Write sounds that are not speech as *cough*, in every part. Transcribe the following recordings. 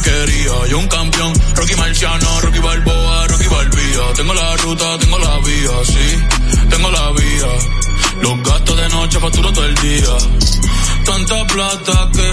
porquería. Yo un campeón, Rocky Marciano, Rocky Balboa, Rocky Balbía. Tengo la ruta, tengo la vía, sí, tengo la vía. Los gastos de noche facturo todo el día. Tanta plata que,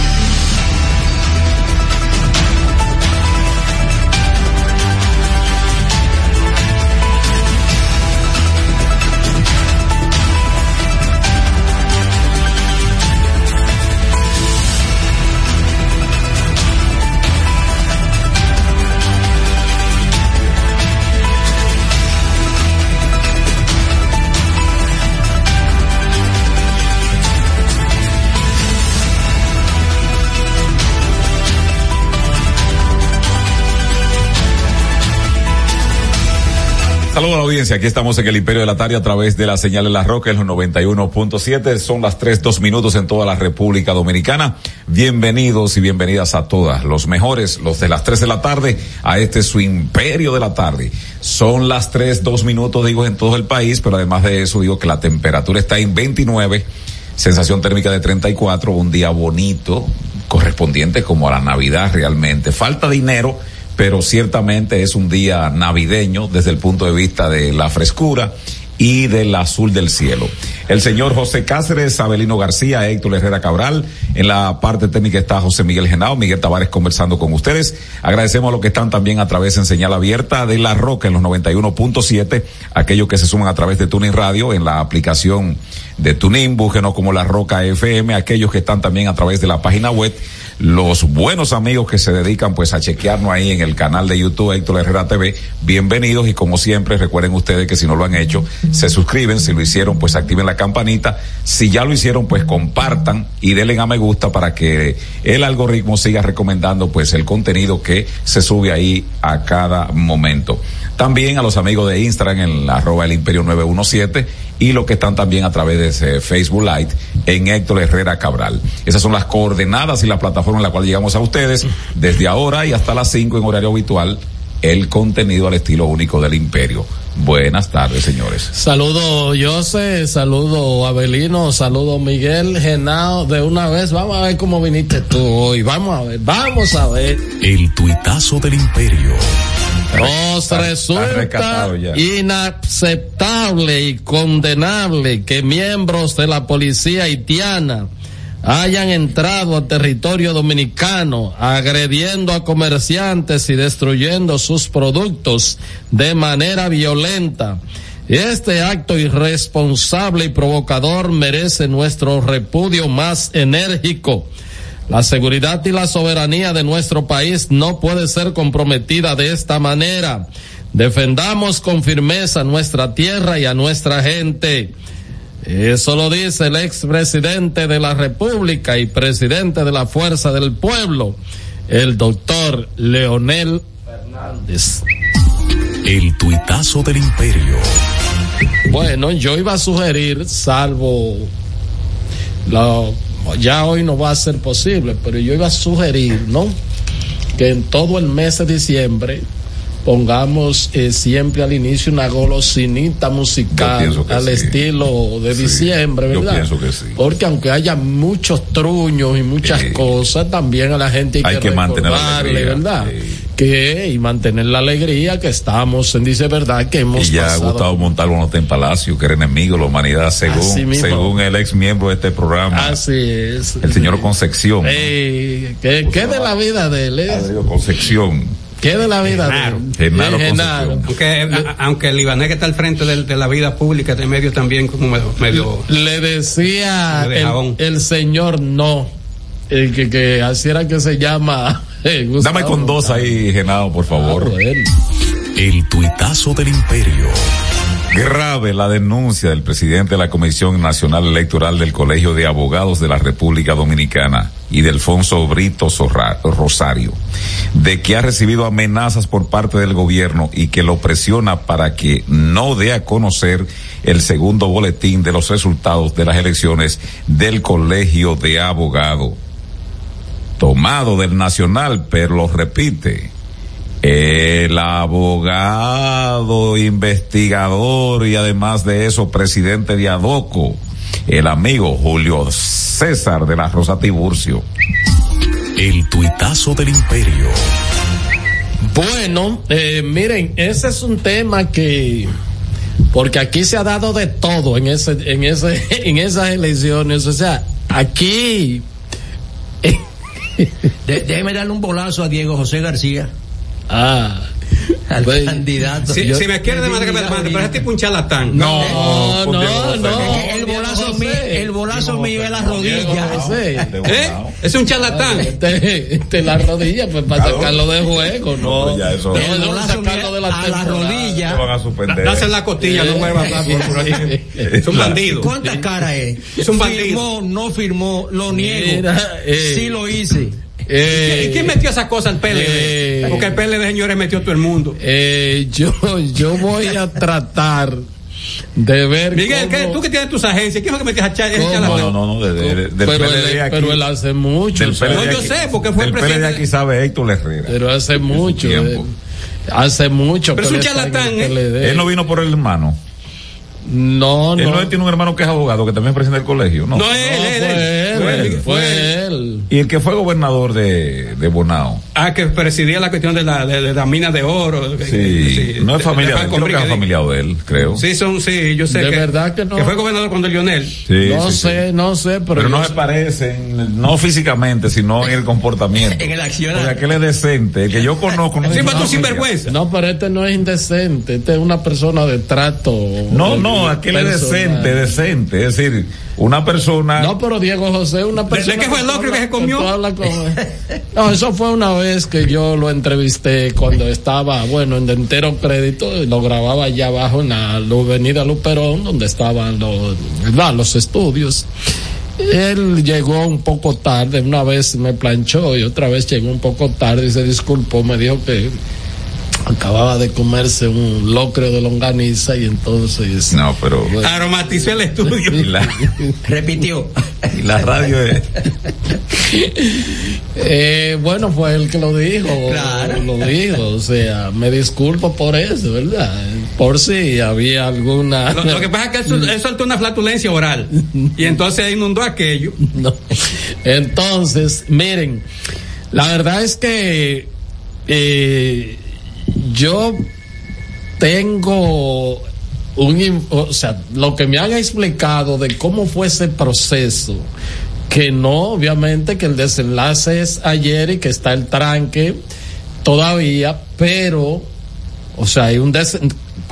Saludos a la audiencia, aquí estamos en el Imperio de la Tarde a través de la señal de la Roca los 91.7, son las 3, 2 minutos en toda la República Dominicana. Bienvenidos y bienvenidas a todas, los mejores, los de las 3 de la tarde, a este su Imperio de la Tarde. Son las 3, 2 minutos, digo, en todo el país, pero además de eso digo que la temperatura está en 29, sensación térmica de 34, un día bonito, correspondiente como a la Navidad realmente. Falta dinero pero ciertamente es un día navideño desde el punto de vista de la frescura y del azul del cielo. El señor José Cáceres, Abelino García, Héctor Herrera Cabral. En la parte técnica está José Miguel Genao, Miguel Tavares conversando con ustedes. Agradecemos a los que están también a través en señal abierta de La Roca en los 91.7, aquellos que se suman a través de Tuning Radio en la aplicación de Tuning, búsquenos como La Roca FM, aquellos que están también a través de la página web los buenos amigos que se dedican pues a chequearnos ahí en el canal de YouTube Héctor Herrera TV, bienvenidos y como siempre recuerden ustedes que si no lo han hecho, se suscriben, si lo hicieron pues activen la campanita, si ya lo hicieron pues compartan y denle a me gusta para que el algoritmo siga recomendando pues el contenido que se sube ahí a cada momento. También a los amigos de Instagram en la arroba el imperio 917 y los que están también a través de Facebook Live en Héctor Herrera Cabral. Esas son las coordenadas y la plataforma en la cual llegamos a ustedes desde ahora y hasta las 5 en horario habitual, el contenido al estilo único del imperio. Buenas tardes, señores. Saludo, José, saludo, Abelino, saludo, Miguel, Genao. De una vez, vamos a ver cómo viniste tú hoy. Vamos a ver, vamos a ver. El tuitazo del imperio. Nos resulta inaceptable y condenable que miembros de la policía haitiana hayan entrado a territorio dominicano agrediendo a comerciantes y destruyendo sus productos de manera violenta. Este acto irresponsable y provocador merece nuestro repudio más enérgico. La seguridad y la soberanía de nuestro país no puede ser comprometida de esta manera. Defendamos con firmeza nuestra tierra y a nuestra gente. Eso lo dice el expresidente de la República y presidente de la Fuerza del Pueblo, el doctor Leonel Fernández. El tuitazo del imperio. Bueno, yo iba a sugerir, salvo la ya hoy no va a ser posible, pero yo iba a sugerir, ¿no? Que en todo el mes de diciembre pongamos eh, siempre al inicio una golosinita musical al estilo de diciembre, ¿verdad? Yo pienso que sí. Porque aunque haya muchos truños y muchas cosas, también a la gente hay, que, mantener la ¿verdad? Que, y mantener la alegría que estamos en dice verdad que hemos y ya ha Gustavo Montalvo no en Palacio que era enemigo de la humanidad según según el ex miembro de este programa. Así es. El señor Concepción. ¿qué, ¿qué, de la vida de él es? Concepción ¿Qué de la vida? Genaro. Genaro. Aunque, aunque el libanés que está al frente de, la vida pública de medio también como medio... Le decía el, señor no, el que, que así era que se llama... *laughs* Eh, Dame con dos ahí, Genaro, por favor. Ah, el tuitazo del imperio Grave la denuncia del presidente de la Comisión Nacional Electoral del Colegio de Abogados de la República Dominicana y de Alfonso Brito Rosario, de que ha recibido amenazas por parte del gobierno y que lo presiona para que no dé a conocer el segundo boletín de los resultados de las elecciones del Colegio de Abogados. Tomado del Nacional, pero lo repite el abogado, investigador y además de eso, presidente de Adoco, el amigo Julio César de la Rosa Tiburcio. El tuitazo del imperio. Bueno, eh, miren, ese es un tema que porque aquí se ha dado de todo en ese, en ese, *laughs* en esas elecciones, o sea, aquí. *laughs* déjeme darle un bolazo a Diego José García. Ah. Al pues, candidato. Si, si me quiere demandar que me demande, pero es tipo un charlatán. No, no, no. no, el bolazo mío, el bolazo mío es la rodilla. *laughs* ¿Eh? Es un charlatán. *laughs* Este, este la rodilla, pues para sacarlo de juego, no. ya eso. El bolazo mío de la a la rodilla. van a suspender. Dase la costilla, no por ahí. *laughs* Es un bandido. ¿Cuántas caras es? Es un bandido. Firmó, no firmó, lo niego. Eh, sí lo hice. Eh, ¿Y quién metió esa cosa al PLD? Eh, Porque el PLD, señores, metió todo el mundo. Eh, yo, yo voy a tratar de ver. Miguel, tú que tienes tus agencias, ¿quién es lo que metiste a echar No, no, no, de, de, del pero, PLD él, aquí. pero él hace mucho. Del PLD no, yo sé, porque fue el presidente. PLD aquí sabe Héctor Herrera. Pero hace mucho. Eh, hace mucho. Pero es un charlatán, ¿eh? Él no vino por el hermano. No, él no. no tiene un hermano que es abogado, que también es presidente del colegio, ¿no? No, él, él, fue él, fue él. Y el que fue gobernador de, de Bonao. Ah, que presidía la cuestión de la, de, de la mina de oro. Sí, sí no es familia de, él, creo que es familiar de él, creo. Sí, son, sí, yo sé de que. verdad que no. Que fue gobernador cuando Lionel. Sí, no sí, sé, sí. no sé, pero. Pero no se parecen, no físicamente, sino en el comportamiento. *laughs* en el accionar. Porque aquel es decente, el que yo conozco. No sí, pero tú sinvergüenza. No, pero este no es indecente, este es una persona de trato. No, no, aquel es decente, decente, es decir, una persona. No, pero Diego José, una persona. ¿De qué fue el locro que se comió? No, eso fue una vez que yo lo entrevisté cuando estaba, bueno, en entero crédito, lo grababa allá abajo en la avenida Luperón, donde estaban los, ¿verdad? los estudios. Él llegó un poco tarde, una vez me planchó y otra vez llegó un poco tarde y se disculpó, me dijo que acababa de comerse un locro de longaniza y entonces no pero bueno. aromatizó el estudio y la, repitió y la radio es *laughs* eh, bueno fue él que lo dijo claro. lo dijo o sea me disculpo por eso verdad por si había alguna lo, lo que pasa es que él, él soltó una flatulencia oral y entonces inundó aquello *laughs* no. entonces miren la verdad es que eh, yo tengo un, o sea, lo que me han explicado de cómo fue ese proceso, que no, obviamente que el desenlace es ayer y que está el tranque todavía, pero, o sea, hay un des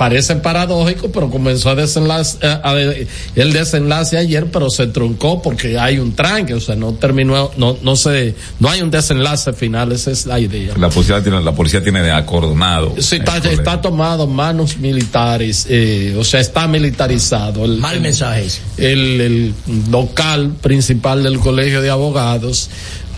parece paradójico, pero comenzó a desenlace, a, a, el desenlace ayer, pero se truncó porque hay un tranque, o sea, no terminó, no, no se, no hay un desenlace final, esa es la idea. La policía tiene, la policía tiene de acordonado. Sí, está, está tomado manos militares, eh, o sea, está militarizado. El, Mal mensaje. El, el local principal del colegio de abogados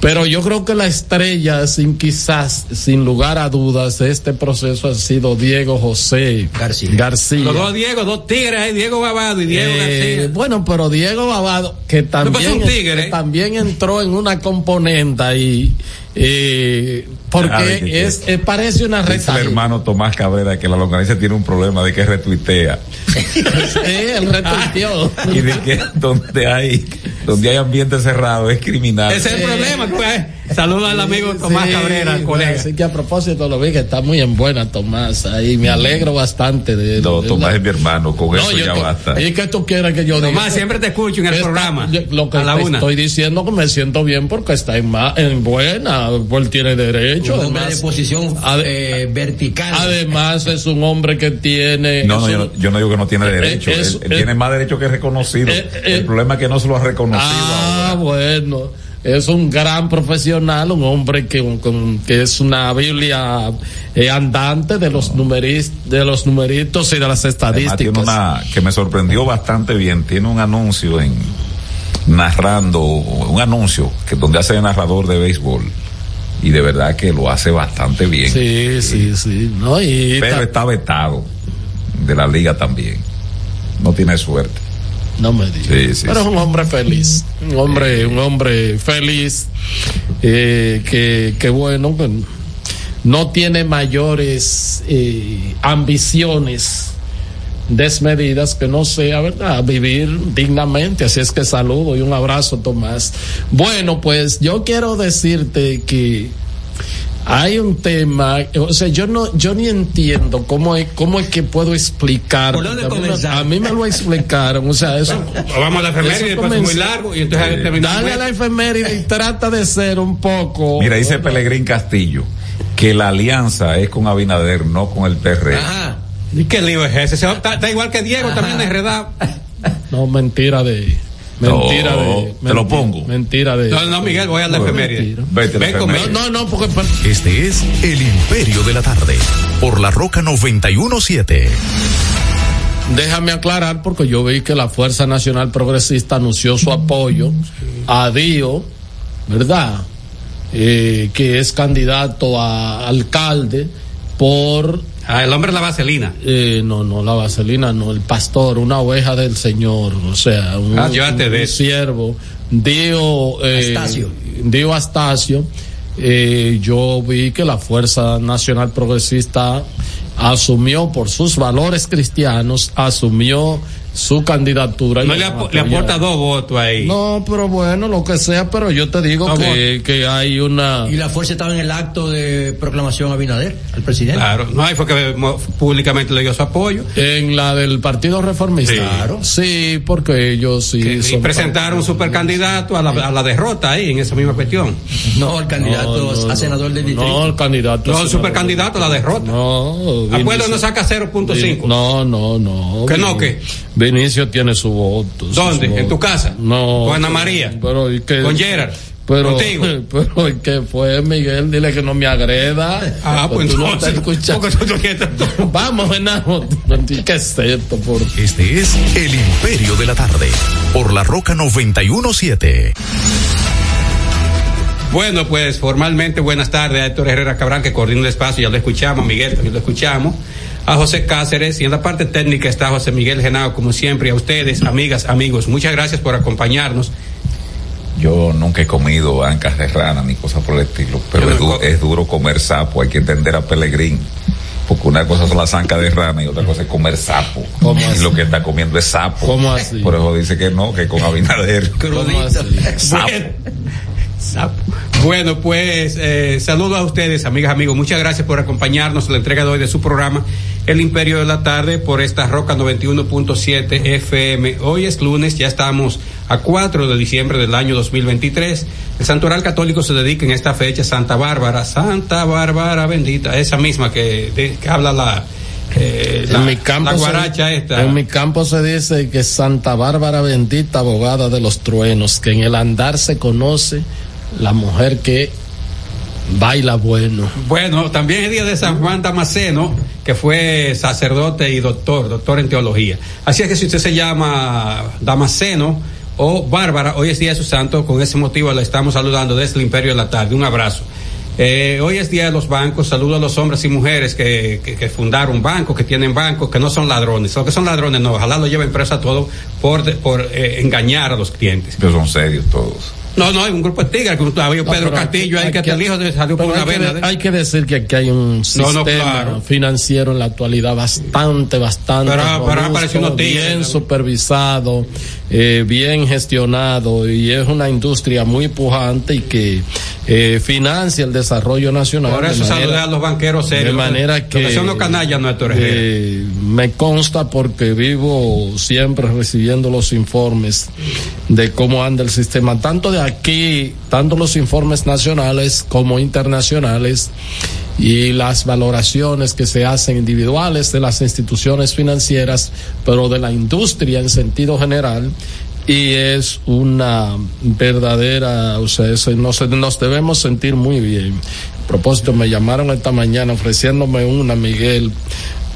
pero yo creo que la estrella, sin quizás, sin lugar a dudas, de este proceso ha sido Diego José García. García. Los dos Diego, dos tigres, Diego Babado y Diego eh, García. Bueno, pero Diego Babado, que también, no, tigre, que también entró en una componente ahí, eh, porque ah, que, es, que, parece una reta. el hermano Tomás Cabrera que la longaniza tiene un problema de que retuitea. *laughs* sí, él retuiteó. y de que donde hay, donde hay ambiente cerrado es criminal. Ese es el problema, pues. Saludos al amigo Tomás sí, Cabrera, bueno, colega. Así que a propósito lo vi que está muy en buena Tomás ahí, me alegro bastante de No, de Tomás la... es mi hermano, con no, eso ya te, basta. ¿Y qué tú quieres que yo diga? Tomás, siempre te escucho en el está, programa. Yo, lo que a la te una. estoy diciendo que me siento bien porque está en, ma, en buena, pues tiene derecho. Un además, hombre de posición ad, eh, vertical. Además es un hombre que tiene... No, no, yo no, yo no digo que no tiene derecho. Es, él, él tiene más derecho que reconocido. eh, el problema es que no se lo ha reconocido. Ah, ahora. bueno. Es un gran profesional, un hombre que, que es una Biblia eh, andante de los numeris, de los numeritos y de las estadísticas. tiene una que me sorprendió bastante bien. Tiene un anuncio en narrando un anuncio que donde hace el narrador de béisbol y de verdad que lo hace bastante bien. Sí, sí, sí. No, y Pero está vetado de la liga también. No tiene suerte. No me digas. Pero es un hombre feliz. Un hombre, un hombre feliz. Eh, que, que bueno, no tiene mayores eh, ambiciones desmedidas que no sea, ¿verdad? Vivir dignamente. Así es que saludo y un abrazo, Tomás. Bueno, pues yo quiero decirte que hay un tema, o sea, yo no, yo ni entiendo cómo es, cómo es que puedo explicar. a, mí, me lo explicaron, o sea, eso. vamos a la efeméride, es muy largo y entonces Dale a la efeméride y trata de ser un poco. Mira, dice Pelegrín Castillo que la alianza es con Abinader, no con el PR. Ajá. ¿Y qué lío es ese? Está, igual que Diego, también enredado. No, mentira de. Mentira de. Te lo pongo. Mentira de. No, no, Miguel, voy a la efeméride. Vete Ven conmigo. No, no, porque. Este es El Imperio de la Tarde. Por la Roca 917. Déjame aclarar porque yo vi que la Fuerza Nacional Progresista anunció su apoyo a Dio, ¿verdad? Eh, que es candidato a alcalde por Ah, el hombre la vaselina. Eh, no, no, la vaselina, no, el pastor, una oveja del Señor, o sea, un, ah, un, siervo. Dio, eh, Astacio. Dio Astacio. Eh, yo vi que la Fuerza Nacional Progresista asumió por sus valores cristianos, asumió su candidatura. No le, aporta dos votos ahí. No, pero bueno, lo que sea, pero yo te digo que, que, hay una... Y la fuerza estaba en el acto de proclamación a Binader, al presidente. Claro, no, ahí fue que públicamente le dio su apoyo. En la del Partido Reformista. Claro. Sí, porque ellos sí... y presentaron un supercandidato a la, a la derrota ahí, en esa misma cuestión. No, el candidato a senador del distrito. No, el candidato. No, el supercandidato a la derrota. No. Acuerdo no saca 0.5. No, no, no. ¿Que no, qué? Vinicio tiene su voto. ¿Dónde? ¿En tu casa? No. ¿Con Ana María? Pero, ¿y qué? ¿Con Gerard? Pero, ¿Contigo? *laughs* Pero, ¿y qué fue, Miguel? Dile que no me agreda. Ah, pues, tú no estás escuchando. *laughs* Vamos, Venado. ¿Qué es esto? Por... Este es El Imperio de la Tarde. Por La Roca 917. Bueno, pues formalmente buenas tardes a Héctor Herrera Cabrán que coordina el espacio, ya lo escuchamos, Miguel también lo escuchamos a José Cáceres y en la parte técnica está José Miguel Genao, como siempre, y a ustedes, amigas, amigos, muchas gracias por acompañarnos. Yo nunca he comido ancas de rana ni cosas por el estilo, pero es, duro comer sapo, hay que entender a Pelegrín. Porque una cosa son las ancas de rana y otra cosa es comer sapo. Y lo que está comiendo es sapo. ¿Cómo así? Por eso dice que no, que con Abinader. *laughs* ¿Cómo Sapo. Bueno, pues eh, saludo a ustedes, amigas, amigos. Muchas gracias por acompañarnos en la entrega de hoy de su programa El Imperio de la Tarde por esta Roca 91.7 FM. Hoy es lunes, ya estamos a 4 de diciembre del año 2023. El Santoral Católico se dedica en esta fecha a Santa Bárbara, Santa Bárbara bendita, esa misma que, habla la, eh, en mi campo guaracha esta. En mi campo se dice que Santa Bárbara bendita, abogada de los truenos, que en el andar se conoce la mujer que baila bueno. Bueno, también es día de San Juan Damasceno, que fue sacerdote y doctor, doctor en teología. Así es que si usted se llama Damasceno o Bárbara, hoy es día de su santo, con ese motivo le estamos saludando desde el Imperio de la Tarde. Un abrazo. Eh, hoy es día de los bancos, saludo a los hombres y mujeres que, que, fundaron bancos, que tienen bancos, que no son ladrones. Los que son ladrones no, ojalá lo lleven presa todo por, por eh, engañar a los clientes. Pero son serios todos. No, no, hay un grupo de tigres, que había Pedro Castillo ahí que, el hijo salió por una vena. Hay que decir que aquí hay un sistema financiero en la actualidad bastante, bastante pero, bien supervisado, eh, bien gestionado y es una industria muy pujante y que eh, financia el desarrollo nacional. Por eso saludar a los banqueros serios. De manera que... son los canallas, no eh, Me consta porque vivo siempre recibiendo los informes de cómo anda el sistema, tanto de aquí, tanto los informes nacionales como internacionales y las valoraciones que se hacen individuales de las instituciones financieras, pero de la industria en sentido general, y es una verdadera, o sea, eso, nos, nos debemos sentir muy bien. A propósito, me llamaron esta mañana ofreciéndome una, Miguel,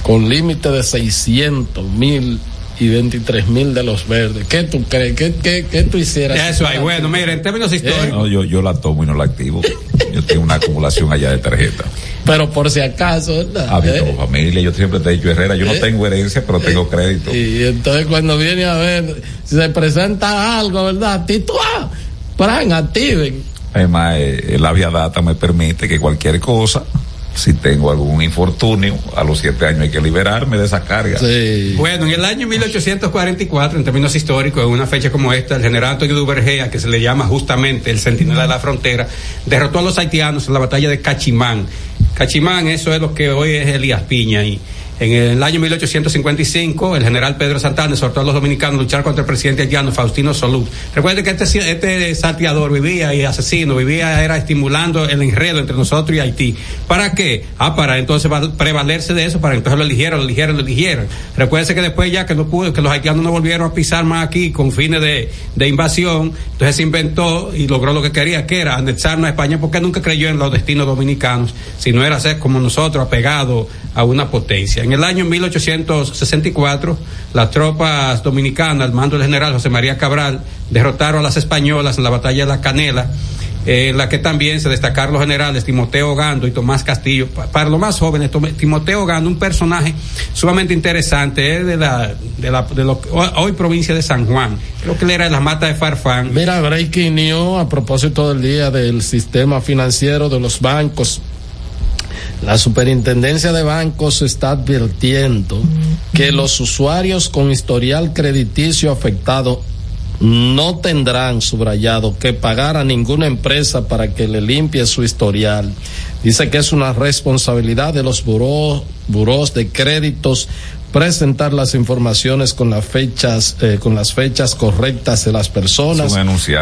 con límite de 600 mil y 23 mil de los verdes. ¿Qué tú crees? ¿Qué, qué, qué tú hicieras? Eso hay, bueno, mira, en términos históricos. No, yo, yo la tomo y no la activo. Yo tengo una acumulación allá de tarjeta. Pero por si acaso, ¿verdad? Ah, ¿Eh? mi familia, yo siempre te he dicho Herrera, yo no ¿Eh? tengo herencia, pero tengo crédito. Y entonces cuando viene a ver, si se presenta algo, ¿verdad? Tituá, pran, activen. Además, eh, la vía data me permite que cualquier cosa, si tengo algún infortunio, a los siete años hay que liberarme de esa carga. Sí. Bueno, en el año 1844, en términos históricos, en una fecha como esta, el general Antonio Duvergea, que se le llama justamente el centinela de la frontera, derrotó a los haitianos en la batalla de Cachimán. Cachimán, eso es lo que hoy es Elías Piña. Y en el año 1855, el general Pedro Santana exhortó a los dominicanos a luchar contra el presidente haitiano Faustino Solú. Recuerde que este, este salteador vivía y asesino, vivía, era estimulando el enredo entre nosotros y Haití. ¿Para qué? Ah, para entonces va- prevalerse de eso, para entonces lo eligieron, lo eligieron, lo eligieron. Recuerde que después ya que no pudo, que los haitianos no volvieron a pisar más aquí con fines de, de invasión, entonces se inventó y logró lo que quería, que era anexarnos a España, porque nunca creyó en los destinos dominicanos, sino era ser como nosotros, apegado a una potencia. En el año 1864, las tropas dominicanas, al mando del general José María Cabral, derrotaron a las españolas en la batalla de la Canela, eh, en la que también se destacaron los generales Timoteo Gando y Tomás Castillo. Pa- Para los más jóvenes, Timoteo Gando, un personaje sumamente interesante, es de la, de la, de lo hoy provincia de San Juan. Creo que él era de la mata de Farfán. Mira, Breaking News, a propósito del día del sistema financiero de los bancos, la superintendencia de bancos está advirtiendo que los usuarios con historial crediticio afectado no tendrán subrayado que pagar a ninguna empresa para que le limpie su historial. Dice que es una responsabilidad de los buró, burós de créditos presentar las informaciones con las fechas eh, con las fechas correctas de las personas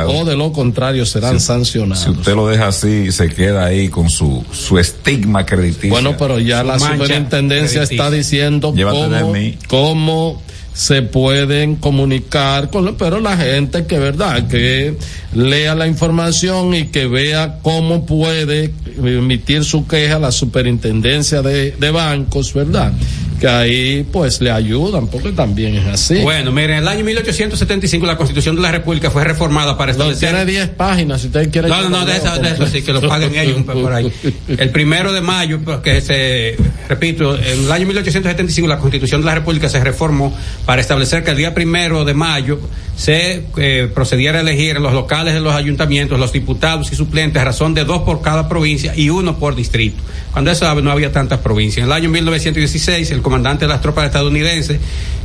o de lo contrario serán sancionados. Si usted lo deja así, se queda ahí con su, su estigma crediticio. Bueno, pero ya la superintendencia está diciendo Llévate de cómo, mí. cómo se pueden comunicar con lo- pero la gente que verdad que lea la información y que vea cómo puede emitir su queja a la superintendencia de, de bancos, ¿verdad? Que ahí pues le ayudan porque también es así. Bueno, mire, en el año 1875 la Constitución de la República fue reformada para No, establecer... tiene 10 páginas, si usted quiere. No, no, no, de eso, de eso sí, que lo paguen ellos por ahí. El primero de mayo, que se, repito, en el año 1875 la Constitución de la República se reformó para establecer que el día primero de mayo se eh, procediera a elegir los locales de los ayuntamientos los diputados y suplentes a razón de dos por cada provincia y uno por distrito. Cuando eso no había tantas provincias. En el año 1916 el comandante de las tropas estadounidenses,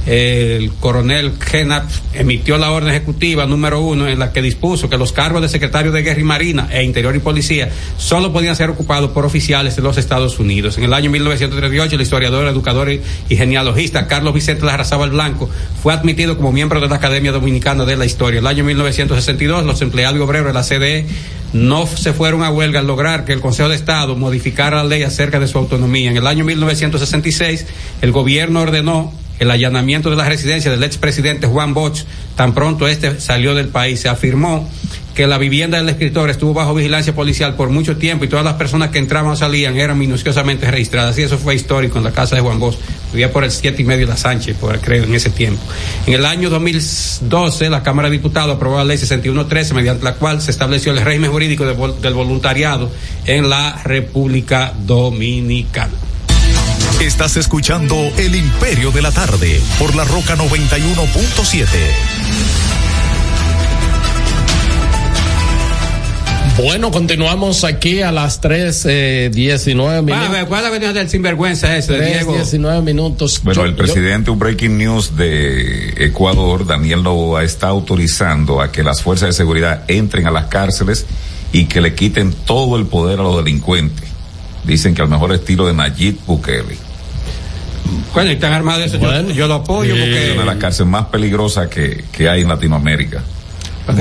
el coronel Kenneth, emitió la orden ejecutiva número uno en la que dispuso que los cargos de secretario de Guerra y Marina e Interior y Policía solo podían ser ocupados por oficiales de los Estados Unidos. En el año 1938 el historiador, educador y genealogista Carlos Vicente Larrazábal Blanco fue admitido como miembro de la Academia Dominicana de la Historia. El año 1962 los empleados obreros de la CDE no se fueron a huelga al lograr que el Consejo de Estado modificara la ley acerca de su autonomía. En el año 1966, el gobierno ordenó el allanamiento de la residencia del expresidente Juan Bosch, tan pronto este salió del país. Se afirmó que la vivienda del escritor estuvo bajo vigilancia policial por mucho tiempo y todas las personas que entraban o salían eran minuciosamente registradas. Y eso fue histórico en la casa de Juan Bosch. Vivía por el siete y medio de la Sánchez, por creo, en ese tiempo. En el año 2012, la Cámara de Diputados aprobó la ley 6113, mediante la cual se estableció el régimen jurídico del voluntariado en la República Dominicana. Estás escuchando El Imperio de la Tarde por la Roca 91.7. Bueno, continuamos aquí a las 3, eh, 19 minutos. ¿Cuál, cuál la venida del sinvergüenza ese, 3, Diego? 19 minutos. Bueno, Yo- el yo- presidente, un breaking news de Ecuador, Daniel Novoa, está autorizando a que las fuerzas de seguridad entren a las cárceles y que le quiten todo el poder a los delincuentes. Dicen que al mejor estilo de Nayib Bukele. Bueno, y están armados eso, yo- Bueno, yo, lo apoyo eh, Es una de porque las cárceles más peligrosas que, que hay en Latinoamérica.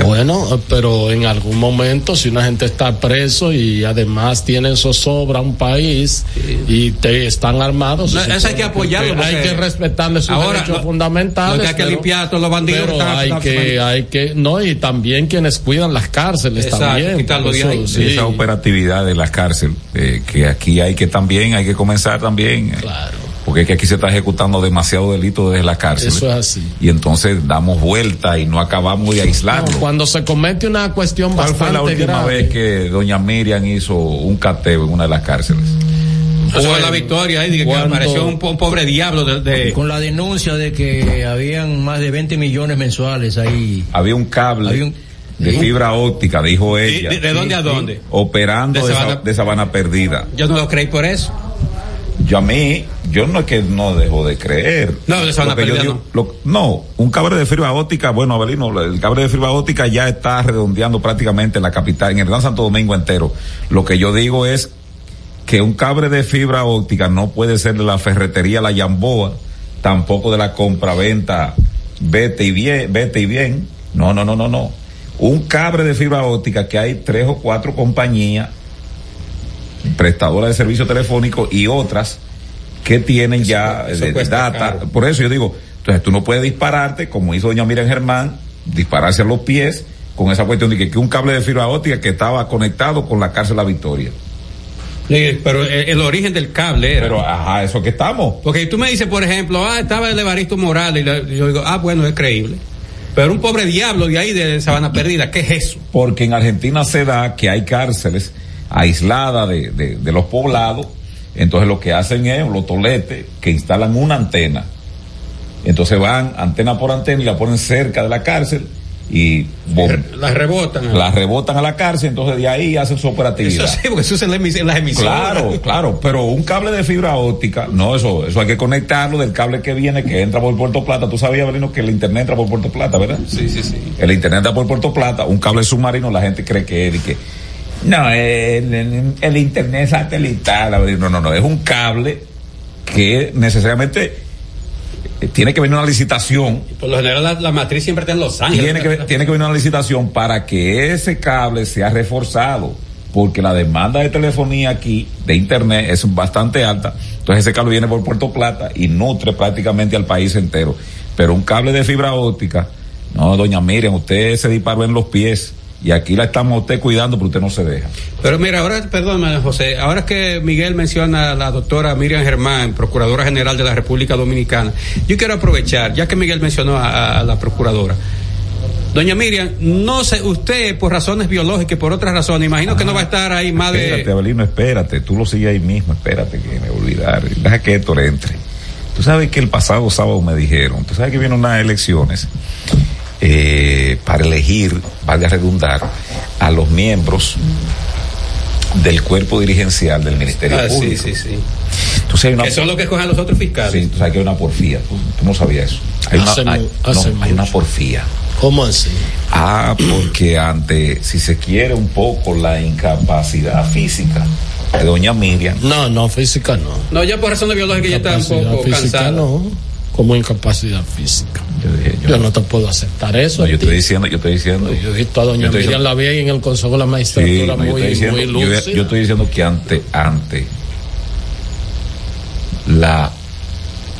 Bueno, pero en algún momento si una gente está preso y además tiene zozobra un país y te están armados, No, eso hay que apoyarlo, Hay que respetarle sus ahora derechos lo- fundamentales. lo que hay que pero- limpiar a todos los bandidos pero están- hay están- que, hay que, no, y también quienes cuidan las cárceles Exacto, también. Eso, ahí. sí. esa operatividad de la cárcel, eh, que aquí hay que también, hay que comenzar también. Claro. Porque es que aquí se está ejecutando demasiado delito desde la cárcel. Eso es así. Y entonces damos vuelta y no acabamos de aislarlo. No, cuando se comete una cuestión ¿Cuál bastante fue la última grave. vez que doña Miriam hizo un cateo en una de las cárceles? Eso fue Bueno, la victoria ahí, de que cuando- apareció un, po- un pobre diablo de, de- Con la denuncia de que habían más de 20 millones mensuales ahí. Había un cable Había un- de fibra óptica, dijo ¿De, ella, de- de dónde a dónde? operando De Sabana- Sa- de Sabana Perdida. Yo no lo creí por eso. Yo a mí, yo no es que no dejo de creer. No, lo- no, un cable de fibra óptica, bueno, Abelino, el cable de fibra óptica ya está redondeando prácticamente la capital, en el Gran Santo Domingo entero. Lo que yo digo es que un cable de fibra óptica no puede ser de la ferretería La Yamboa, tampoco de la compraventa Vete y Bien, Vete y Bien. No, no, no, no, no. Un cable de fibra óptica que hay tres o cuatro compañías prestadoras de servicio telefónico y otras que tienen ya eso eh, cuesta data. caro. Por eso yo digo, entonces tú no puedes dispararte, como hizo doña Miriam Germán, dispararse a los pies con esa cuestión de que, que un cable de fibra óptica que estaba conectado con la cárcel La Victoria. Sí, Pero el, el origen del cable era. Pero, ajá, eso que estamos. Porque tú me dices, por ejemplo, ah, estaba el Evaristo Morales, y yo digo, ah, bueno, es creíble. Pero un pobre diablo de ahí de Sabana Perdida, ¿qué es eso? Porque en Argentina se da que hay cárceles aisladas de, de, de los poblados, entonces lo que hacen es los toletes que instalan una antena. Entonces van antena por antena y la ponen cerca de la cárcel y bom- Las rebotan. la rebotan a la cárcel, entonces de ahí hacen su operatividad. Eso sí, porque eso es en las emisoras. Claro, claro, pero un cable de fibra óptica, no, eso, eso hay que conectarlo del cable que viene, que entra por Puerto Plata. Tú sabías, Belino, que el internet entra por Puerto Plata, ¿verdad? Sí, sí, sí. El internet entra por Puerto Plata, un cable submarino, la gente cree que es que, no, el, el- el internet satelital, no, no, no, es un cable que necesariamente eh, tiene que venir una licitación Por lo general, la, la matriz siempre está en Los Ángeles. tiene que, tiene que venir una licitación para que ese cable sea reforzado, porque la demanda de telefonía aquí, de internet, es bastante alta. Entonces ese cable viene por Puerto Plata y nutre prácticamente al país entero. Pero un cable de fibra óptica, no, doña Miriam, usted se disparó en los pies. Y aquí la estamos usted cuidando, pero usted no se deja. Pero mira, ahora, perdón, José, ahora que Miguel menciona a la doctora Miriam Germán, Procuradora General de la República Dominicana, yo quiero aprovechar, ya que Miguel mencionó a, la Procuradora. Doña Miriam, no sé, usted por razones biológicas y por otras razones, imagino que no va a estar ahí más Espérate, de... Abelino, espérate, tú lo sigues ahí mismo, espérate que me voy a olvidar. Deja que Héctor entre. Tú sabes que el pasado sábado me dijeron, tú sabes que vienen unas elecciones eh, para elegir, valga redundar, a los miembros del cuerpo dirigencial del Ministerio Ah, sí, Público. sí, sí. Entonces hay una, Que son los que escogen los otros fiscales. sí, tú sabes que hay una porfía, tú, tú no sabías eso. Hay una, Hace hay- mu- no, hace hay una porfía. ¿Cómo así? Ah, porque ante, si se quiere un poco la incapacidad física de doña Miriam, No, no, física no. No, ya por razones biológicas ya está un poco física cansada. no. Como incapacidad física. yo dije, yo, Yo no te puedo aceptar eso. no, yo estoy diciendo, yo estoy diciendo, Yo he visto a doña Miriam diciendo- la vi en el Consejo de la sí, Magistratura no, yo muy, estoy diciendo, muy lúcida. yo estoy diciendo que ante, ante la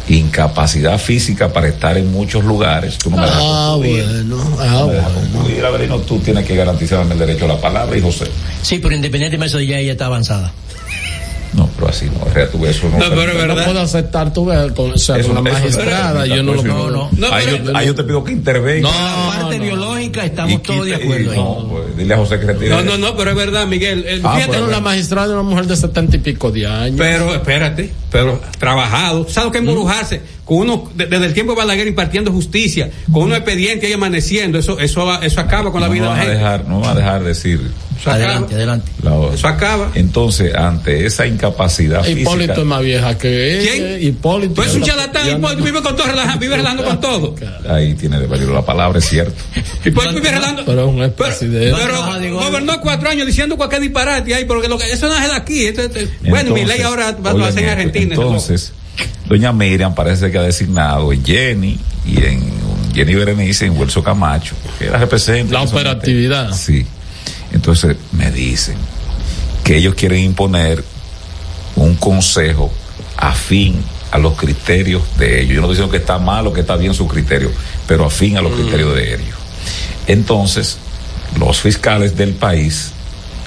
incapacidad física para estar en muchos lugares, tú no me Ah, bueno, ah, No bueno. Avelino, tú tienes que garantizarme el derecho a la palabra y José. Sí, pero independientemente de eso, ya ella está avanzada. No, pero así no, rea, tú eso no. No, pero es No verdad. puedo aceptar tu ver con, o sea, Eso- con la eso- magistrada, yo no lo puedo. no. No, ahí, pero- yo, ahí yo te pido que intervenga. No, La parte no. biológica estamos todos de acuerdo y ahí. no, pues, dile a José que retire. No, no, no, pero es verdad, Miguel. Eh, Ah, fíjate, Pero la magistrada es una mujer de setenta y pico de años. Pero espérate, pero trabajado. ¿Sabes lo que es embrujarse? Con uno, de- desde el tiempo de Balaguer impartiendo justicia, con unos expedientes y amaneciendo, eso, eso, va- eso acaba con la no vida de la a gente. dejar, no van a dejar decir Eso acaba. Adelante, adelante. la Eso acaba. Entonces, ante esa incapacidad Hipólito física, es más vieja que ¿Quién? ella. Hipólito. Tú eres un charlatán, Hipólito vive con todo, relajando, vive relajando con todo. ahí tiene de valor la palabra, es cierto. *laughs* Hipólito vive relajando. Pero es un expresidente. pero gobernó cuatro años diciendo cualquier disparate ahí, porque lo que, eso no es de aquí. esto- esto- bueno, mi ley ahora va, a ser en Argentina. Entonces, doña Miriam parece que ha designado en Jenny y en Jenny Berenice y Huelso Camacho, que era representante. La operatividad. Sí. Entonces me dicen que ellos quieren imponer un consejo afín a los criterios de ellos. Yo no estoy diciendo que está mal o que está bien su criterio, pero afín a los criterios de ellos. Entonces, los fiscales del país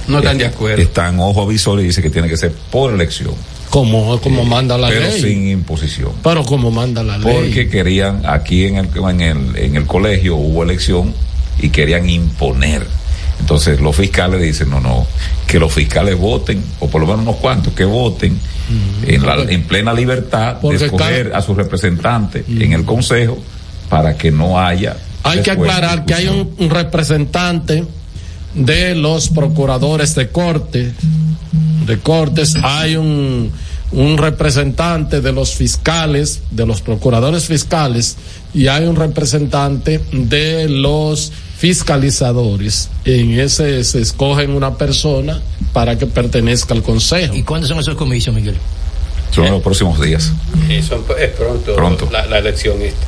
No están de acuerdo. están ojo avisor y dicen que tiene que ser por elección, Como, como manda la pero ley. sin imposición. Pero como manda la ley. Porque querían, aquí en el, en el, en el colegio hubo elección y querían imponer. Entonces los fiscales dicen, no, no, que los fiscales voten, o por lo menos unos cuantos que voten en, la, en plena libertad Porque de escoger cada- a su representante en el consejo para que no haya... Hay que aclarar que hay un, un representante de los procuradores de corte, de cortes, hay un, un representante de los fiscales, de los procuradores fiscales, y hay un representante de los fiscalizadores. En ese se escogen una persona para que pertenezca al consejo. ¿Y cuándo son esos comicios, Miguel? Son los próximos días. Eso es pronto, Pronto. La, la elección esta.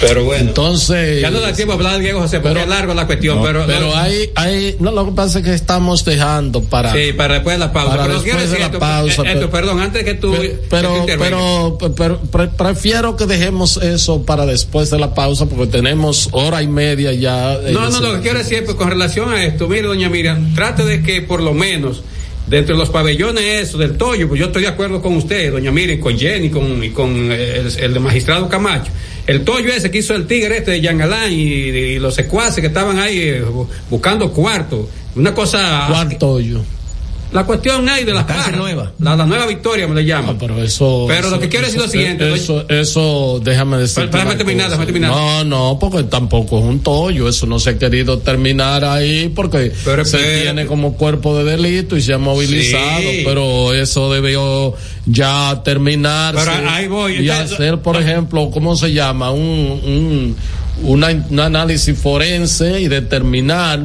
Pero bueno. Entonces, ya no da tiempo a hablar, Diego José, porque Pero- es largo la cuestión. No, pero pero hay, hay, no, lo que pasa es que estamos dejando para Sí, para después de la pausa. Para pero después quiero de decir la esto, pausa, eh, esto, pero- perdón, antes que tú. Pero, que pero, pero, pre- prefiero que dejemos eso para después de la pausa porque tenemos hora y media ya. No, no, ese- lo que quiero decir pues, con relación a esto, mire, doña Miriam, trate de que por lo menos dentro de los pabellones eso del Toyo, pues yo estoy de acuerdo con usted, doña Miriam, con Jenny con, y con el, el magistrado Camacho. El Toyo ese que hizo el tigre este de Yangalán y, los secuaces que estaban ahí eh, bu- buscando cuarto. Una cosa. Cuarto yo. La cuestión hay de las cárcel barras. nueva. La, la nueva victoria me le llaman. pero eso. Pero lo eso- que quiero decir es lo eso- siguiente, Eso, eso, déjame decir. Pero déjame terminar, déjame terminar. No, no, porque tampoco es un tollo. Eso no se ha querido terminar ahí porque Pero se espérate. tiene como cuerpo de delito y se ha movilizado. Sí. Pero eso debió ya terminarse. Pero ahí voy. Y Entonces- hacer, por ejemplo, ¿cómo se llama? Un, un, una- un análisis forense y determinar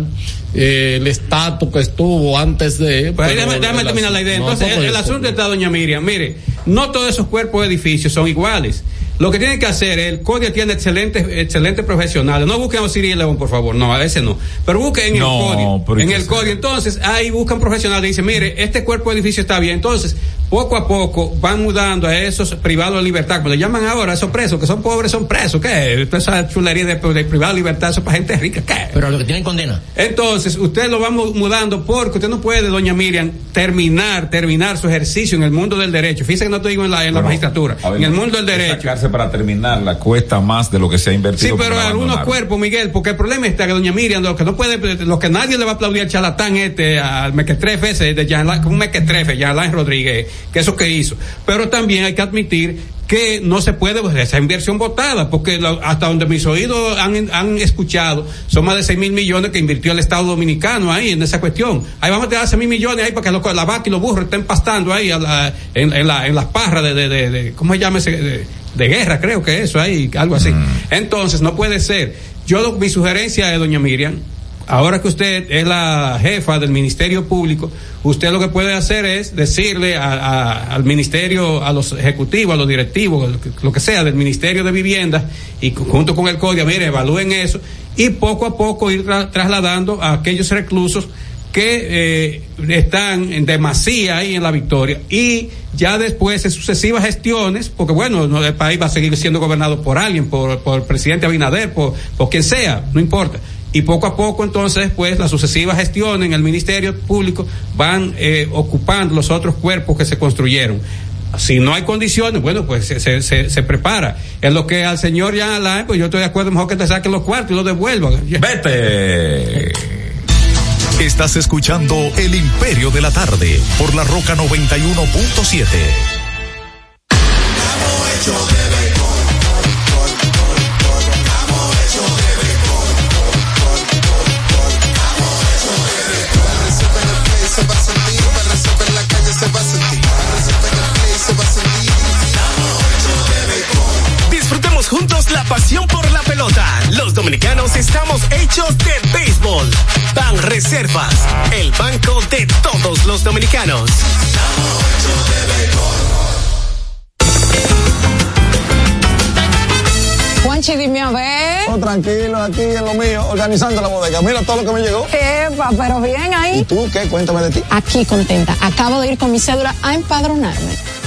eh, el estatus que estuvo antes de. Pues déjame, déjame terminar la idea. no, Entonces, el, asunto está, doña Miriam. Mire, no todos esos cuerpos de edificios son iguales. Lo que tienen que hacer, el CODIA tiene excelentes, excelentes profesionales. No busquen a Osiris León, por favor. No, a ese no. Pero busquen en No, el CODIA. pero En ¿y qué el? CODIA. Entonces, ahí buscan profesionales y dicen, mire, este cuerpo de edificio está bien. Entonces, poco a poco van mudando a esos privados de libertad, como le llaman ahora, a esos presos, que son pobres, son presos. ¿Qué? Esa chulería de, de privado de libertad, eso es para gente rica. ¿Qué? Pero a los que tienen condena. Entonces, usted lo va mu- mudando porque usted no puede, doña Miriam, terminar, terminar su ejercicio en el mundo del derecho. Fíjese que no te digo en la, en la magistratura, ver, en el mundo del derecho. cárcel para terminarla cuesta más de lo que se ha invertido. Sí, pero algunos abandonar. cuerpos, Miguel, porque el problema está que doña Miriam, lo que no puede, lo que nadie le va a aplaudir al charlatán este, al mequetrefe ese, de Jean, un mequetrefe, Jean Rodríguez, que eso que hizo. Pero también hay que admitir que no se puede pues, esa inversión votada, porque lo- hasta donde mis oídos han, han escuchado, son más de 6 mil millones que invirtió el Estado Dominicano ahí en esa cuestión. Ahí vamos a tener 6 mil millones ahí para que los- la vaca y los burros estén pastando ahí a la- en, en la- en las parras de, de, de- de- ¿cómo se llama ese? De, de guerra, creo que eso ahí, algo así. Entonces, no puede ser. Yo, lo- mi sugerencia es, doña Miriam, ahora que usted es la jefa del Ministerio Público, usted lo que puede hacer es decirle al Ministerio, a los ejecutivos, a los directivos, lo que- sea, del Ministerio de Vivienda, y junto con el código, mire, evalúen eso, y poco a poco ir tra- trasladando a aquellos reclusos que eh, están en demasía ahí en la victoria y ya después en sucesivas gestiones, porque bueno, no, el país va a seguir siendo gobernado por alguien, por, el presidente Abinader, por quien sea, no importa. Y poco a poco entonces después las sucesivas gestiones en el Ministerio Público van eh, ocupando los otros cuerpos que se construyeron. Si no hay condiciones, bueno, pues se, se, se, se prepara. En lo que al señor Jean Alain, pues yo estoy de acuerdo, mejor que te saquen los cuartos y los devuelvan. Vete. Estás escuchando El Imperio de la Tarde por la Roca 91.7. pelota. Los dominicanos estamos hechos de béisbol. Ban Reservas, el banco de todos los dominicanos. Juanchi, dime a ver. tranquilo aquí en lo mío, organizando la bodega. Mira todo lo que me llegó. Epa, pero bien ahí. ¿Y tú qué? Cuéntame de ti. Aquí contenta. Acabo de ir con mi cédula a empadronarme.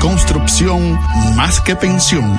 construcción más que pensión.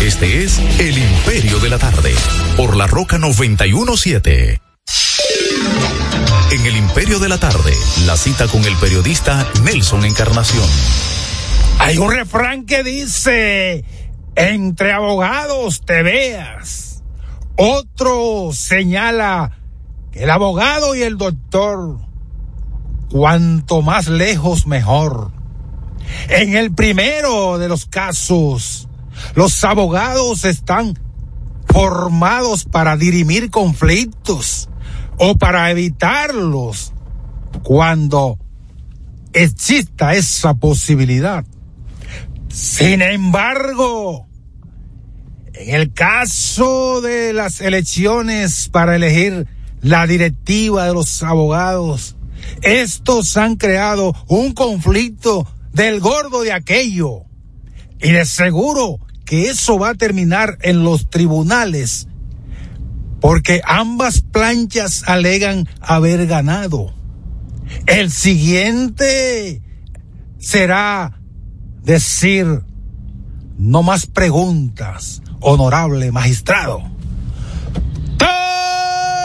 Este es El Imperio de la Tarde, por la Roca 917. En El Imperio de la Tarde, la cita con el periodista Nelson Encarnación. Hay un refrán que dice, entre abogados te veas. Otro señala que el abogado y el doctor, cuanto más lejos mejor. En el primero de los casos, los abogados están formados para dirimir conflictos o para evitarlos cuando exista esa posibilidad. Sin embargo, en el caso de las elecciones para elegir la directiva de los abogados, estos han creado un conflicto del gordo de aquello. Y de seguro que eso va a terminar en los tribunales, porque ambas planchas alegan haber ganado. El siguiente será decir, no más preguntas, honorable magistrado.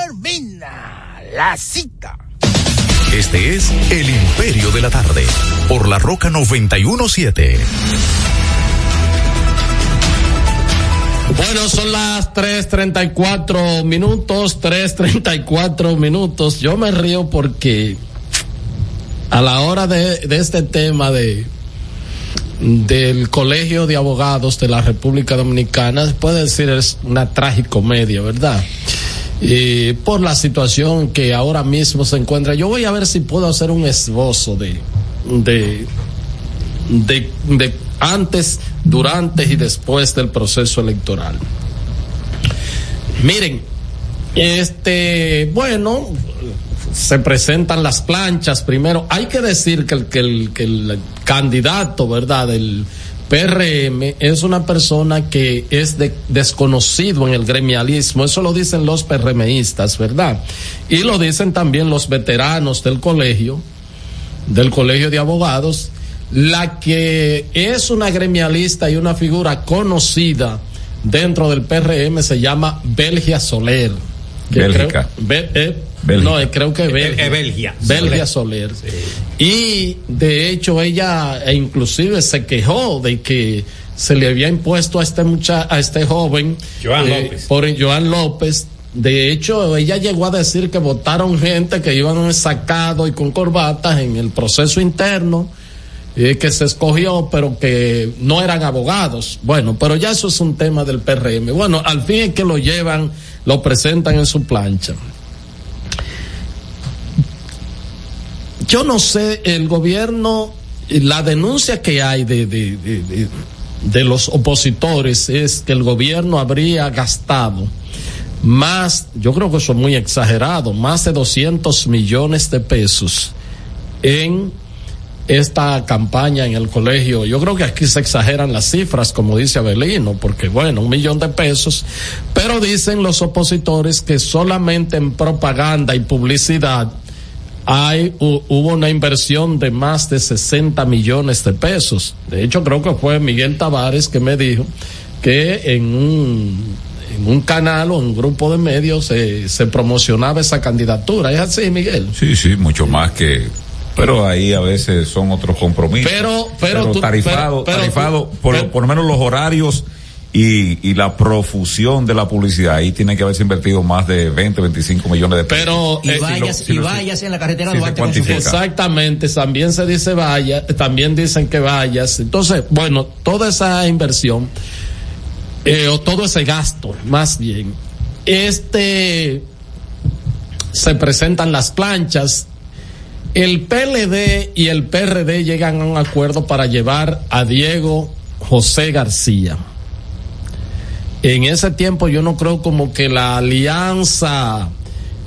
Termina la cita. Este es El Imperio de la Tarde, por la Roca 917. Bueno, son las 3.34 minutos, 3.34 minutos. Yo me río porque a la hora de, este tema de del Colegio de Abogados de la República Dominicana, puede decir es una tragicomedia, ¿verdad? Y por la situación que ahora mismo se encuentra. Yo voy a ver si puedo hacer un esbozo de, de, de, de antes, durante y después del proceso electoral. Miren, este, bueno, se presentan las planchas primero. Hay que decir que el, que el, que el candidato, ¿verdad?, del PRM es una persona que es de, desconocido en el gremialismo. Eso lo dicen los PRMistas, ¿verdad? Y lo dicen también los veteranos del colegio, del colegio de abogados. La que es una gremialista y una figura conocida dentro del PRM se llama Belgia Soler. Bélgica. Creo, Be, eh, No, creo que Belgia. Eh, Belgia. Belgia Soler. Y de hecho ella e inclusive se quejó de que se le había impuesto a este mucha, a este joven Joan eh, López. por Joan López. De hecho, ella llegó a decir que votaron gente que iban sacado y con corbatas en el proceso interno eh, que se escogió, pero que no eran abogados. Bueno, pero ya eso es un tema del PRM. Bueno, al fin es que lo llevan, lo presentan en su plancha. Yo no sé, el gobierno, la denuncia que hay de, de, de, los opositores es que el gobierno habría gastado más, yo creo que eso es muy exagerado, más de 200 millones de pesos en esta campaña en el colegio. Yo creo que aquí se exageran las cifras, como dice Abelino, porque bueno, un millón de pesos, pero dicen los opositores que solamente en propaganda y publicidad hay, hu- hubo una inversión de más de 60 millones de pesos. De hecho, creo que fue Miguel Tavares que me dijo que en un, en un canal o en un grupo de medios se, se promocionaba esa candidatura. ¿Es así, Miguel? Sí, sí, mucho más que. Pero ahí a veces son otros compromisos. Pero- pero tarifado, pero- pero tarifado tú- por, por lo menos los horarios y, y la profusión de la publicidad. Ahí tiene que haberse invertido más de 20, 25 millones de pesos. Pero Y eh, vayas, si y lo- vayas en la carretera si se Duarte con su cuantifica. Exactamente, también se dice vaya, también dicen que vayas. Entonces, bueno, toda esa inversión, eh, o todo ese gasto, más bien, este, se presentan las planchas. El PLD y el PRD llegan a un acuerdo para llevar a Diego José García. En ese tiempo yo no creo como que la alianza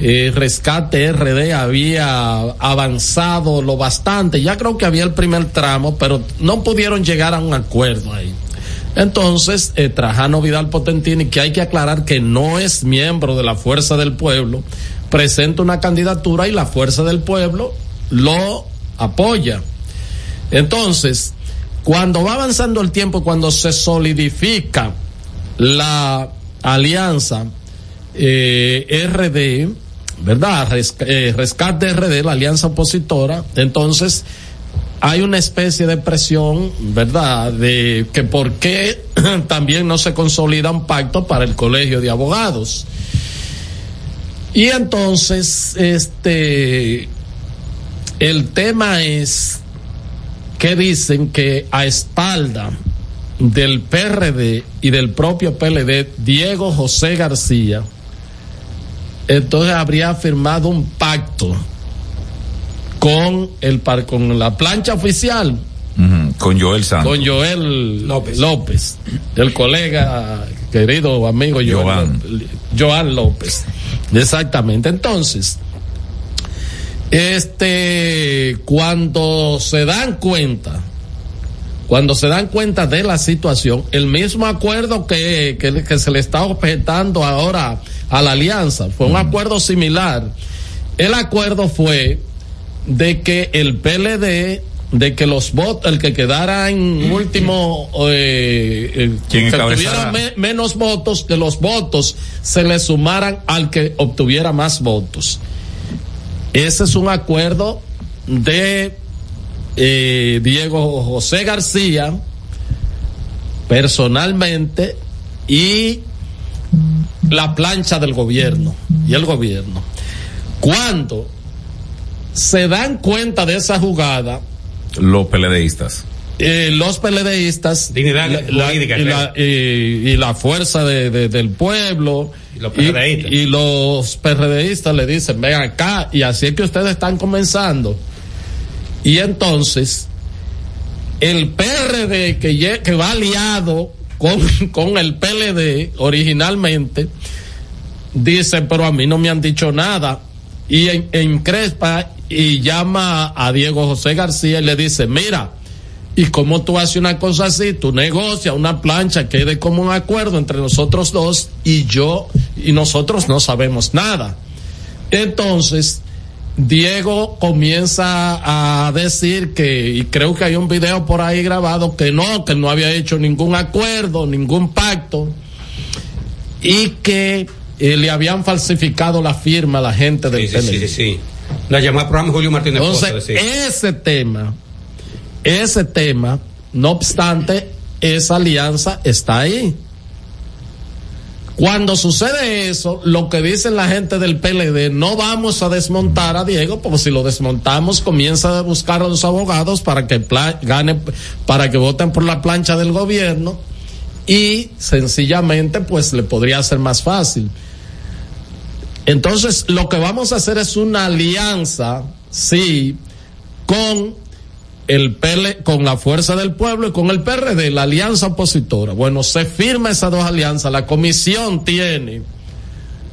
eh, Rescate RD había avanzado lo bastante. Ya creo que había el primer tramo, pero no pudieron llegar a un acuerdo ahí. Entonces, eh, Trajano Vidal Potentini, que hay que aclarar que no es miembro de la Fuerza del Pueblo, presenta una candidatura y la Fuerza del Pueblo lo apoya. Entonces, cuando va avanzando el tiempo, cuando se solidifica la alianza eh, RD, ¿verdad? Eh, Rescate RD, la alianza opositora, entonces hay una especie de presión, ¿verdad? De que por qué *clears throat* también no se consolida un pacto para el colegio de abogados. Y entonces, este, el tema es que dicen que a espalda del PRD y del propio PLD, Diego José García, entonces habría firmado un pacto con el par- con la plancha oficial Con Joel Santos. con Joel López, el colega querido amigo Joel Joan. López, Joan López. Exactamente. Entonces, este, cuando se dan cuenta, cuando se dan cuenta de la situación, el mismo acuerdo que, que, que se le está objetando ahora a la alianza fue un acuerdo similar. El acuerdo fue de que el PLD, de que los votos, el que quedara en último, eh, eh, ¿Quién que tuviera me- menos votos, que los votos se le sumaran al que obtuviera más votos. Ese es un acuerdo de eh, Diego José García, personalmente, y la plancha del gobierno y el gobierno. Cuando se dan cuenta de esa jugada, Los peledeístas. eh, los peledeístas Dignidad la- la- jurídica, y, la, y- y la fuerza de- de- del pueblo Y los y los PRDistas le dicen ven acá y así es que ustedes están comenzando y entonces el PRD que, que va aliado con, *laughs* el PLD originalmente dice pero a mí no me han dicho nada y en, encrespa y llama a Diego José García y le dice mira y como tú haces una cosa así, tú negocias una plancha que de común acuerdo entre nosotros dos y yo y nosotros no sabemos nada. Entonces, Diego comienza a decir que, y creo que hay un video por ahí grabado, que no, que no había hecho ningún acuerdo, ningún pacto, y que eh, le habían falsificado la firma a la gente del Sí, sí, sí, sí. La llamada programa Julio Martínez Entonces, ese tema, ese tema, no obstante, esa alianza está ahí. Cuando sucede eso, lo que dicen la gente del PLD, no vamos a desmontar a Diego, porque si lo desmontamos, comienza a buscar a los abogados para que gane, para que voten por la plancha del gobierno y sencillamente, pues le podría ser más fácil. Entonces, lo que vamos a hacer es una alianza, sí, con el PL, con la fuerza del pueblo y con el PRD, la alianza opositora. Bueno, se firma esas dos alianzas, la comisión tiene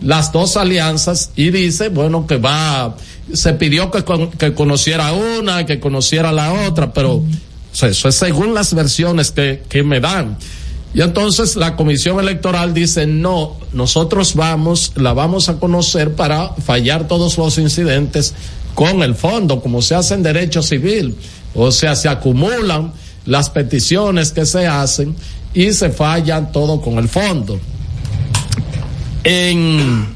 las dos alianzas y dice, bueno, que va, se pidió que, que conociera una, que conociera la otra, pero eso es según las versiones que, que me dan. Y entonces la comisión electoral dice, no, nosotros vamos, la vamos a conocer para fallar todos los incidentes con el fondo, como se hace en derecho civil. O sea, se acumulan las peticiones que se hacen y se fallan todo con el fondo. En,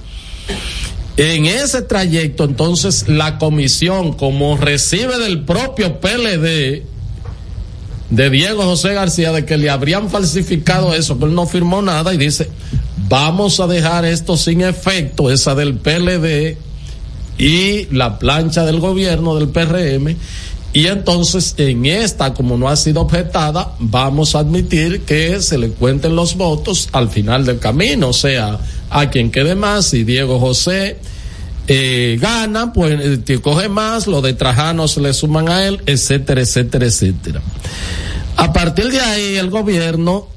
en ese trayecto, entonces, la comisión, como recibe del propio PLD, de Diego José García, de que le habrían falsificado eso, que él no firmó nada, y dice, vamos a dejar esto sin efecto, esa del PLD y la plancha del gobierno del PRM, y entonces en esta, como no ha sido objetada, vamos a admitir que se le cuenten los votos al final del camino, o sea, a quien quede más, si Diego José eh, gana, pues coge más, lo de Trajano se le suman a él, etcétera, etcétera, etcétera. A partir de ahí el gobierno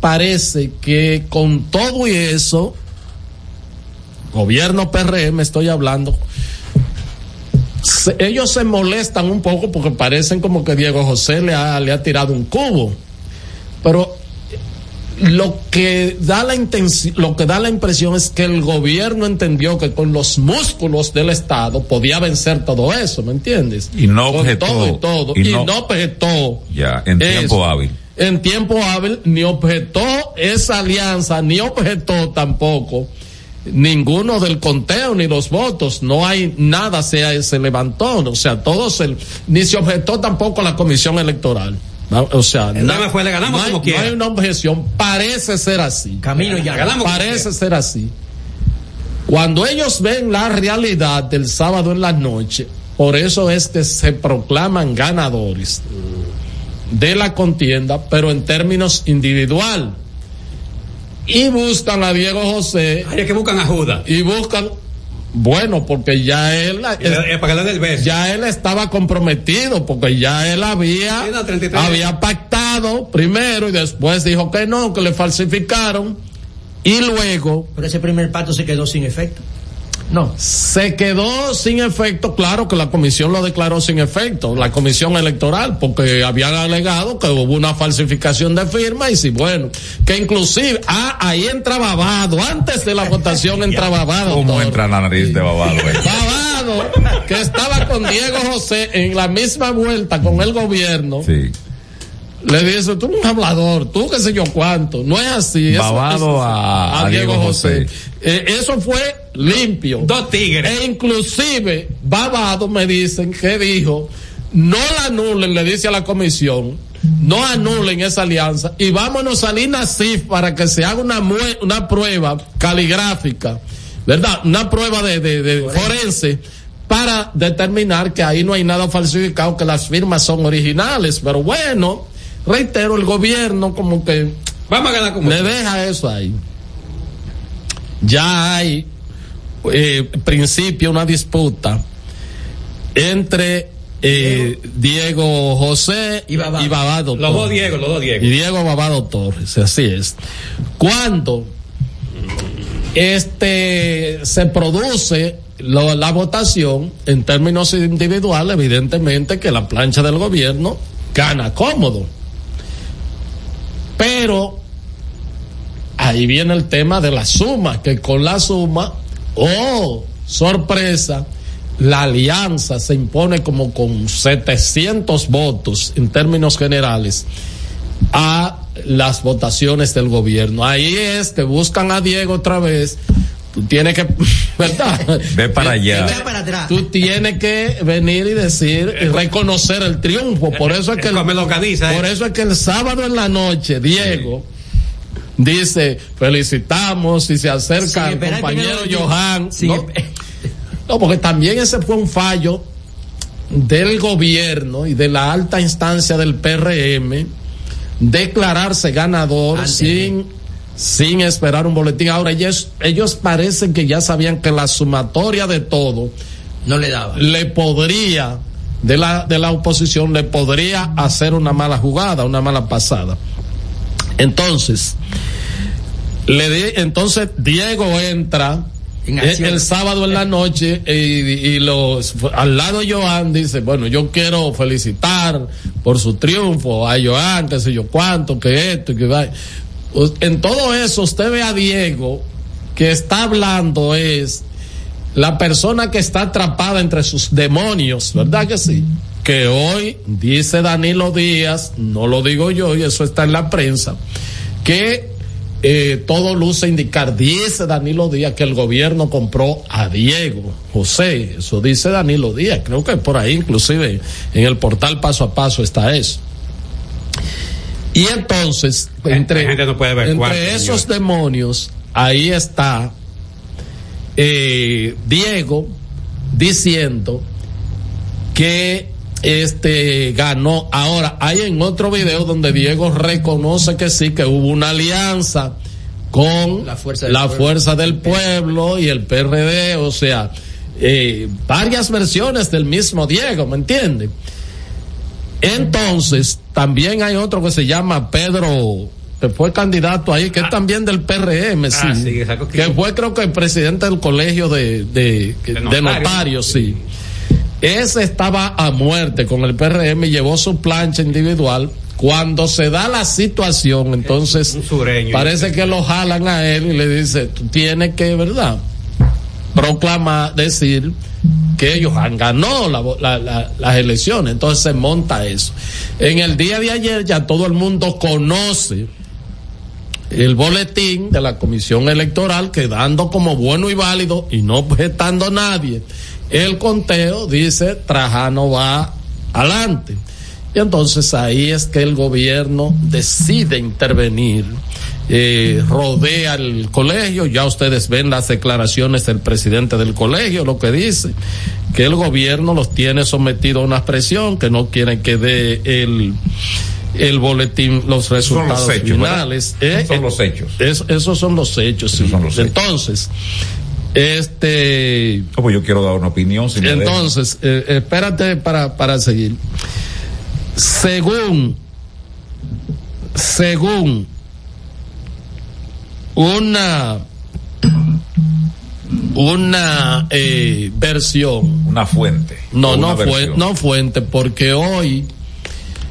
parece que con todo y eso, gobierno PRM estoy hablando, se- ellos se molestan un poco porque parecen como que Diego José le ha, le ha tirado un cubo. Pero lo que da la lo que da la impresión es que el gobierno entendió que con los músculos del Estado podía vencer todo eso, ¿me entiendes? Y no Con objetó. todo y todo. y Y, no- no, objetó Ya, en Eso. tiempo hábil. en tiempo hábil, ni objetó esa alianza, ni objetó tampoco ninguno del conteo ni los votos, no hay nada se, se levantó, o sea, todo se, ni se objetó tampoco la comisión electoral. O sea, El fue, le ganamos no hay, como no quiera. hay una objeción, parece ser así. Camino ya. Ganamos Parece ser así. Cuando ellos ven la realidad del sábado en la noche, por eso es que se proclaman ganadores de la contienda, pero en términos individual. Y buscan a Diego José. Hay que buscan a Judas. Y buscan, bueno, porque ya él, para que el beso. ya él estaba comprometido, porque ya él había, Sí, no, 33. había pactado primero y después dijo que no, que le falsificaron. Y luego Pero ese primer pacto se quedó sin efecto. No. se quedó sin efecto, claro que la comisión lo declaró sin efecto, la comisión electoral, porque habían alegado que hubo una falsificación de firma y si bueno, que inclusive, ah, ahí entra Babado, antes de la votación *laughs* entra Babado. ¿Cómo entra la nariz de babado? eh? Babado, que estaba con Diego José en la misma vuelta con el gobierno, Sí. Le dice, tú eres un hablador, tú qué sé yo cuánto, no es así. eso a- a Diego José. Eh, eso fue limpio. Dos tigres. E inclusive, Babado me dicen que dijo, no la anulen, le dice a la comisión, no anulen esa alianza y vámonos a Sif para que se haga una, una prueba caligráfica, ¿verdad? Una prueba de, de forense para determinar que ahí no hay nada falsificado, que las firmas son originales. Pero bueno, reitero, el gobierno como que Vamos a ganar como le deja eso ahí. Ya hay eh, principio una disputa entre eh, Diego José y Babado. Los dos Diego, los dos Diego. Y Diego Babado Torres, así es. Cuando este se produce la votación en términos individuales, evidentemente que la plancha del gobierno gana cómodo. Pero ahí viene el tema de la suma, que con la suma, oh, sorpresa, la alianza se impone como con 700 votos en términos generales a las votaciones del gobierno. Ahí es que buscan a Diego otra vez tú tienes que, *laughs* ¿verdad? Ve para allá. Tú tienes que venir y decir y reconocer el triunfo. Por eso es que el, por eso es que el sábado en la noche, Diego dice, felicitamos y se acerca el compañero Johan. ¿no? porque también ese fue un fallo del gobierno y de la alta instancia del PRM declararse ganador sin sin esperar un boletín. Ahora ellos, ellos parecen que ya sabían que la sumatoria de todo no le daba. Le podría de la de la oposición le podría hacer una mala jugada, una mala pasada. Entonces, le di, entonces Diego entra el, sábado en la noche y, y, los al lado de Joan dice, bueno, yo quiero felicitar por su triunfo a Joan, qué sé yo cuánto, que esto, que va en todo eso usted ve a Diego que está hablando es la persona que está atrapada entre sus demonios, ¿verdad que sí? Que hoy dice Danilo Díaz, no lo digo yo y eso está en la prensa, que eh, todo luce indicar, dice Danilo Díaz que el gobierno compró a Diego José, eso dice Danilo Díaz, creo que por ahí inclusive en el portal paso a paso está eso. Y entonces, entre, esos demonios, ahí está eh, Diego diciendo que este ganó. Ahora, hay en otro video donde Diego reconoce que sí, que hubo una alianza con la fuerza del, pueblo. Fuerza del pueblo y el PRD, o sea, eh, varias versiones del mismo Diego, ¿me entiende? Entonces, también hay otro que se llama Pedro, que fue candidato ahí, que es ah. también del PRM, ah, sí. que fue creo que el presidente del colegio de, de, notarios, sí. Ese estaba a muerte con el PRM y llevó su plancha individual. Cuando se da la situación, entonces parece que lo jalan a él y le dice, tú tienes que, ¿verdad? Proclamar, decir que ellos han ganado las elecciones. Entonces se monta eso. En el día de ayer ya todo el mundo conoce el boletín de la Comisión Electoral quedando como bueno y válido y no objetando nadie. El conteo dice Trajano va adelante. Y entonces ahí es que el gobierno decide intervenir eh, rodea el colegio. Ya ustedes ven las declaraciones del presidente del colegio, lo que dice, que el gobierno los tiene sometido a una presión, que no quieren que dé el el boletín, los resultados finales. Eh, son los hechos. esos son los hechos, Entonces, este. Oh, pues yo quiero dar una opinión. entonces, eh, espérate para, para seguir. Según, según una una eh, versión. Una fuente. No, no, fue, no fuente, porque hoy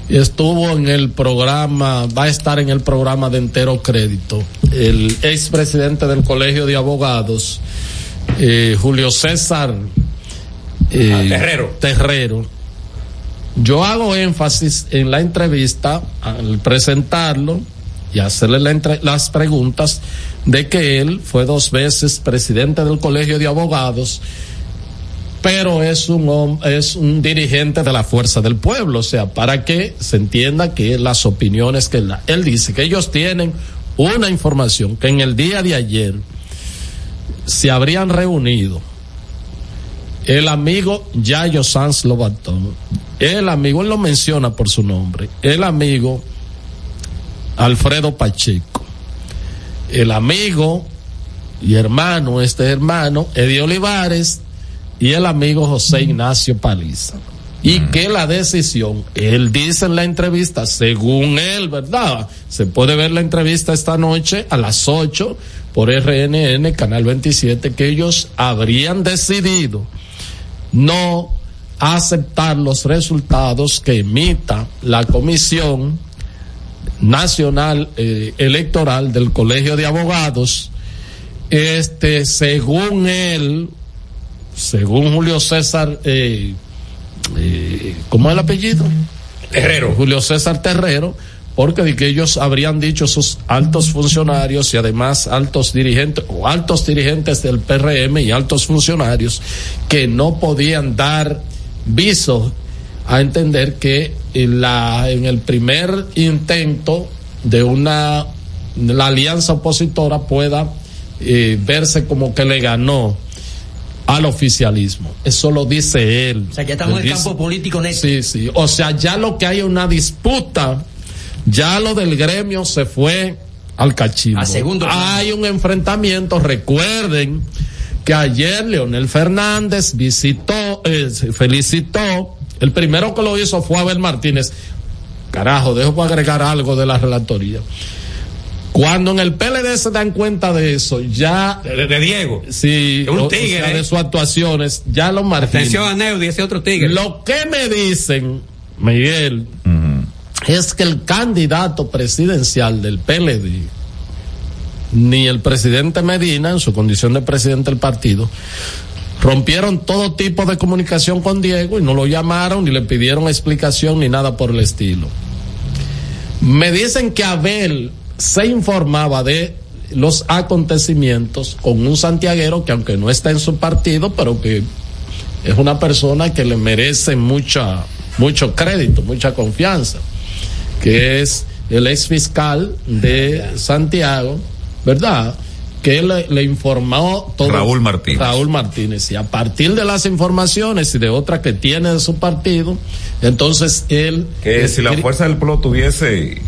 estuvo en el programa, va a estar en el programa de entero crédito, el expresidente del Colegio de Abogados, eh, Julio César eh, ah, Terrero. Terrero. Yo hago énfasis en la entrevista al presentarlo y hacerle las preguntas de que él fue dos veces presidente del Colegio de Abogados, pero es un es un dirigente de la fuerza del pueblo, o sea, para que se entienda que las opiniones que él, él dice que ellos tienen una información que en el día de ayer se habrían reunido. El amigo Yayo Sanz Lobatón, el amigo, él lo menciona por su nombre, el amigo Alfredo Pacheco, el amigo y hermano, este hermano, Eddie Olivares, y el amigo José Ignacio Paliza. Y que la decisión, él dice en la entrevista, según él, ¿verdad? Se puede ver la entrevista esta noche a las 8 por RNN, Canal 27, que ellos habrían decidido no aceptar los resultados que emita la Comisión Nacional eh, Electoral del Colegio de Abogados, este, según él, según Julio César, eh, eh, ¿cómo es el apellido? Terrero. Julio César Terrero, porque de que ellos habrían dicho sus altos funcionarios y además altos dirigentes o altos dirigentes del PRM y altos funcionarios que no podían dar viso a entender que en la en el primer intento de una la alianza opositora pueda eh, verse como que le ganó al oficialismo. Eso lo dice él. O sea, ya estamos en el campo político neto. Sí, sí. O sea, ya lo que hay es una disputa, ya lo del gremio se fue al cachimbo. A segundo plano. Hay un enfrentamiento, recuerden que ayer Leonel Fernández visitó, eh, felicitó, el primero que lo hizo fue Abel Martínez. Carajo, dejo para agregar algo de la relatoría. Cuando en el PLD se dan cuenta de eso, ya De, de Diego. Sí, un o- o tigre, sea, ¿eh? de sus actuaciones, ya los Martínez. Atención a Neudi, ese otro tigre. Lo que me dicen, Miguel, es que el candidato presidencial del PLD, ni el presidente Medina, en su condición de presidente del partido, rompieron todo tipo de comunicación con Diego y no lo llamaron ni le pidieron explicación ni nada por el estilo. Me dicen que Abel se informaba de los acontecimientos con un santiaguero que aunque no está en su partido, pero que es una persona que le merece mucha, mucho crédito, mucha confianza, que es el ex fiscal de Santiago, ¿verdad? Que le, le informó todo. Raúl Martínez. Raúl Martínez. Y a partir de las informaciones y de otras que tiene de su partido, entonces él. Que si la fuerza del pueblo tuviese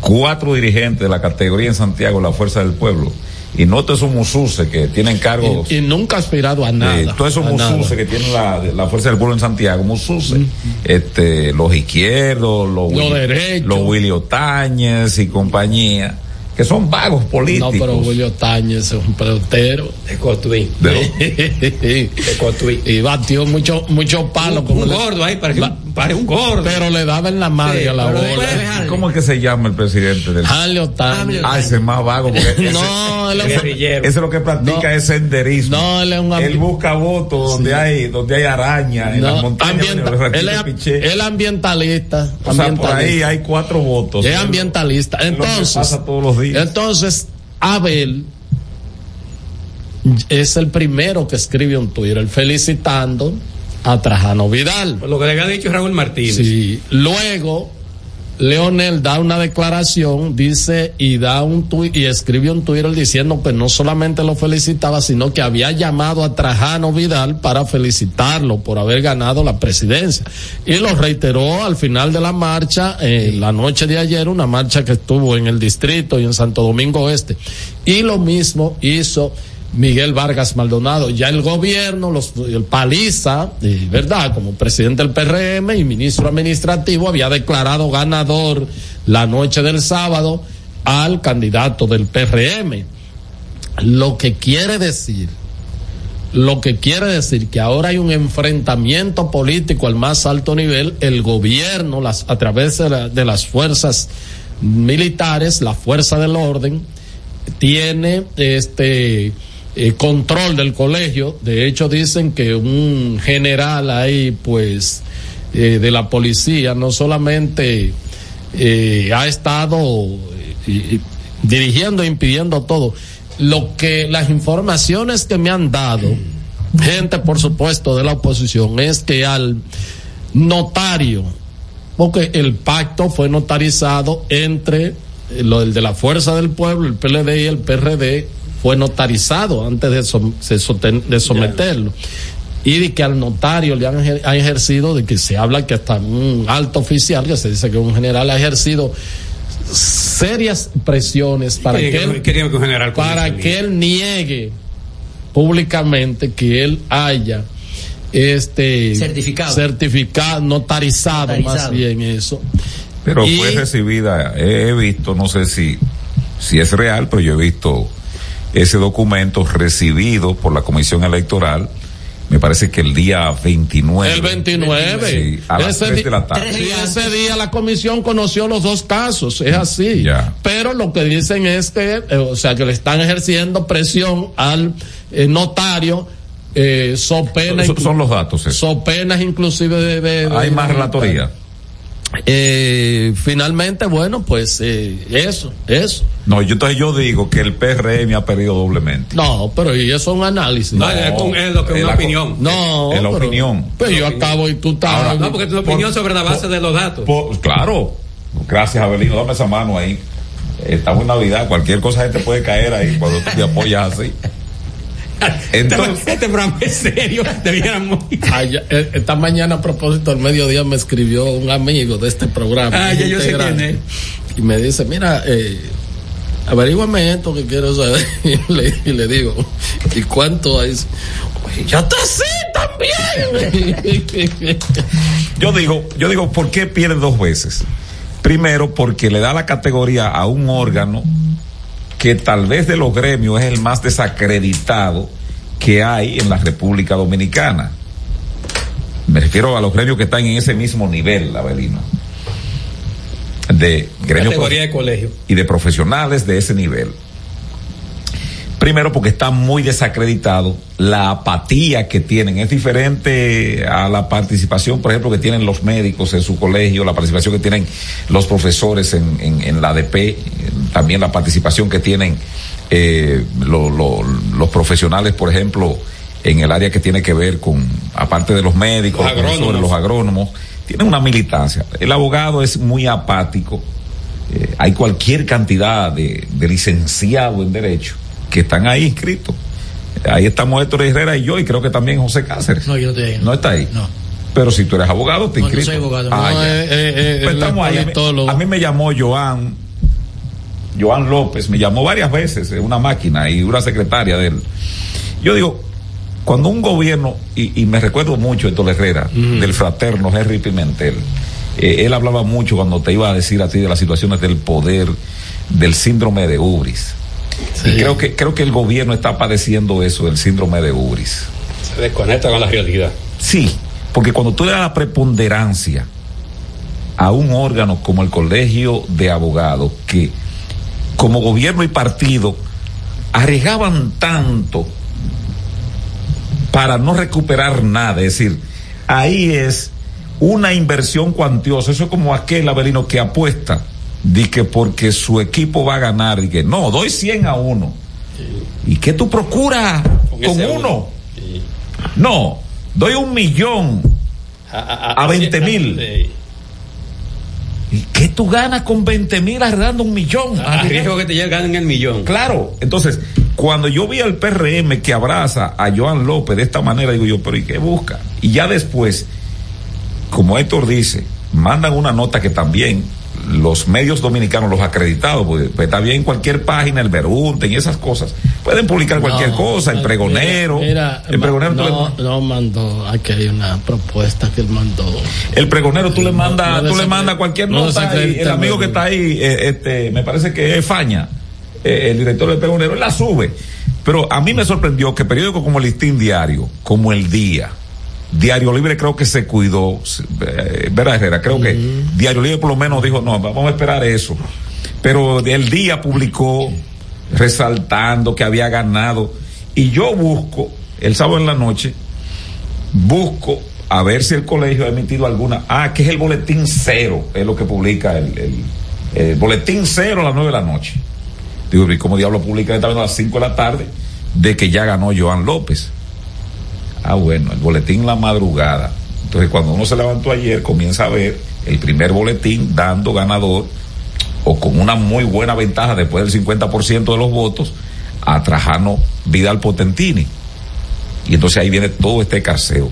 cuatro dirigentes de la categoría en Santiago, la fuerza del pueblo, y no todos esos mususes que tienen cargos. Y, y nunca ha aspirado a nada. Eh, todos esos mususes que tienen la, la fuerza del pueblo en Santiago, mususes, este, los izquierdos, los, Los Willy- derechos. los Willy Otañez y compañía, que son vagos políticos. No, pero Julio Táñez es un pelotero. De Cotuí. De *laughs* Cotuí. Y batió mucho, mucho palo. Un, como un le- gordo ahí, parece, La- un, parece un gordo. Pero le daba en la madre Sí, a la bola. ¿Cómo es que se llama el presidente del Julio Táñez. Ah, ese es más vago porque ese, No, él es ese lo que practica No. es senderismo. No, él es un Él busca votos donde hay donde hay araña en No, las montañas. él, es, él ambientalista. o sea, por ahí hay cuatro votos. es Él- ambientalista. es Entonces, pasa todos los días. entonces, Abel es el primero que escribe un Twitter felicitando a Trajano Vidal. Por lo que le había dicho Raúl Martínez. Sí. Luego, Leonel da una declaración, dice, y da un tuit, y escribe un Twitter diciendo que no solamente lo felicitaba, sino que había llamado a Trajano Vidal para felicitarlo por haber ganado la presidencia. Y lo reiteró al final de la marcha, eh, la noche de ayer, una marcha que estuvo en el distrito y en Santo Domingo Este. Y lo mismo hizo Miguel Vargas Maldonado. Ya el gobierno, los, el Paliza, eh, ¿verdad? Como presidente del PRM y ministro administrativo, había declarado ganador la noche del sábado al candidato del PRM. Lo que quiere decir, lo que quiere decir que ahora hay un enfrentamiento político al más alto nivel, el gobierno, las, a través de, la- de las fuerzas militares, la fuerza del orden, tiene este eh, control del colegio. De hecho, dicen que un general ahí, pues, eh, de la policía, no solamente eh, ha estado eh, dirigiendo impidiendo todo. Lo que las informaciones que me han dado gente, por supuesto, de la oposición, es que al notario, porque el pacto fue notarizado entre lo del de la Fuerza del Pueblo, el PLD y el PRD, fue notarizado antes de, som- de someterlo. Y de que al notario le han ejer- ha ejercido, de que se habla que hasta un alto oficial, que se dice que un general ha ejercido serias presiones para que que- él, queríamos que un general con para que él niegue públicamente que él haya este Certificado. certificado notarizado, Notarizado. más bien eso Pero Y- fue recibida, he, he visto, no sé si, si es real, pero yo he visto ese documento recibido por la Comisión Electoral, me parece que el día 29. el 29 Sí, a las ese, 3 di- de la tarde. sí, ese día la comisión conoció los dos casos es así Ya. pero lo que dicen es que eh, o sea que le están ejerciendo presión al eh, notario eh, so pena Son- son los datos, esos. so penas inclusive de, de- de- Hay más relatoría. Eh, finalmente, bueno, pues eh, eso, eso. No, yo entonces yo digo que el PRM ha perdido doblemente. No, pero y eso es un análisis. No, es con- es lo que es una la- opinión. No, es la pero- opinión. Pero yo acabo y tú estás. Ahora, No, porque es una opinión sobre la base de los datos. Po- claro. Gracias, Abelino. Dame esa mano ahí. Estamos en Navidad. Cualquier cosa gente puede caer ahí cuando tú te apoyas así. *laughs* Entonces, este programa es serio, debiéramos. Ay, eh, esta mañana a propósito al mediodía me escribió un amigo de este programa. Ah, ya yo sé quién Y me dice, mira, eh, averígüame esto que quiero saber. *laughs* Y le, y le digo, ¿y cuánto hay? Ya te sé también. *laughs* yo digo, yo digo, ¿por qué pierde dos veces? Primero, porque le da la categoría a un órgano que tal vez de los gremios es el más desacreditado que hay en la República Dominicana. Me refiero a los gremios que están en ese mismo nivel, Abelino. De gremios Categoría de colegio. y de profesionales de ese nivel. Primero porque está muy desacreditado, la apatía que tienen es diferente a la participación, por ejemplo, que tienen los médicos en su colegio, la participación que tienen los profesores en, en, en la ADP, también la participación que tienen eh, lo- lo- los profesionales, por ejemplo, en el área que tiene que ver con, aparte de los médicos, Los agrónomos. los agrónomos, tienen una militancia. El abogado es muy apático. Eh, hay cualquier cantidad de, de licenciados en Derecho que están ahí inscritos. Ahí estamos Héctor Herrera y yo, y creo que también José Cáceres. No, yo no estoy ahí. No está ahí. No. Pero si tú eres abogado, te No, yo soy abogado. Ah, No, eh, eh, eh, Pues estamos es ahí. A mí- me llamó Joan, Joan López, me llamó varias veces, una máquina y una secretaria de él. Yo digo, cuando un gobierno, y, y me recuerdo mucho Héctor Herrera, del fraterno Henry Pimentel, eh, él hablaba mucho cuando te iba a decir a ti de las situaciones del poder, del síndrome de Ubris. Y creo que, creo que el gobierno está padeciendo eso, del síndrome de Ubris. Se desconecta con la realidad. Sí, porque cuando tú le das la preponderancia a un órgano como el Colegio de Abogados, que como gobierno y partido arriesgaban tanto para no recuperar nada, es decir, ahí es una inversión cuantiosa, eso es como aquel Avelino que apuesta, di que porque su equipo va a ganar, y que no, doy 100 a uno. ¿Y qué tú procuras con, uno? uno. No, doy un millón a 20 mil. Sí. ¿Y qué tú ganas con 20 mil arreglando un millón? A riesgo que te lleguen el millón. Claro, entonces, cuando yo vi al PRM que abraza a Joan López de esta manera, digo yo, pero ¿y qué busca? Y ya después, como Héctor dice, mandan una nota que también los medios dominicanos, los acreditados, porque pues, está bien cualquier página, el Verunten y esas cosas, pueden publicar cualquier No, cosa, el pregonero, Mira, el pregonero tú le- no, no mandó, aquí hay una propuesta que él mandó. El pregonero tú le No, mandas, no tú le mandas cualquier no nota y el amigo que no. está ahí, eh, este, me parece que es Faña, eh, el director del pregonero, él la sube. Pero a mí me sorprendió que periódicos como el Listín Diario, como El Día, Diario Libre creo que se cuidó, eh, Vera Herrera, creo que Diario Libre por lo menos dijo, no, vamos a esperar eso. Pero El Día publicó resaltando que había ganado. Y yo busco, el sábado en la noche, busco a ver si el colegio ha emitido alguna. Ah, que es el boletín cero, es lo que publica el, el- el boletín cero a las nueve de la noche. Digo, ¿y cómo diablo publica esta vez a las cinco de la tarde de que ya ganó Joan López? Ah, bueno, el boletín la madrugada. Entonces, cuando uno se levantó ayer, comienza a ver el primer boletín dando ganador o con una muy buena ventaja después del 50% de los votos a Trajano Vidal Potentini. Y entonces ahí viene todo este carseo.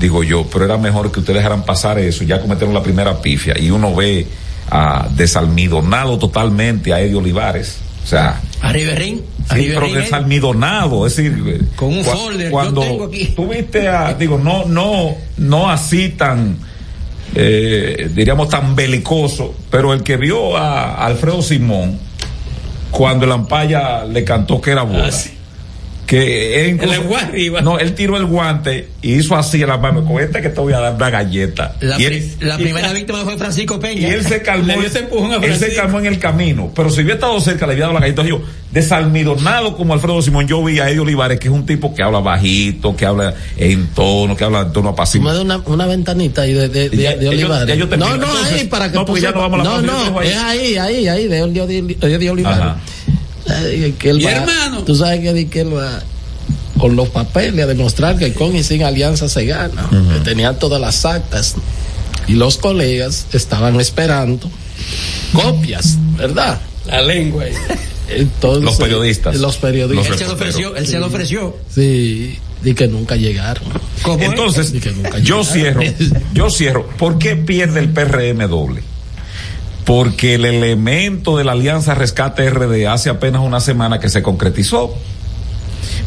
Digo yo, pero era mejor que ustedes dejaran pasar eso, ya cometieron la primera pifia y uno ve a desalmidonado totalmente a Eddie Olivares. O sea, A Riverín. Sí, pero Riverín, ¿eh? desalmidonado, es decir, Con un cua- folder, yo cuando tengo aquí. tú viste a, digo, no, no, no así tan, eh, diríamos tan belicoso, pero el que vio a Alfredo Simón cuando el Ampaya le cantó que era boda. Que él incluso- El no, él tiró el guante y hizo así en la mano, con este que te voy a dar una galleta. La, Y pri- él- la y- primera *laughs* víctima fue Francisco Peña. y él se calmó. Le dio ese empujón a él se calmó en el camino. Pero si hubiera estado cerca, le hubiera dado la galleta. Yo, desalmidonado como Alfredo Simón, yo vi a Eddie Olivares, que es un tipo que habla bajito, que habla en tono, que habla en tono apacible. me das una, una ventanita ahí de, de, de, Ya- de ya yo- Olivares. no, no, Entonces, ahí para que no, porque ya no vamos a la No, no, ahí. es ahí, ahí, ahí, de Eddie de, de Olivares. Ajá. Que él Y va- hermano. Tú sabes que, di que él va con los papeles a demostrar que con y sin alianza se gana. Que tenía todas las actas. Y los colegas estaban esperando copias, ¿verdad? La lengua. Entonces, Los periodistas. Los periodistas. él se lo ofreció, él se lo ofreció. Sí, y que nunca llegaron. ¿Cómo es? Entonces, Y que nunca yo llegaron. cierro, yo cierro. ¿Por qué pierde el PRM doble? Porque el elemento de la Alianza Rescate RD hace apenas una semana que se concretizó.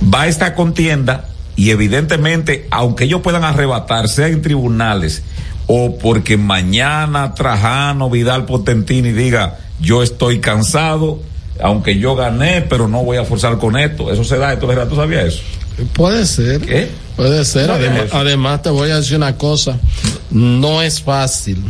Va esta contienda y evidentemente, aunque ellos puedan arrebatar, sea en tribunales o porque mañana Trajano Vidal Potentini diga yo estoy cansado, aunque yo gané, pero no voy a forzar con esto. Eso se da, esto ¿tú sabías eso? Puede ser. ¿Qué? Puede ser. Además, además, te voy a decir una cosa. No es fácil.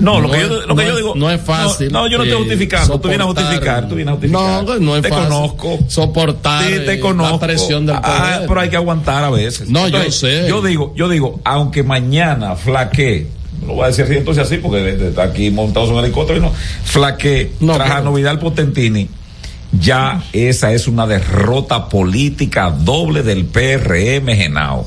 No, lo que yo, lo que no yo es- digo. no es fácil, No, no, yo no estoy justificando. Tú vienes a soportar- justificar, tú vienes a justificar. No, no es te fácil. conozco. Soportar Sí, te conozco. la presión del Ah, poder. pero hay que aguantar a veces. No, yo sé. Yo digo, yo digo, aunque mañana flaque, no lo voy a decir así entonces así, porque está aquí montados en helicóptero y no, flaque, No, Trajano Vidal Potentini, ya esa es una derrota política doble del PRM Genao.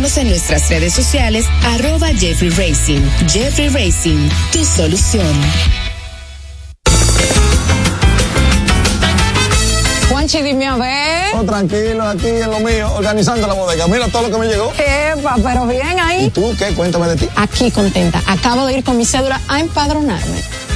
en nuestras redes sociales, arroba Jeffrey Racing. Jeffrey Racing, tu solución. Juanchi, dime a ver. Oh, tranquilo, aquí en lo mío, organizando la bodega. Mira todo lo que me llegó. Epa, pero bien ahí. ¿Y tú qué? Cuéntame de ti. Aquí contenta. Acabo de ir con mi cédula a empadronarme.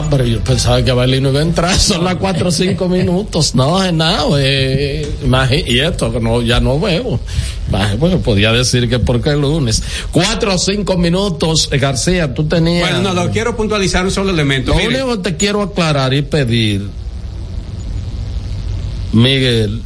Ah, pero yo pensaba que Bailey no iba a entrar, *laughs* son las cuatro o cinco minutos, no es nada, eh, y esto que no, ya no veo. Bah, Bueno, podía decir que porque el lunes. Cuatro o cinco minutos, García, tú tenías. Bueno, no, lo quiero puntualizar un solo elemento. Lo Mire, único que te quiero aclarar y pedir, Miguel,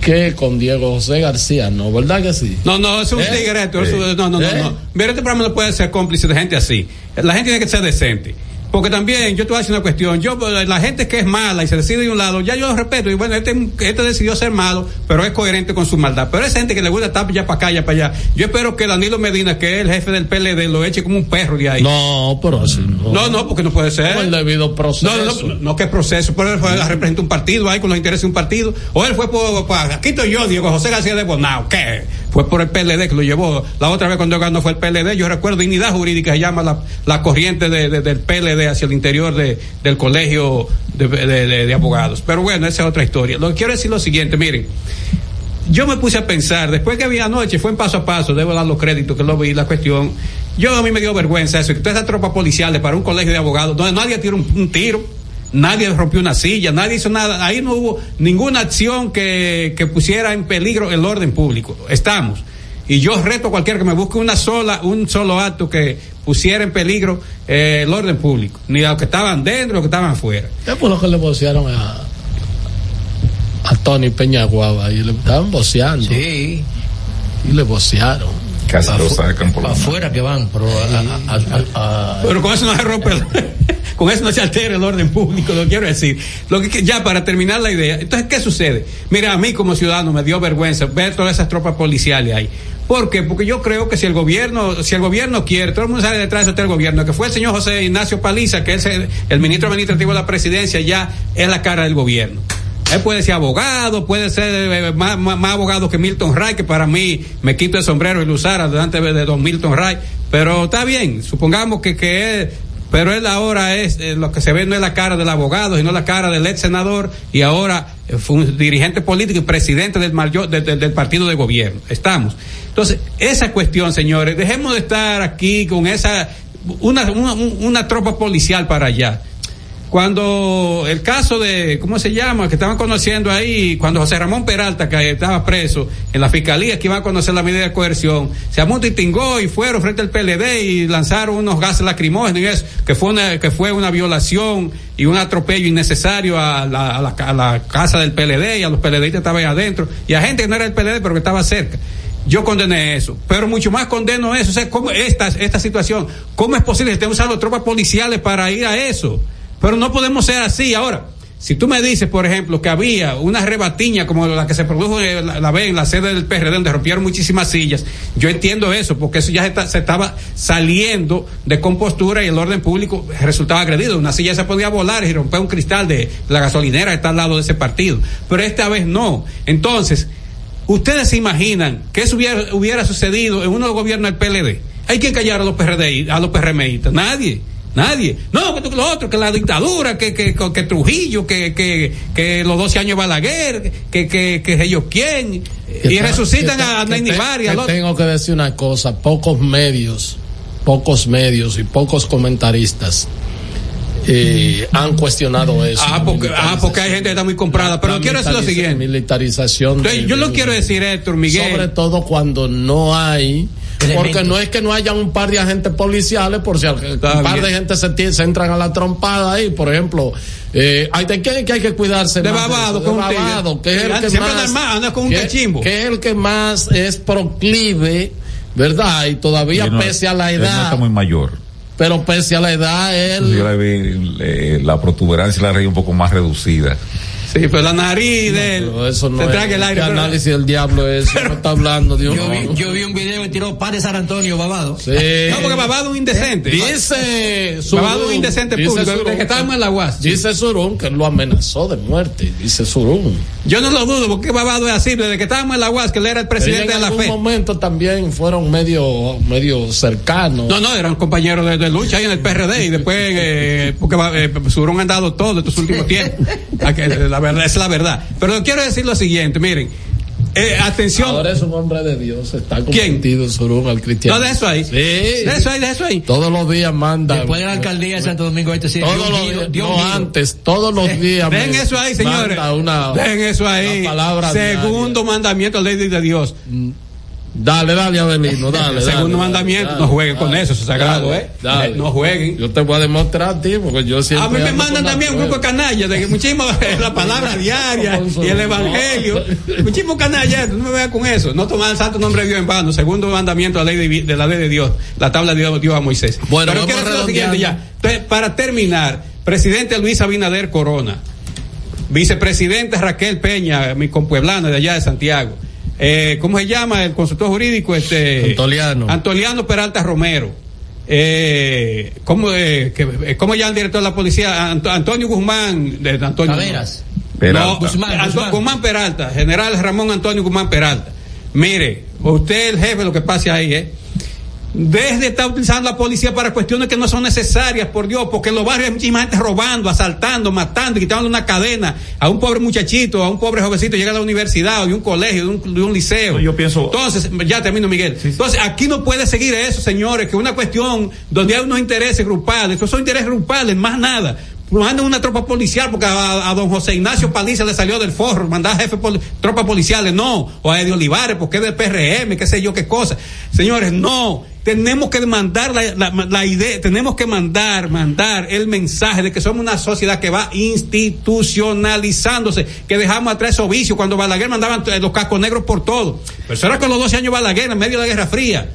que con Diego José García, ¿no? ¿Verdad que sí? No, no, es un ¿Eh? tigreto. ¿Eh? No, no, no, ¿Eh? no. Mira, este programa no puede ser cómplice de gente así. La gente tiene que ser decente. Porque también, yo te voy a decir una cuestión. Yo, la gente que es mala y se decide de un lado, ya yo lo respeto. Y bueno, este, este decidió ser malo, pero es coherente con su maldad. Pero esa gente que le gusta estar ya para acá, ya para allá. Yo espero que Danilo Medina, que es el jefe del PLD, lo eche como un perro de ahí. No, pero así no. No, no, porque no puede ser. Como el debido proceso. No, no, no, no, que proceso, pero él fue, representa un partido ahí con los intereses de un partido. O él fue por, por- aquí estoy yo, Diego José García de Bonao, ¿qué? Fue por el PLD que lo llevó. La otra vez cuando él ganó fue el PLD. Yo recuerdo dignidad jurídica, se llama la, la corriente de- de- del PLD hacia el interior de, del colegio de, abogados. Pero bueno, esa es otra historia. Lo que quiero decir lo siguiente, miren. Yo me puse a pensar, después que vi anoche, fue en paso a paso, debo dar los créditos que lo vi, la cuestión. Yo a mí me dio vergüenza eso, que todas esas tropas policiales para un colegio de abogados, donde nadie tiró un, un tiro, nadie rompió una silla, nadie hizo nada, ahí no hubo ninguna acción que, que pusiera en peligro el orden público. Estamos. Y yo reto a cualquiera que me busque una sola, un solo acto que pusiera en peligro eh, el orden público, ni a los que estaban dentro, ni a los que estaban afuera. ¿Qué fue lo que le vocearon a, a Tony Peñaguaba? Y le estaban voceando. Sí. Y le vocearon. Casi lo sacan por la Afuera que van, pero a- a- a- a- Pero con eso no se rompe, el- *laughs* con eso no se altera el orden público, lo quiero decir. Lo que ya para terminar la idea, entonces qué sucede? Mira, a mí como ciudadano me dio vergüenza ver todas esas tropas policiales ahí. ¿Por qué? Porque yo creo que si el gobierno, si el gobierno quiere, todo el mundo sale detrás de este gobierno, que fue el señor José Ignacio Paliza, que es el, el ministro administrativo de la presidencia, ya es la cara del gobierno. Él puede ser abogado, puede ser eh, más, más- más abogado que Milton Ray, que para mí me quito el sombrero y lo usara delante de don Milton Ray. Pero está bien, supongamos que, que él, pero él ahora es, eh, lo que se ve no es la cara del abogado, sino la cara del ex senador y ahora eh, dirigente político y presidente del, mayor, de- de- del partido de gobierno. Estamos. Entonces, esa cuestión, señores, dejemos de estar aquí con esa, una, una, una tropa policial para allá. Cuando el caso de, ¿cómo se llama? Que estaban conociendo ahí, cuando José Ramón Peralta, que estaba preso en la fiscalía, que iban a conocer la medida de coerción, se amontitingó y fueron frente al PLD y lanzaron unos gases lacrimógenos y eso, que fue una, que fue una violación y un atropello innecesario a la, a la, a la casa del PLD y a los PLDistas que estaban ahí adentro y a gente que no era del PLD pero que estaba cerca. Yo condené eso, pero mucho más condeno eso. O sea, ¿cómo esta, esta situación? ¿Cómo es posible que estén usando tropas policiales para ir a eso? Pero no podemos ser así. Ahora, si tú me dices, por ejemplo, que había una rebatiña como la que se produjo en la, la vez en la sede del PRD, donde rompieron muchísimas sillas, yo entiendo eso, porque eso ya se, estaba saliendo de compostura y el orden público resultaba agredido. Una silla se podía volar y romper un cristal de la gasolinera que está al lado de ese partido. Pero esta vez no. Entonces, ¿ustedes se imaginan que eso hubiera, hubiera sucedido en uno gobiernos del PLD? Hay quien callar a los PRD, a los PRMistas. Nadie. Nadie. No, que lo otro, que la dictadura, que, que, que, Trujillo, que, que, que los 12 años de Balaguer, que, que, que ellos quién. Y Que resucitan te- a Nayni te- al otro. Tengo que decir una cosa, pocos medios, pocos medios y pocos comentaristas eh, han cuestionado eso. Ah, porque, ah, porque hay gente que está muy comprada. Pero quiero decir lo siguiente. Militarización. Entonces, yo lo quiero decir, Héctor Miguel. Sobre todo cuando no hay. Porque no es que no haya un par de agentes policiales, por si al- un par de gente se, entran a la trompada ahí, por ejemplo, eh, hay de qué que hay que cuidarse De más babado, con de un tigre. babado, que es el que Siempre más, anda con un que- cachimbo. que es el que más es proclive, ¿verdad? Y todavía no- pese a la él no edad, está muy mayor. pero pese a la edad él Yo la vi eh, la protuberancia y la raíz un poco más reducida. Sí, pero la nariz de él. eso no se es, traga el aire. ¿qué pero- análisis del diablo es? No está hablando, Dios Yo vi, yo vi un video que tiró Padre San Antonio babado. Sí. No, porque babado es un indecente. Dice Babado es un indecente dice público. Surún de que estábamos en la UAS. Dice Surún que lo amenazó de muerte. Dice Surún. Yo no lo dudo, porque Babado es así. Desde que estábamos en la UAS, que él era el presidente de la en algún FE. momento también fueron medio, medio cercanos. No, no, eran compañeros de, de lucha ahí en el PRD y después, eh, porque eh, Surón han dado todo estos últimos tiempos. *laughs* Eh, La verdad, es la verdad. Pero quiero decir lo siguiente, miren, eh, atención. Ahora es un hombre de Dios. Está ¿Quién? convertido Surún al cristiano. No, de eso ahí. Sí. De eso ahí, de eso ahí. Todos los días manda. Después de la alcaldía de Santo Domingo Este sí, Todos los días, no giro. antes, todos los días. Dejen me eso ahí, señores. manda Una, Dejen eso ahí. una palabra Segundo mandamiento, ley de Dios. Dale, dale, Abelino, dale. El segundo dale, mandamiento, dale, no jueguen con eso, eso es sagrado, ¿eh? dale. No jueguen. Yo te voy a demostrar a ti, porque yo siempre. A mí me mandan también un grupo de canallas, de que muchísimo *laughs* la palabra diaria *laughs* y el evangelio. Muchísimo canallas, no me veas con eso. No tomar el santo nombre de Dios en vano. Segundo mandamiento de la ley de, de la ley de Dios. La tabla de Dios dio a Moisés. Bueno, Pero quiero decir lo siguiente ya. Para terminar, presidente Luis Abinader Corona, vicepresidente Raquel Peña, mi compueblana de allá de Santiago. Eh, ¿Cómo se llama el consultor jurídico? Este, Antoliano. Antoliano Peralta Romero. Eh, ¿cómo, eh, que, eh, ¿Cómo llama el director de la policía? Ant- Antonio Guzmán. De, Antonio, Taveras. Peralta. No, Guzmán, Anto- Guzmán. Guzmán Peralta, general Ramón Antonio Guzmán Peralta. Mire, usted es el jefe, lo que pase ahí, ¿eh? Deje de estar utilizando la policía para cuestiones que no son necesarias, por Dios, porque en los barrios hay muchísima gente robando, asaltando, matando, quitándole una cadena a un pobre muchachito, a un pobre jovencito, llega a la universidad o de un colegio, de un, de un liceo. Yo pienso- Entonces, ya termino, Miguel. Entonces, aquí no puede seguir eso, señores, que una cuestión donde hay unos intereses grupales, esos son intereses grupales, más nada. Mandan una tropa policial porque a, a don José Ignacio Paliza le salió del forro, mandar jefe poli- tropas policiales, no. O a Eddie Olivares porque es del PRM, qué sé yo qué cosa. Señores, no. Tenemos que mandar la, la- idea, tenemos que mandar, mandar el mensaje de que somos una sociedad que va institucionalizándose, que dejamos atrás esos vicios. Cuando Balaguer mandaban eh, los cascos negros por todo. Pero eso era con los 12 años Balaguer, en medio de la Guerra Fría.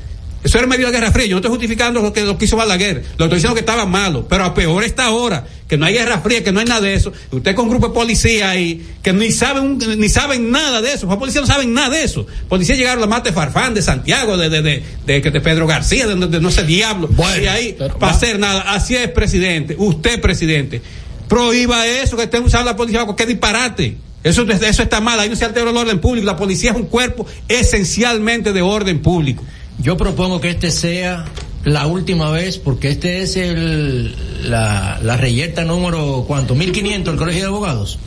Eso era medio de Guerra Fría. Yo no estoy justificando lo que, lo que hizo Balaguer. Lo estoy diciendo que estaba malo. Pero a peor está ahora. Que no hay Guerra Fría, que no hay nada de eso. Usted con un grupo de policía ahí, que ni saben, ni saben nada de eso. Los policías no saben nada de eso. Policías llegaron a la mate Farfán, de Santiago, de, de, de, de, Pedro García, de, no sé diablo. y ahí, para hacer nada. Así es, presidente. Usted, presidente. Prohíba eso, que estén usando la policía cualquier disparate. Eso, eso está mal. Ahí no se altera el orden público. La policía es un cuerpo esencialmente de orden público. Yo propongo que este sea la última vez, porque este es el, la, la reyerta número, ¿cuánto? 1500 del Colegio de Abogados.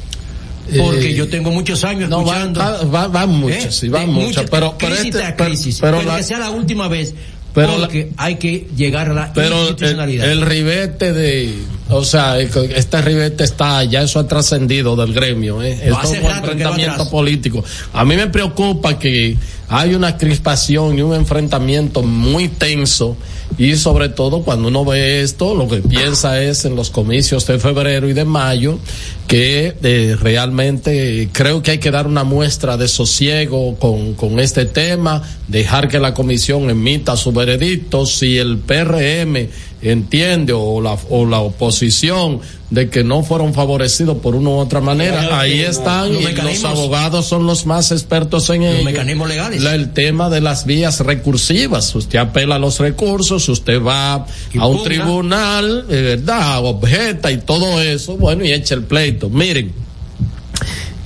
Porque Eh, yo tengo muchos años No, van, escuchando. va- va- van muchas, ¿eh? sí, van De muchas. Pero, pero este, crisis. pero Pero, la- que sea la última vez. Pero la- porque hay que llegar a la pero el, institucionalidad. el ribete de, O sea, este ribete está, ya eso ha trascendido del gremio, ¿eh? No, Esto es un va enfrentamiento político. A mí me preocupa que hay una crispación y un enfrentamiento muy tenso y sobre todo cuando uno ve esto, lo que piensa es en los comicios de febrero y de mayo, que eh, realmente creo que hay que dar una muestra de sosiego con, con este tema, dejar que la comisión emita su veredicto, si el PRM entiende o la, o la oposición de que no fueron favorecidos por una u otra manera, ahí están los y los abogados son los más expertos en ello. mecanismos legales. La- el tema de las vías recursivas, usted apela a los recursos, usted va a un Impugna. tribunal, eh, ¿verdad? Objeta y todo eso, bueno, y echa el pleito. Miren,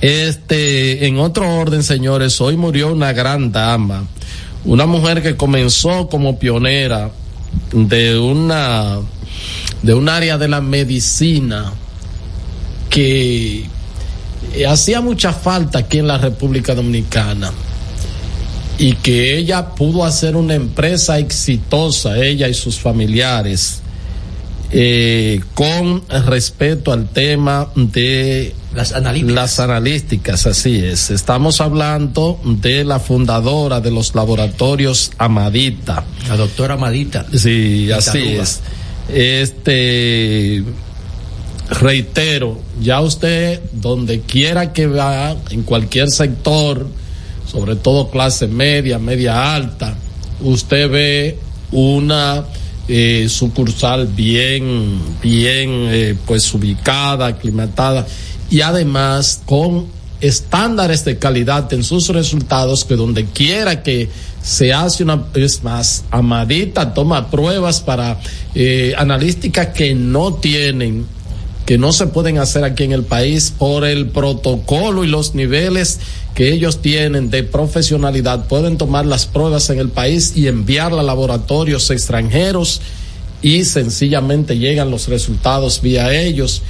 este, en otro orden, señores, hoy murió una gran dama, una mujer que comenzó como pionera de una, de un área de la medicina que hacía mucha falta aquí en la República Dominicana y que ella pudo hacer una empresa exitosa, ella y sus familiares, eh, con respeto al tema de las analíticas. Las analíticas, así es. Estamos hablando de la fundadora de los laboratorios Amadita. La doctora Amadita. Sí, así es. Este, reitero, ya usted, donde quiera que va, en cualquier sector, sobre todo clase media, media alta, usted ve una eh, sucursal bien, bien, eh, pues ubicada, aclimatada y además con estándares de calidad en sus resultados que donde quiera que se hace una es más amadita toma pruebas para eh, que no tienen que no se pueden hacer aquí en el país por el protocolo y los niveles que ellos tienen de profesionalidad. Pueden tomar las pruebas en el país y enviarla a laboratorios extranjeros y sencillamente llegan los resultados vía ellos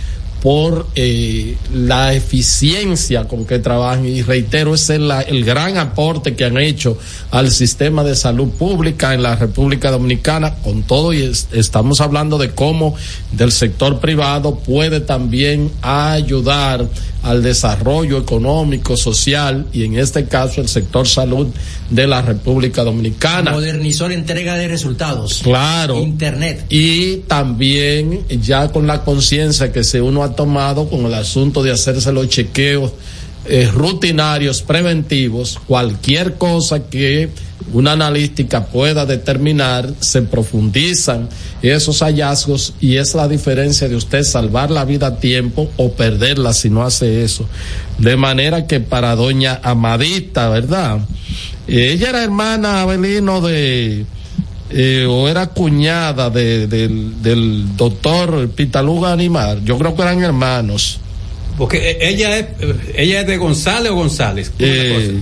por eh, la eficiencia con que trabajan. Y reitero ese es la- el gran aporte que han hecho al sistema de salud pública en la República Dominicana. Con todo y es- estamos hablando de cómo del sector privado puede también ayudar al desarrollo económico, social y en este caso el sector salud de la República Dominicana. Modernizó la entrega de resultados. Claro. Internet. Y también ya con la conciencia que se uno ha tomado con el asunto de hacerse los chequeos eh, rutinarios, preventivos, cualquier cosa que una analítica pueda determinar, se profundizan esos hallazgos y es la diferencia de usted salvar la vida a tiempo o perderla si no hace eso. De manera que para doña Amadita, ¿verdad? Ella era hermana Abelino de, eh, o era cuñada de, del, del doctor Pitaluga Animar. Yo creo que eran hermanos. Porque eh, ella es, ella es de González o González. Eh,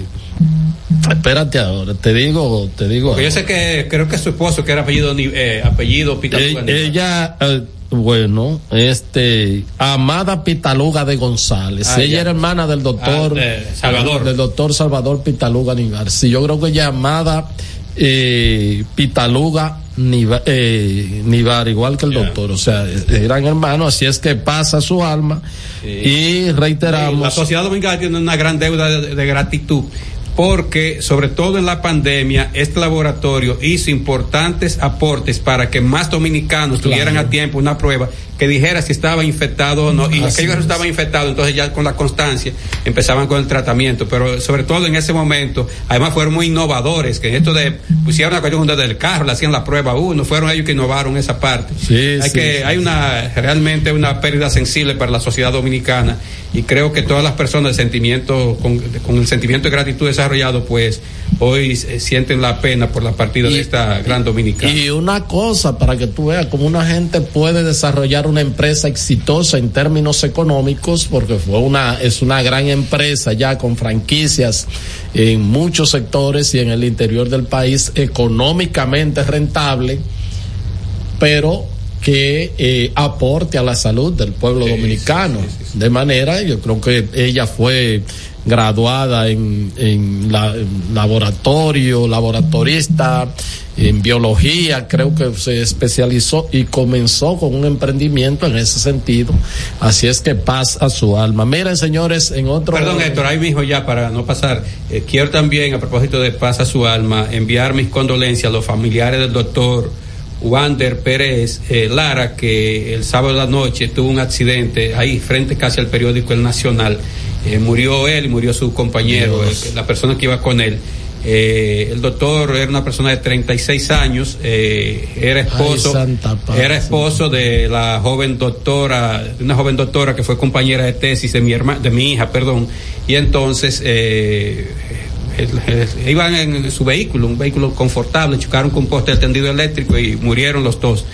espérate ahora, te digo, te digo. Porque yo sé que creo que su esposo, que era apellido, eh, apellido Pitaluga. Eh, ella, eh, bueno, este, Amada Pitaluga de González. Ah, ella ya. era hermana del doctor Ah, de Salvador. del doctor Salvador Pitaluga Nivar. Sí, yo creo que ella Amada eh, Pitaluga Niva- eh, igual que el doctor. O sea, eh, eran hermanos, así es que pasa su alma. Y reiteramos. La sociedad dominicana tiene una gran deuda de, de gratitud porque, sobre todo en la pandemia, este laboratorio hizo importantes aportes para que más dominicanos tuvieran a tiempo una prueba que dijera si estaba infectado o no. Y Así aquellos que es. estaban infectados, entonces ya con la constancia empezaban con el tratamiento. Pero sobre todo en ese momento, además fueron muy innovadores, que en esto de pusieron la cuestión del carro, le hacían la prueba uno, fueron ellos que innovaron esa parte. Sí, hay sí, que, sí, hay una realmente una pérdida sensible para la sociedad dominicana y creo que todas las personas de sentimiento con, con el sentimiento de gratitud desarrollado pues hoy eh, sienten la pena por la partida de esta gran dominicana Y una cosa para que tú veas cómo una gente puede desarrollar una empresa exitosa en términos económicos, porque fue una, es una gran empresa ya con franquicias en muchos sectores y en el interior del país económicamente rentable, pero que eh, aporte a la salud del pueblo dominicano. De manera, yo creo que ella fue graduada en, en, la, en laboratorio, laboratorista, en biología, creo que se especializó y comenzó con un emprendimiento en ese sentido. Así es que paz a su alma. Miren, señores, en otro. Perdón, Héctor, ahí mismo ya para no pasar, eh, quiero también, a propósito de paz a su alma, enviar mis condolencias a los familiares del doctor. Wander Pérez eh, Lara, que el sábado de la noche tuvo un accidente ahí frente casi al periódico El Nacional. Eh, murió él y murió su compañero, la persona que iba con él. Eh, el doctor era una persona de 36 años, era esposo, Ay, Santa Paz. era esposo de la joven doctora, de una joven doctora que fue compañera de tesis de mi herma, de mi hija, perdón, y entonces iban en su vehículo, un vehículo confortable, chocaron con un poste de tendido eléctrico y murieron los dos.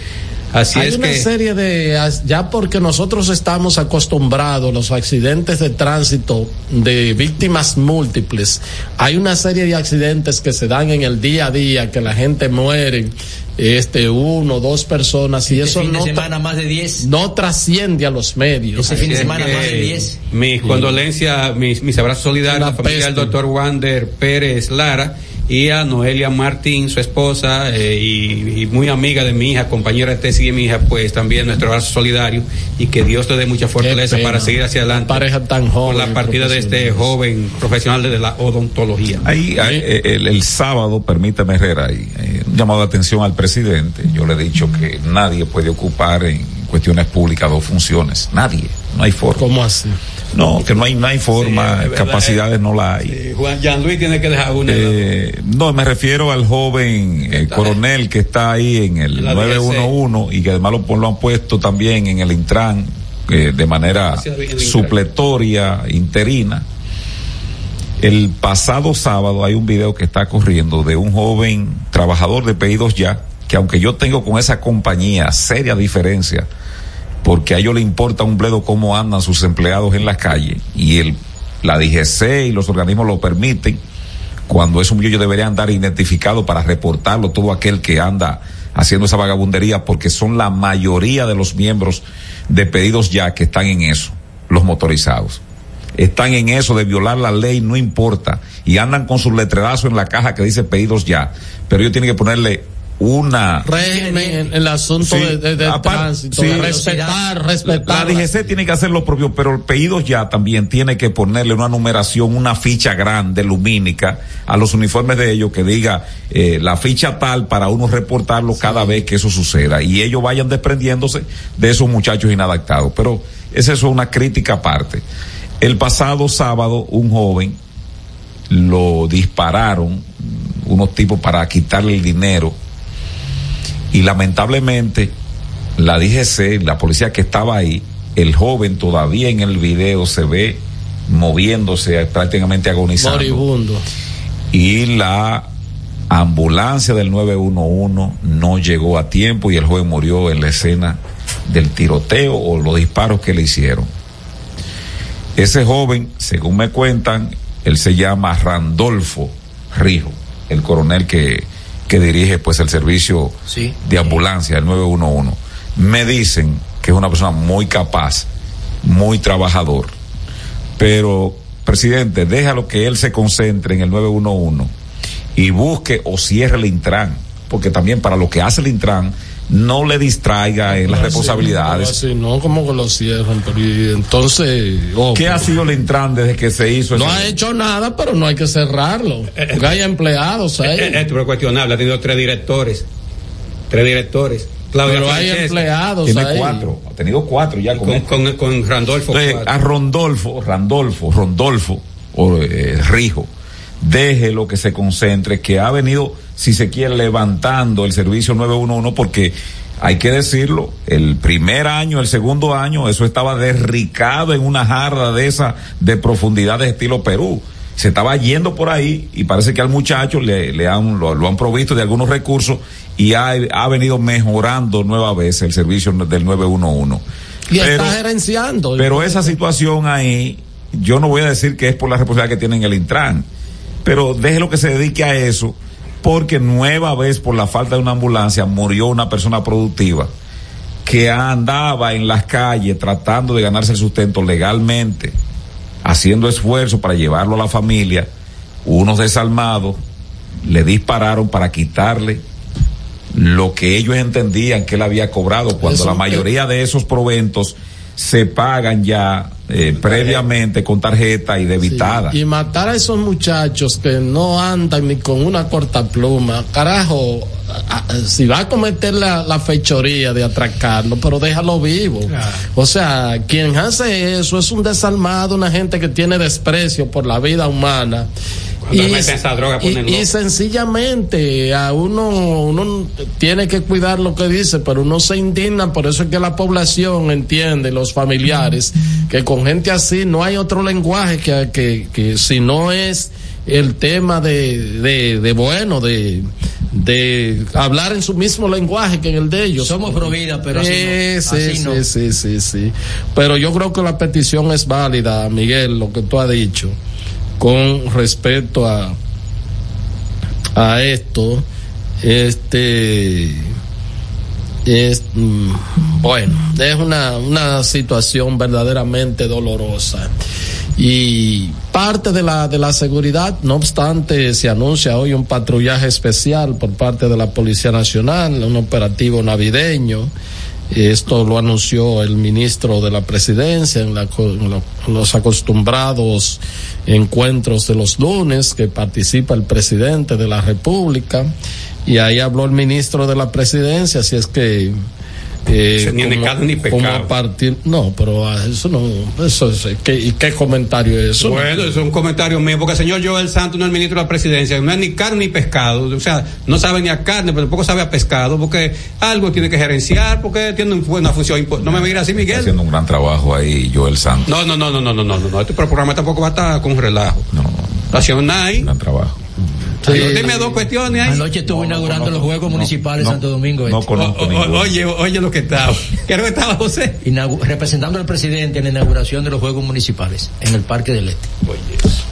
Así Hay es una que serie de, ya porque nosotros estamos acostumbrados a los accidentes de tránsito de víctimas múltiples, hay una serie de accidentes que se dan en el día a día, que la gente muere, este, uno, dos personas, y eso fin de no, semana más de 10. no trasciende a los medios. Ese fin de Así es semana que más de 10. Mis condolencias, mis, mis abrazos solidarios a la familia del doctor Wander Pérez Lara y a Noelia Martín, su esposa eh, y, y muy amiga de mi hija, compañera de tesis de mi hija, pues también nuestro abrazo solidario y que Dios te dé mucha fortaleza para seguir hacia adelante. Pareja tan joven. Con la partida de este joven profesional de la odontología. Ahí, ahí, eh, el, el sábado, permítame Herrera, ahí, eh, un llamado de atención al presidente. Yo le he dicho que nadie puede ocupar en cuestiones públicas dos funciones. Nadie. No hay forma. ¿Cómo así? No, que no hay, no hay forma, Sí, capacidades no la hay. Eh, Juan Jean Luis tiene que dejar una. Eh, no, me refiero al joven eh, coronel que está ahí en el La 911 y que además lo, lo han puesto también en el Intran eh, de manera supletoria, interina. El pasado sábado hay un video que está corriendo de un joven trabajador de pedidos ya, que aunque yo tengo con esa compañía seria diferencia, porque a ellos le importa un bledo cómo andan sus empleados en la calle y el, la DGC y los organismos lo permiten, cuando es un ellos deberían andar identificado para reportarlo todo aquel que anda haciendo esa vagabundería, porque son la mayoría de los miembros de pedidos ya que están en eso, los motorizados. Están en eso de violar la ley, no importa, y andan con sus letrerazos en la caja que dice pedidos ya, pero ellos tienen que ponerle una régimen en el asunto Sí, de, de- de aparte- tránsito, sí. respetar, respetar. La DGC tiene que hacer lo propio, pero el pedidos ya también tiene que ponerle una numeración, una ficha grande, lumínica, a los uniformes de ellos que diga eh, la ficha tal para uno reportarlo cada vez que eso suceda y ellos vayan desprendiéndose de esos muchachos inadaptados. Pero esa es una crítica aparte. El pasado sábado un joven lo dispararon unos tipos para quitarle el dinero y lamentablemente la DGC, la policía que estaba ahí, el joven todavía en el video se ve moviéndose, prácticamente agonizando. Moribundo. Y la ambulancia del 911 no llegó a tiempo y el joven murió en la escena del tiroteo o los disparos que le hicieron. Ese joven, según me cuentan, él se llama Randolfo Rijo, el coronel que, que dirige pues el servicio Sí. de ambulancia, el 911. Me dicen que es una persona muy capaz, muy trabajador, pero presidente, déjalo que él se concentre en el 911 y busque o cierre el Intran, porque también para lo que hace el Intran no le distraiga en las Así, responsabilidades. así, no, como que lo cierran, pero y entonces. oh, ¿Qué pero- ha sido el Intran desde que se hizo No ha hecho nada, pero no hay que cerrarlo. Porque hay empleados ahí. Eh, Esto es cuestionable, ha tenido tres directores. Tres directores. Claudia Pero hay empleados Tiene ahí. cuatro, ha tenido cuatro ya con, Con, con, con Randolfo. Entonces, a Rondolfo, Randolfo, Rondolfo, o eh, Rijo, déjelo que se concentre, que ha venido, si se quiere, levantando el servicio 911, porque hay que decirlo, el primer año, el segundo año, eso estaba derricado en una jarra de esa, de profundidad de estilo Perú. Se estaba yendo por ahí y parece que al muchacho le, le han, lo, lo han provisto de algunos recursos y ha, ha venido mejorando nueva vez el servicio del 911. Y Pero- está gerenciando. pero esa situación ahí, yo no voy a decir que es por la responsabilidad que tienen el Intran, pero déjelo que se dedique a eso, porque nueva vez por la falta de una ambulancia murió una persona productiva que andaba en las calles tratando de ganarse el sustento legalmente, haciendo esfuerzo para llevarlo a la familia, unos desalmados le dispararon para quitarle lo que ellos entendían que él había cobrado, cuando Eso, la mayoría de esos proventos se pagan ya eh, previamente con tarjeta y debitada. Y matar a esos muchachos que no andan ni con una corta pluma, carajo, si va a cometer la, la fechoría de atracarlo, pero déjalo vivo. O sea, quien hace eso es un desalmado, una gente que tiene desprecio por la vida humana. Cuando le meten esa droga, y- ponen y loco. sencillamente a uno, uno tiene que cuidar lo que dice, pero uno se indigna, por eso es que la población entiende, los familiares, que con gente así no hay otro lenguaje que, que, que si no es el tema de, de, de bueno, de, de hablar en su mismo lenguaje que en el de ellos. Somos pro vida, pero así no. Sí, Así sí, no. sí, sí, sí, sí. Pero yo creo que la petición es válida, Miguel, lo que tú has dicho, con respecto a, a esto. Este es mm, bueno, es una, una situación verdaderamente dolorosa. Y parte de la, de la seguridad, no obstante, se anuncia hoy un patrullaje especial por parte de la Policía Nacional, un operativo navideño. Esto lo anunció el ministro de la presidencia en, la en los acostumbrados encuentros de los lunes que participa el presidente de la República. Y ahí habló el ministro de la presidencia, así es que eh, Ni como- pecado ni como pecado. a partir no, pero eso no, eso es, ¿qué, ¿y qué comentario es eso? Bueno, eso es un comentario mío, porque el señor Joel Santos no es el ministro de la presidencia, no es ni carne ni pescado, o sea, no sabe ni a carne, pero tampoco sabe a pescado, porque algo tiene que gerenciar, porque tiene un- una función No me mira así, Está Miguel. haciendo un gran trabajo ahí, Joel Santos. No, no, no, no, no, no, no, no, este programa tampoco va a estar con relajo. No, nada ahí. gran trabajo. Dime dos cuestiones ahí. Anoche estuvo inaugurando los Juegos Municipales de Santo Domingo. No este. conozco O- o- oye, oye lo que estaba. ¿Qué era lo que estaba José? Inaugu- representando al presidente en la inauguración de los Juegos Municipales en el Parque del Este.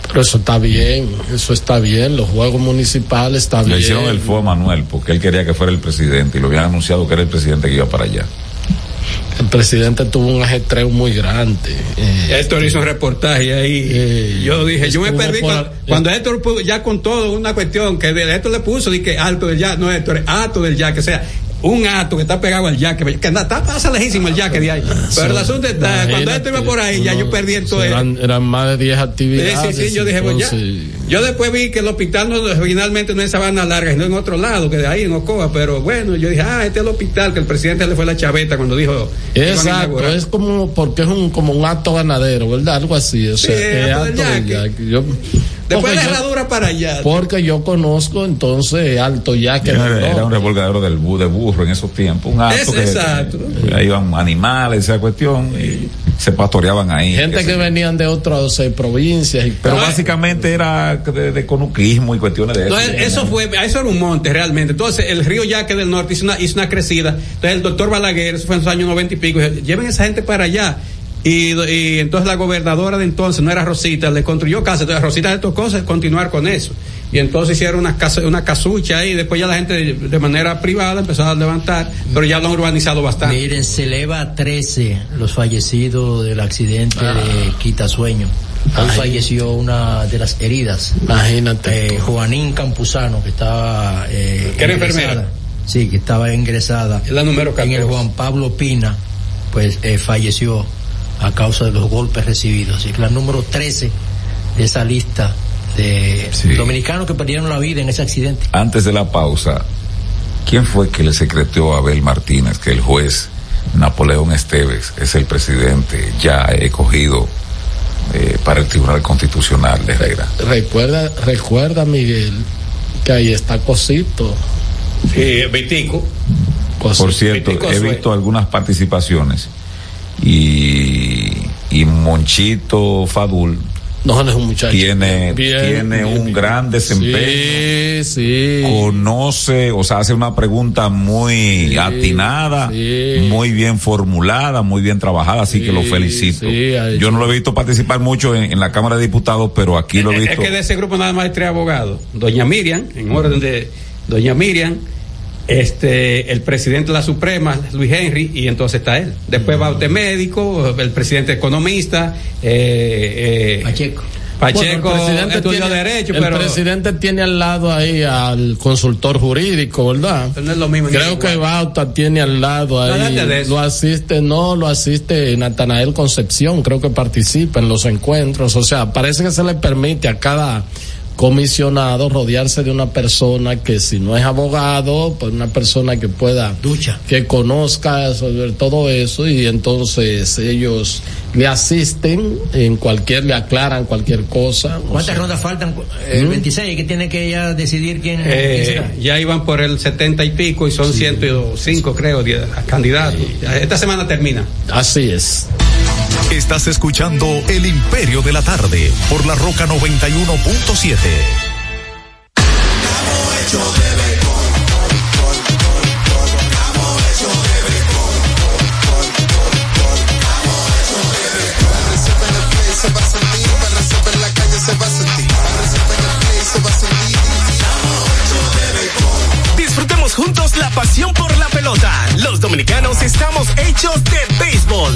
Pero eso está bien, eso está bien, los juegos municipales está Le bien. hicieron el fue a Manuel porque él quería que fuera el presidente y lo habían anunciado que era el presidente que iba para allá. El presidente tuvo un ajetreo muy grande. eh, Héctor hizo un reportaje ahí. yo dije, yo me perdí por- cuando, cuando Héctor pu- ya con todo una cuestión que Héctor le puso, di que alto del ya, no Héctor, alto del ya, que sea un acto que está pegado al yaque, que anda- está pasa lejísimo el yaque de ahí. Pero el asunto está, cuando Héctor iba por ahí, ya yo perdí el todo. eran, eran más de 10 Sí, actividades. sí, sí, yo dije, pues ya. Yo después vi que el hospital no, originalmente no es Sabana Larga, sino en otro lado, que de ahí en Ocoa, pero bueno, yo dije, ah, este es el hospital, que el presidente le fue la chaveta cuando dijo. Exacto, es como porque es un como un acto ganadero, ¿verdad? Algo así, o sea, Sí, que acto del acto del yaque. yaque. Yo- Después de yo- herradura para allá. Porque yo conozco entonces Alto Yaque. Era, era un Norte. revolgadero del bu, de burro en esos tiempos. Un Es- que, exacto. que ahí iban animales, esa cuestión, y se pastoreaban ahí. Gente que yo. venían de otras eh, provincias. Y, Pero básicamente era de, de conuquismo y cuestiones de eso. Entonces, eso fue, eso era un monte realmente. Entonces, el río Yaque del Norte hizo una, hizo una crecida. Entonces, el doctor Balaguer, eso fue en los años noventa y pico, dijo, lleven esa gente para allá. Y, y entonces la gobernadora de entonces, no era Rosita, le construyó casa. Entonces, Rosita le tocó se- continuar con eso. Y entonces hicieron una, casa, una casucha ahí. Y después ya la gente de, de manera privada empezó a levantar. Pero ya lo han urbanizado bastante. Miren, se eleva a 13 los fallecidos del accidente Ah. de Quitasueño. Hoy falleció una de las heridas. Imagínate. Eh, Juanín Campuzano, que estaba. Eh, Que era enfermera. Sí, que estaba ingresada. Es la número En el 14. Juan Pablo Pina, pues eh, falleció a causa de los golpes recibidos. Así que la número 13 de esa lista de Sí. dominicanos que perdieron la vida en ese accidente. Antes de la pausa, ¿quién fue que le secretó a Abel Martínez que el juez Napoleón Esteves es el presidente ya escogido eh, para el Tribunal Constitucional de Herrera? Recuerda, recuerda, Miguel, que ahí está Cosito. Sí, Vitico. Cosito. Por cierto, Vitico he visto algunas participaciones y, y Monchito Fadul No, no es un muchacho. tiene, Bien, tiene bien, un bien. gran desempeño. Sí, sí. Conoce, o sea, hace una pregunta muy Sí, atinada, sí. muy bien formulada, muy bien trabajada, así que lo felicito. Yo no lo he visto participar mucho en, en la Cámara de Diputados, pero aquí lo he Es visto. que de ese grupo nada más hay tres abogados. Doña Miriam, en orden de Doña Miriam, este el presidente de la Suprema, Luis Henry, y entonces está él. Después va usted médico, el presidente econnomista, eh, eh, Pacheco. Pacheco Bueno, el presidente estudió tiene- derecho, el pero presidente tiene al lado ahí al consultor jurídico, ¿verdad? no es lo mismo. Creo que Bauta tiene al lado ahí. Eso. Lo asiste, no, lo asiste Natanael Concepción, creo que participa en los encuentros. O sea, parece que se le permite a cada comisionado rodearse de una persona que si no es abogado, pues una persona que pueda, Ducha. que conozca sobre todo eso y entonces ellos le asisten en cualquier, le aclaran cualquier cosa. o ¿Cuántas sea, rondas faltan? El ¿Mm? 26, que tiene que ya decidir quién, quién Eh, será. ya iban por el 70 y pico y son 105 creo die- candidatos. Ya Esta semana termina. Así es. Estás escuchando El Imperio de la Tarde por la Roca 91.7. Disfrutemos juntos la pasión por la pelota. Los dominicanos estamos hechos de béisbol.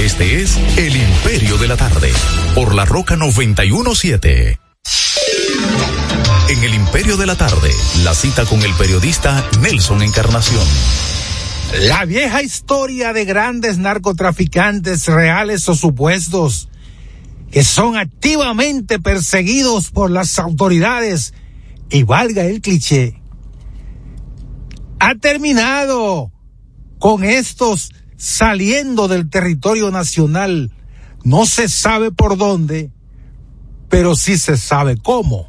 Este es El Imperio de la Tarde, por la Roca 917. En El Imperio de la Tarde, la cita con el periodista Nelson Encarnación. La vieja historia de grandes narcotraficantes reales o supuestos que son activamente perseguidos por las autoridades y valga el cliché, ha terminado con estos saliendo del territorio nacional. No se sabe por dónde, pero sí se sabe cómo.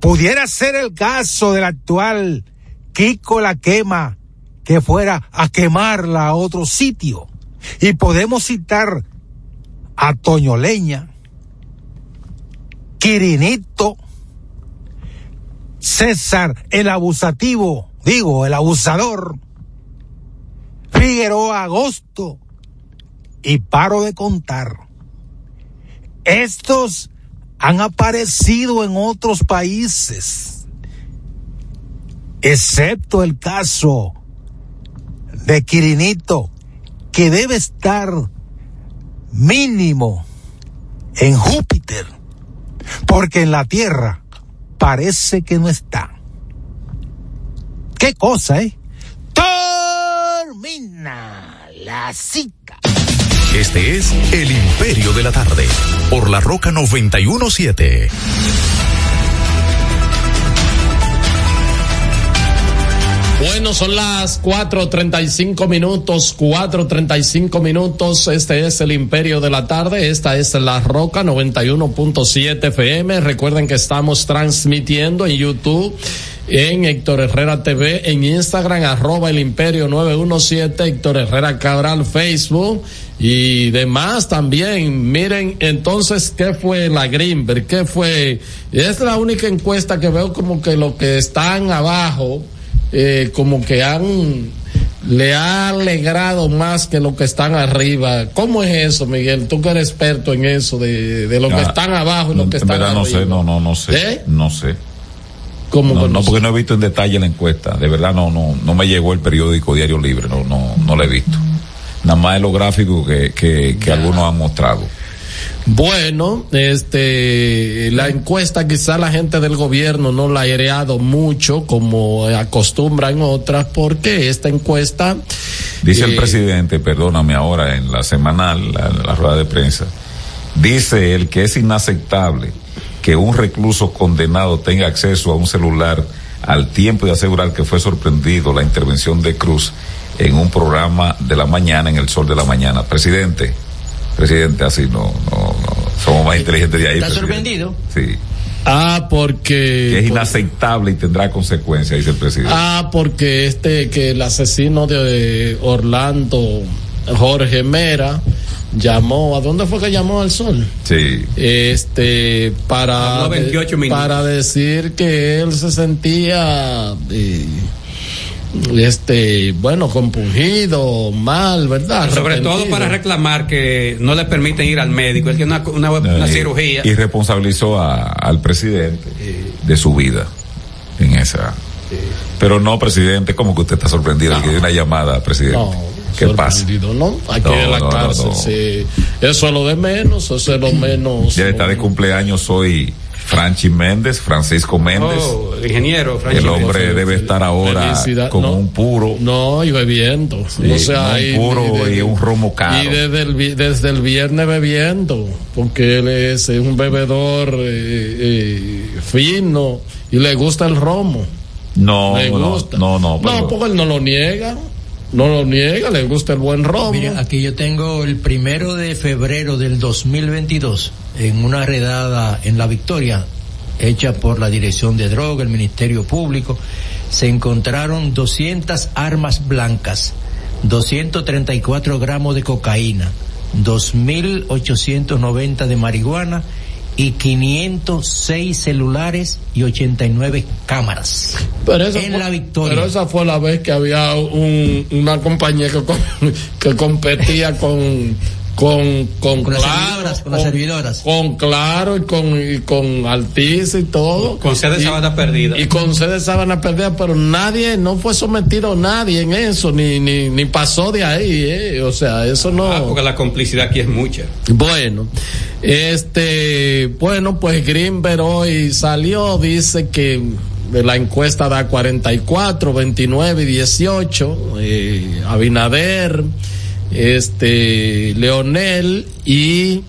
Pudiera ser el caso del actual Kiko la quema, que fuera a quemarla a otro sitio. Y podemos citar a Toño Leña, Quirinito, César el abusativo, digo, el abusador, Figueroa Agosto, y paro de contar. Estos han aparecido en otros países, excepto el caso de Quirinito, que debe estar mínimo en Júpiter, porque en la Tierra parece que no está. ¿Qué cosa, eh? Termina la cita. Este es El Imperio de la Tarde, por la Roca 917. Bueno, son las 4.35 minutos, 4.35 minutos. Este es el Imperio de la Tarde. Esta es La Roca 91.7 FM. Recuerden que estamos transmitiendo en YouTube, en Héctor Herrera TV, en Instagram, arroba el Imperio 917, Héctor Herrera Cabral, Facebook y demás también. Miren, entonces, ¿qué fue la Greenberg? ¿Qué fue? Es la única encuesta que veo como que los que están abajo, eh, como que han le ha alegrado más que los que están arriba. ¿Cómo es eso, Miguel? Tú que eres experto en eso, de, de los que Ah, están abajo y los que están verdad arriba. no sé, no, no, no sé. ¿Eh? No sé. ¿Cómo no, no porque no he visto en detalle la encuesta. De verdad no, no, no me llegó el periódico Diario Libre, no, no, no lo he visto. Nada más en los gráficos que, que, que algunos han mostrado. Bueno, este, la encuesta quizá la gente del gobierno no la ha aireado mucho como acostumbra en otras porque esta encuesta Dice el eh, presidente, perdóname ahora, en la semanal, la, la rueda de prensa, dice él que es inaceptable que un recluso condenado tenga acceso a un celular al tiempo de asegurar que fue sorprendido la intervención de Cruz en un programa de la mañana, en el sol de la mañana. Presidente, presidente, así no, no, no, somos más inteligentes de ahí. ¿Está sorprendido? Sí. Ah, porque. Que es inaceptable y tendrá consecuencias, dice el presidente. Ah, porque este, que el asesino de Orlando, Jorge Mera, llamó, ¿a dónde fue que llamó al sol? Sí. Este, para, Habló 28 minutos. para decir que él se sentía, eh, este, bueno, compungido, mal, ¿verdad? Sobre todo para reclamar que no le permiten ir al médico. Él tiene una, una, una y, cirugía. y responsabilizó a- al presidente de su vida en esa. Pero no, presidente, como que usted está sorprendido que dio una llamada, presidente. No, ¿Qué pasa? ¿no? Aquí No, en la no, no, cárcel, no. sí. Eso es lo de menos, eso es lo menos. Ya está de cumpleaños soy Franchi Méndez, Francisco Méndez. Oh, el ingeniero, Franchi el hombre debe estar ahora Felicidad, como no. un puro. No, y bebiendo. Sí, o sea, no, un puro y, y un romo caro. Y desde el, vi- desde el viernes bebiendo, porque él es un bebedor eh, eh, fino y le gusta el romo. No, le no, gusta. no, no, No, pero- porque él no lo niega. No lo niega, le gusta el buen romo. Mira, aquí yo tengo el primero de febrero del 2022 en una redada en La Victoria hecha por la Dirección de Droga, el Ministerio Público, se encontraron 200 armas blancas, 234 gramos de cocaína, 2.890 de marihuana y 506 celulares y 89 cámaras. Pero en fue- La Victoria. Pero esa fue la vez que había un, una compañía que, com- *laughs* que competía con, con con, Con las claro, servidoras, con las servidoras. con claro y con y con Altiz y todo Con sede de sábana perdida. y con sede de sábana perdida pero nadie no fue sometido nadie en eso ni ni, ni pasó de ahí eh. o sea eso no Ah, porque la complicidad aquí es mucha. bueno, este, bueno, pues Greenberg hoy salió, dice que la encuesta da 44, 29 y 18, eh, Abinader, este, Leonel y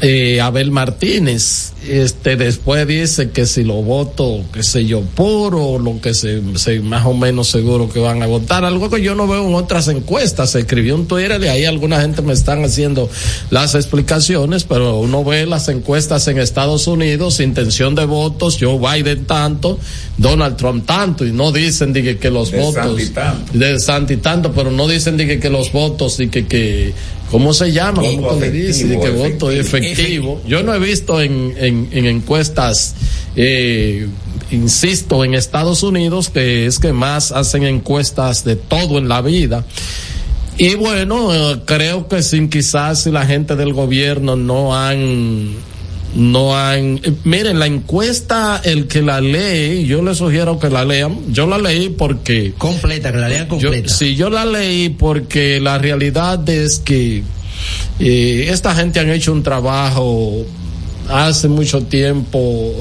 eh, Abel Martínez. Este, después dice que si lo voto, qué sé yo, puro, lo que se, se- más o menos seguro que van a votar. Algo que yo no veo en otras encuestas. Se escribió en Twitter y ahí alguna gente me están haciendo las explicaciones, pero uno ve las encuestas en Estados Unidos, intención de votos, Joe Biden tanto, Donald Trump tanto, y no dicen de que, que los De votos Santi tanto. de Santi tanto, pero no dicen de que, que los votos y que, que ¿cómo se llama? ¿Cómo que le dicen? De que efectivo, voto efectivo. Yo no he visto en, en, en encuestas, eh, insisto, en Estados Unidos, que es que más hacen encuestas de todo en la vida. Y bueno, eh, creo que sin quizás si la gente del gobierno no han no han miren la encuesta el que la lee yo les sugiero que la lean yo la leí porque completa que la lean completa yo, sí yo la leí porque la realidad es que eh, esta gente han hecho un trabajo hace mucho tiempo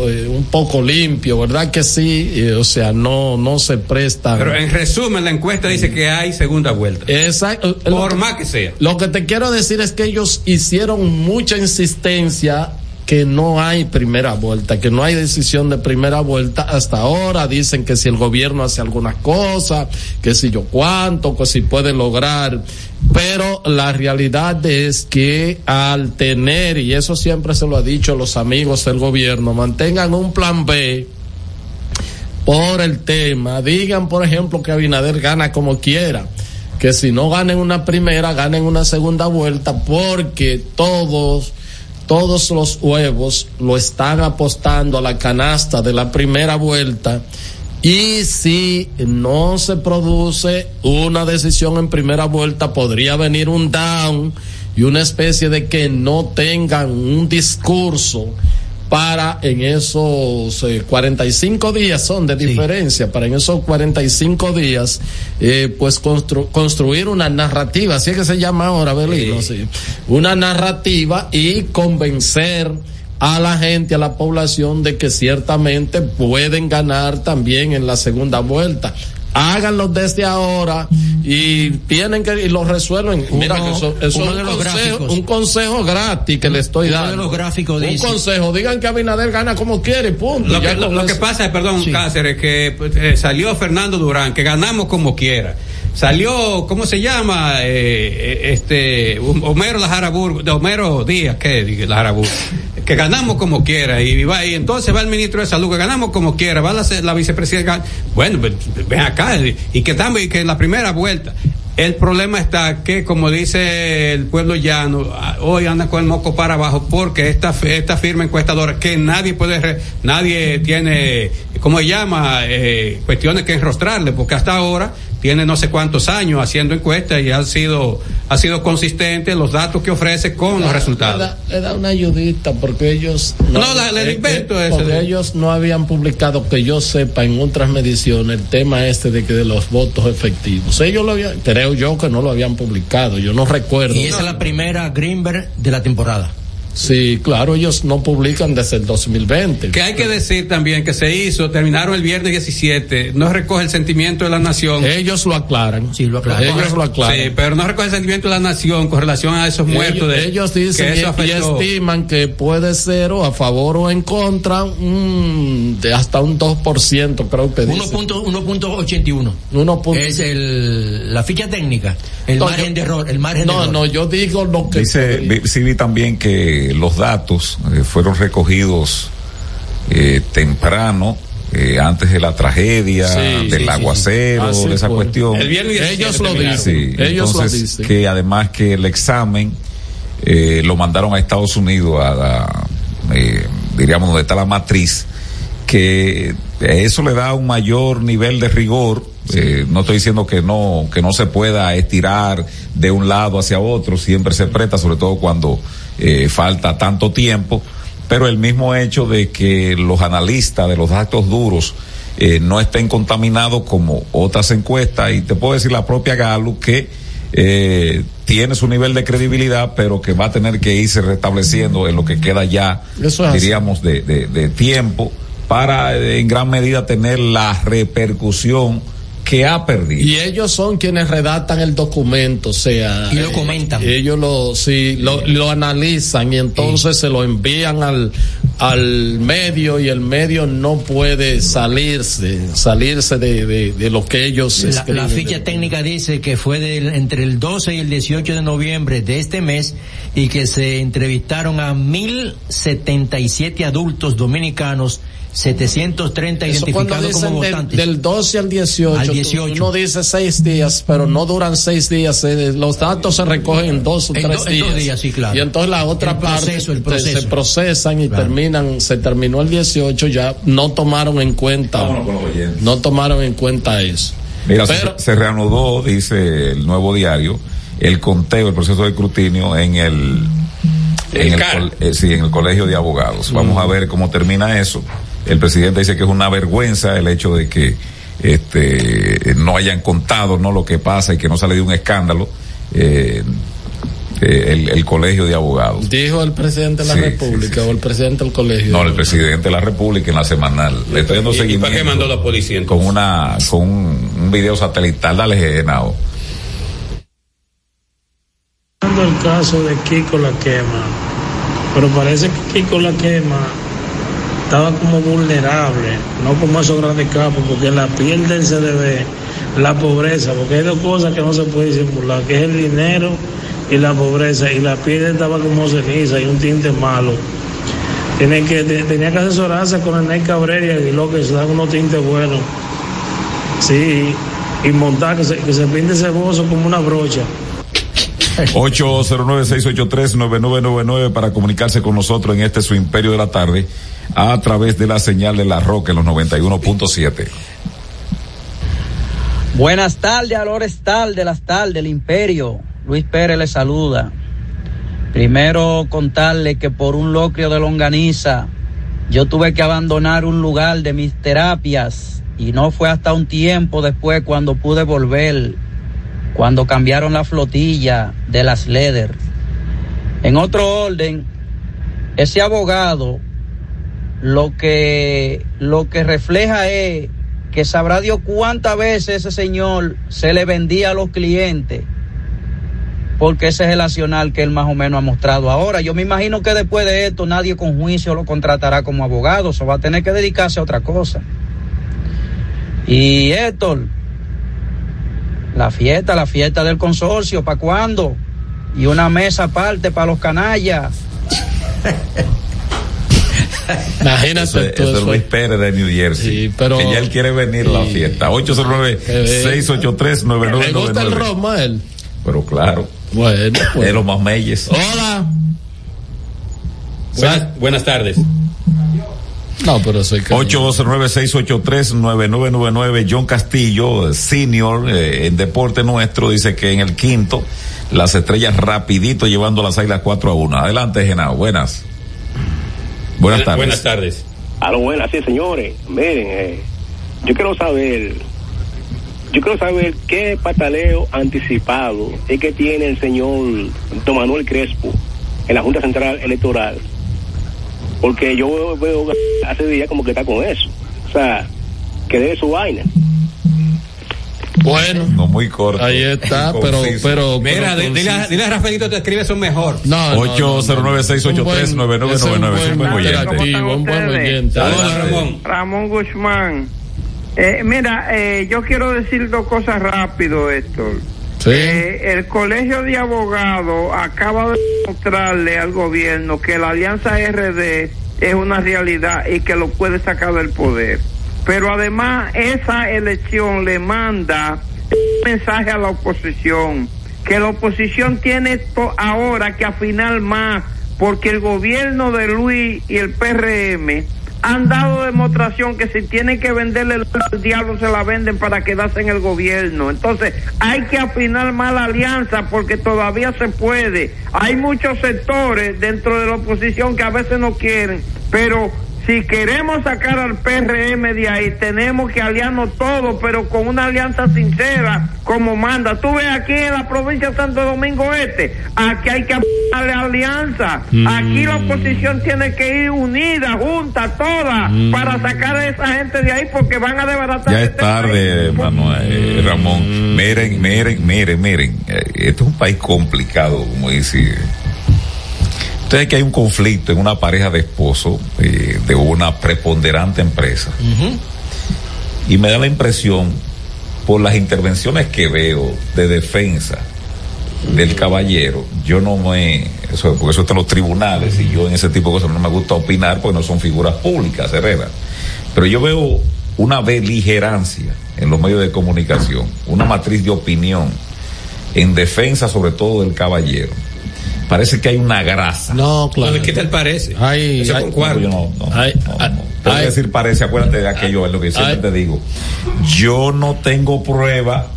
eh, un poco limpio verdad que sí Eh, o sea no no se presta Pero en resumen, la encuesta dice que hay segunda vuelta. Exacto. Por más que sea. Lo que te quiero decir es que ellos hicieron mucha insistencia que no hay primera vuelta, que no hay decisión de primera vuelta hasta ahora. Dicen que si el gobierno hace alguna cosa, que si yo cuánto, que si puede lograr. Pero la realidad es que al tener, y eso siempre se lo ha dicho los amigos del gobierno, mantengan un plan B por el tema. Digan, por ejemplo, que Abinader gana como quiera. Que si no ganen una primera, ganen una segunda vuelta, porque todos, todos los huevos lo están apostando a la canasta de la primera vuelta. Y si no se produce una decisión en primera vuelta, podría venir un down y una especie de que no tengan un discurso para en esos eh, 45 días son de diferencia, para en esos 45 días, eh, pues constru- construir una narrativa, así es que se llama ahora, Belino, sí. una narrativa y convencer a la gente, a la población de que ciertamente pueden ganar también en la segunda vuelta. Háganlo desde ahora y tienen que y lo resuelven. Mira que eso, eso es un consejo, un consejo gratis que le estoy Uno de dando. los gráficos un dice- consejo, digan que Abinader gana como quiere, punto. Lo, que, lo, lo que pasa, perdón, Cáceres, que pues, eh, salió Fernando Durán, que ganamos como quiera. Salió, ¿cómo se llama? Eh, eh, este, Homero Lajarabur, de Homero Díaz, ¿qué? Dije, Lajarabur. Que ganamos como quiera. Y va, y entonces va el ministro de Salud, que ganamos como quiera. Va la, la vicepresidenta. Bueno, ven, acá. Y que y que la primera vuelta. El problema está que, como dice el pueblo llano, hoy anda con el moco para abajo porque esta, esta firma encuestadora que nadie puede, nadie tiene, ¿cómo se llama? Eh, cuestiones que enrostrarle, porque hasta ahora tiene no sé cuántos años haciendo encuestas y ha sido, ha sido consistente los datos que ofrece con los Le resultados. da, le da una ayudita porque ellos No, la- le eh, invento eh, ese porque ellos no habían publicado que yo sepa en otras mediciones el tema este de que de los votos efectivos ellos lo habían creo yo que no lo habían publicado yo no recuerdo Y esa es la primera Greenberg de la temporada. Sí claro ellos no publican desde el 2020 Que hay que decir también que se hizo, terminaron el viernes 17, no recoge el sentimiento de la nación. ellos lo aclaran sí lo aclaran. Ellos lo aclaran. Sí, pero no recoge el sentimiento de la nación con relación a esos muertos. ellos, de, ellos dicen que y, eso y afectó. estiman que puede ser o a favor o en contra mm, de hasta un 2% creo que dicen 1.81. Uno punto- Es el, la ficha técnica, el No, margen yo- de error, el margen de no error. no yo digo lo que Dice, vi- sí vi también que los datos eh, fueron recogidos eh, temprano, eh, antes de la tragedia, Sí, del sí, sí, sí. aguacero, Así de esa fue. cuestión. El viernes 17 Ellos lo dicen. Sí, Ellos lo entonces, dicen. que además que el examen eh, lo mandaron a Estados Unidos, a la, eh, diríamos, donde está la matriz, que eso le da un mayor nivel de rigor Eh, no estoy diciendo que no, que no se pueda estirar de un lado hacia otro, siempre se presta, sobre todo cuando eh, falta tanto tiempo, pero el mismo hecho de que los analistas de los datos duros eh, no estén contaminados como otras encuestas, y te puedo decir la propia Galo que eh, tiene su nivel de credibilidad, pero que va a tener que irse restableciendo en lo que queda ya, Eso diríamos, de, de, de tiempo para eh, en gran medida tener la repercusión que ha perdido. Y ellos son quienes redactan el documento, o sea. Y lo comentan. Ellos lo, sí, lo, lo analizan y entonces se lo envían al, al medio y el medio no puede salirse, salirse de, de, de lo que ellos La, escriben. la ficha técnica dice que fue del- entre el 12 y el 18 de noviembre de este mes y que se entrevistaron a 1077 adultos dominicanos, 730 Eso identificados como dicen del, votantes. del 12 al 18, Al tú- 18. uno dice seis días, pero no duran seis días. eh, los datos se recogen en dos o En tres do- en días. dos días, sí, claro. Y entonces la otra El parte proceso, el te- proceso. se procesan y Claro. terminan, se terminó el 18, ya no tomaron en cuenta, no tomaron en cuenta eso. Mira, se- Pero- se, reanudó, dice el nuevo diario, el conteo, el proceso de escrutinio en el, en el, col- eh, sí, en el colegio de abogados. Vamos a ver cómo termina eso. El presidente dice que es una vergüenza el hecho de que este no hayan contado no lo que pasa y que no sale de un escándalo eh, eh, el, el colegio de abogados. Dijo el presidente de la Sí, República o el presidente del colegio. No, el presidente de la República en la semanal. Le estoy dando ¿Y- y seguimiento. para qué mandó la policía Con una, con un, un video satelital. Dale, Genao. el caso de Kiko la quema, pero parece que Kiko la quema estaba como vulnerable, no como esos grandes capos, porque la piel del se le ve la pobreza, porque hay dos cosas que no se puede disimular, que es el dinero y la pobreza, y la piel estaba como ceniza y un tinte malo. Tiene que, te- tenía que asesorarse con el Ney Cabrera y Aguiló, que se dan unos tintes buenos. Sí, y montar, que se, que se pinte ese bozo como una brocha. 809-683-9999 para comunicarse con nosotros en este su imperio de la tarde a través de la señal de la Roca en los 91.7. Buenas tardes, Alores Tal las Tal del Imperio. Luis Pérez le saluda. Primero contarle que por un locrio de longaniza yo tuve que abandonar un lugar de mis terapias y no fue hasta un tiempo después cuando pude volver, cuando cambiaron la flotilla de las Leder. En otro orden, ese abogado lo que lo que refleja es que sabrá Dios cuántas veces ese señor se le vendía a los clientes porque ese es el accional que él más o menos ha mostrado ahora. Yo me imagino que después de esto nadie con juicio lo contratará como abogado, se va a tener que dedicarse a otra cosa. Y Héctor, la fiesta, la fiesta del consorcio, ¿para cuándo? Y una mesa aparte para los canallas. *laughs* Imagínate Eso, eso es. Luis Pérez de New Jersey. pero- que ya él quiere venir a la Sí. fiesta. ¿Le gusta el 809-683-9999. a él? Pero claro. Bueno, pues. De los más meyes. Hola. Buenas, buenas tardes. No, pero soy que... 809-683-9999. John Castillo, senior eh, en deporte nuestro, dice que en el quinto, las estrellas rapidito llevando las águilas 4 a 1. Adelante, Genao. Buenas. Buenas tardes. Buenas tardes. A lo buenas, sí, señores. Miren, eh, yo quiero saber, yo quiero saber qué pataleo anticipado es que tiene el señor Don Manuel Crespo en la Junta Central Electoral. Porque yo veo, veo hace días como que está con eso. O sea, que debe su vaina. Bueno. No muy corto. Ahí está, pero, pero. Mira, pero di- dile, a- dile a Rafaelito te escribe eso mejor. No, no, 809-683-9999. Es un buen oyente. interactivo, un buen oyente. Hola, Ramón. Ramón Guzmán. Eh, mira, eh, yo quiero decir dos cosas rápido, Héctor. Eh, el Colegio de Abogados acaba de mostrarle al gobierno que la Alianza RD es una realidad y que lo puede sacar del poder. Pero además esa elección le manda un mensaje a la oposición, que la oposición tiene to- ahora que afinar más, porque el gobierno de Luis y el PRM han dado demostración que si tienen que venderle al diablo se la venden para quedarse en el gobierno. Entonces hay que afinar más la alianza porque todavía se puede. Hay muchos sectores dentro de la oposición que a veces no quieren, pero si queremos sacar al PRM de ahí, tenemos que aliarnos todos, pero con una alianza sincera, como manda. Tú ves aquí en la provincia de Santo Domingo Este, aquí hay que darle alianza. Mm. Aquí la oposición tiene que ir unida, junta, toda, Mm. para sacar a esa gente de ahí porque van a desbaratar Ya este es tarde, Manuel, eh, Ramón. Miren, miren, miren, miren. Eh, Este es un país complicado, como dice. Ustedes que hay un conflicto en una pareja de esposos eh, de una preponderante empresa. Y me da la impresión, por las intervenciones que veo de defensa del caballero, yo no me, eso, porque eso está en los tribunales y yo en ese tipo de cosas no me gusta opinar porque no son figuras públicas, Herrera. Pero yo veo una beligerancia en los medios de comunicación, una matriz de opinión en defensa sobre todo del caballero. Parece que hay una grasa. No, claro. ¿Qué tal parece? Hay, Eso. Yo no, no, hay- no, decir parece, acuérdate de aquello, es lo que siempre Ay. te digo. Yo no tengo prueba,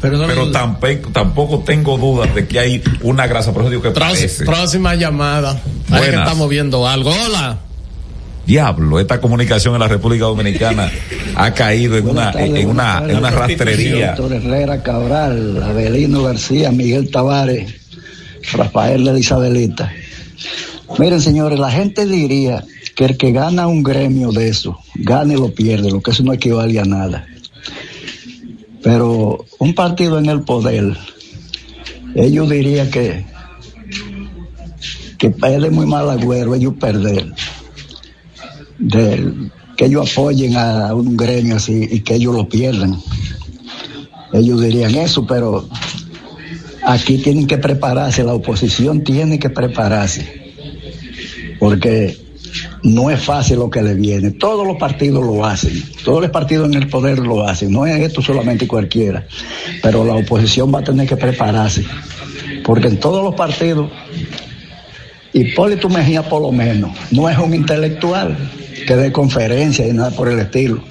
pero, tampoco, tampoco tengo dudas de que hay una grasa, por eso digo que Prós- parece. próxima llamada. Ahí que Buenas. estamos viendo algo. Hola. Diablo, esta comunicación en la República Dominicana ha caído en una, en, en una, en una rastrería. Héctor Herrera Cabral, Abelino García, Miguel Tavares, Rafael de Isabelita. Miren, señores, la gente diría que el que gana un gremio de eso, gane o pierde, lo que eso no equivale a nada. Pero un partido en el poder, ellos dirían que, que es muy mal agüero ellos perder. Que ellos apoyen a un gremio así y que ellos lo pierdan. Ellos dirían eso, pero aquí tienen que prepararse, la oposición tiene que prepararse, porque no es fácil lo que le viene. Todos los partidos lo hacen, todos los partidos en el poder lo hacen, no es esto solamente cualquiera, pero la oposición va a tener que prepararse, porque en todos los partidos, Hipólito Mejía por lo menos, no es un intelectual que dé conferencias y nada por el estilo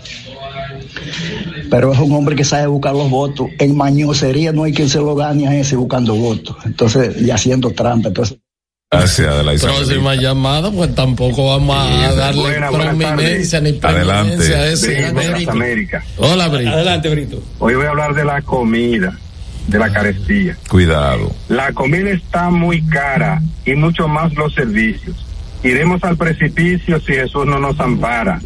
pero es un hombre que sabe buscar los votos. En mañosería no hay quien se lo gane a ese buscando votos. Entonces, y haciendo trampa. Entonces, Gracias de la Isabelita. Próxima llamada, pues tampoco vamos a darle Buena, prominencia ni a ese. Sí, América. Hola, Brito. Adelante, Brito. Hoy voy a hablar de la comida, de la carestía. Cuidado. La comida está muy cara y mucho más los servicios. Iremos al precipicio si Jesús no nos ampara,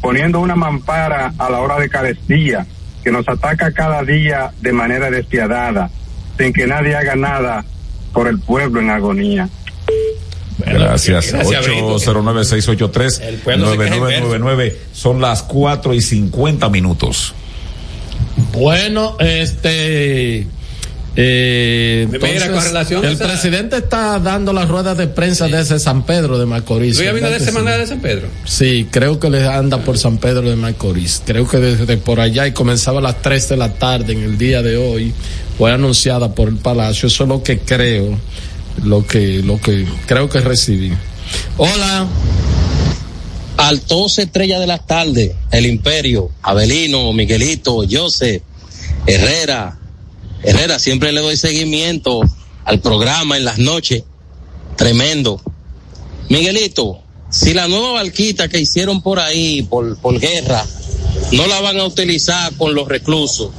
poniendo una mampara a la hora de carestía que nos ataca cada día de manera despiadada, sin que nadie haga nada por el pueblo en agonía. Gracias. gracias, Brito. 809-683-9999. Son las 4 y 50 minutos. Bueno, este. Eh, Mira, entonces, con relación a el esa- presidente está dando las ruedas de prensa desde San Pedro de Macorís. ¿Tú ya vino ¿verdad de semana sí? de San Pedro? Sí, creo que le anda por San Pedro de Macorís. Creo que desde por allá y comenzaba a las 3 de la tarde en el día de hoy. Fue anunciada por el Palacio. Eso es lo que creo, lo que, lo que creo que recibí. Hola. Altos Estrella de las Tardes, El Imperio, Abelino, Miguelito, José, Herrera. Herrera, siempre le doy seguimiento al programa en las noches. Tremendo. Miguelito, si la nueva barquita que hicieron por ahí, por, por guerra, no la van a utilizar con los reclusos,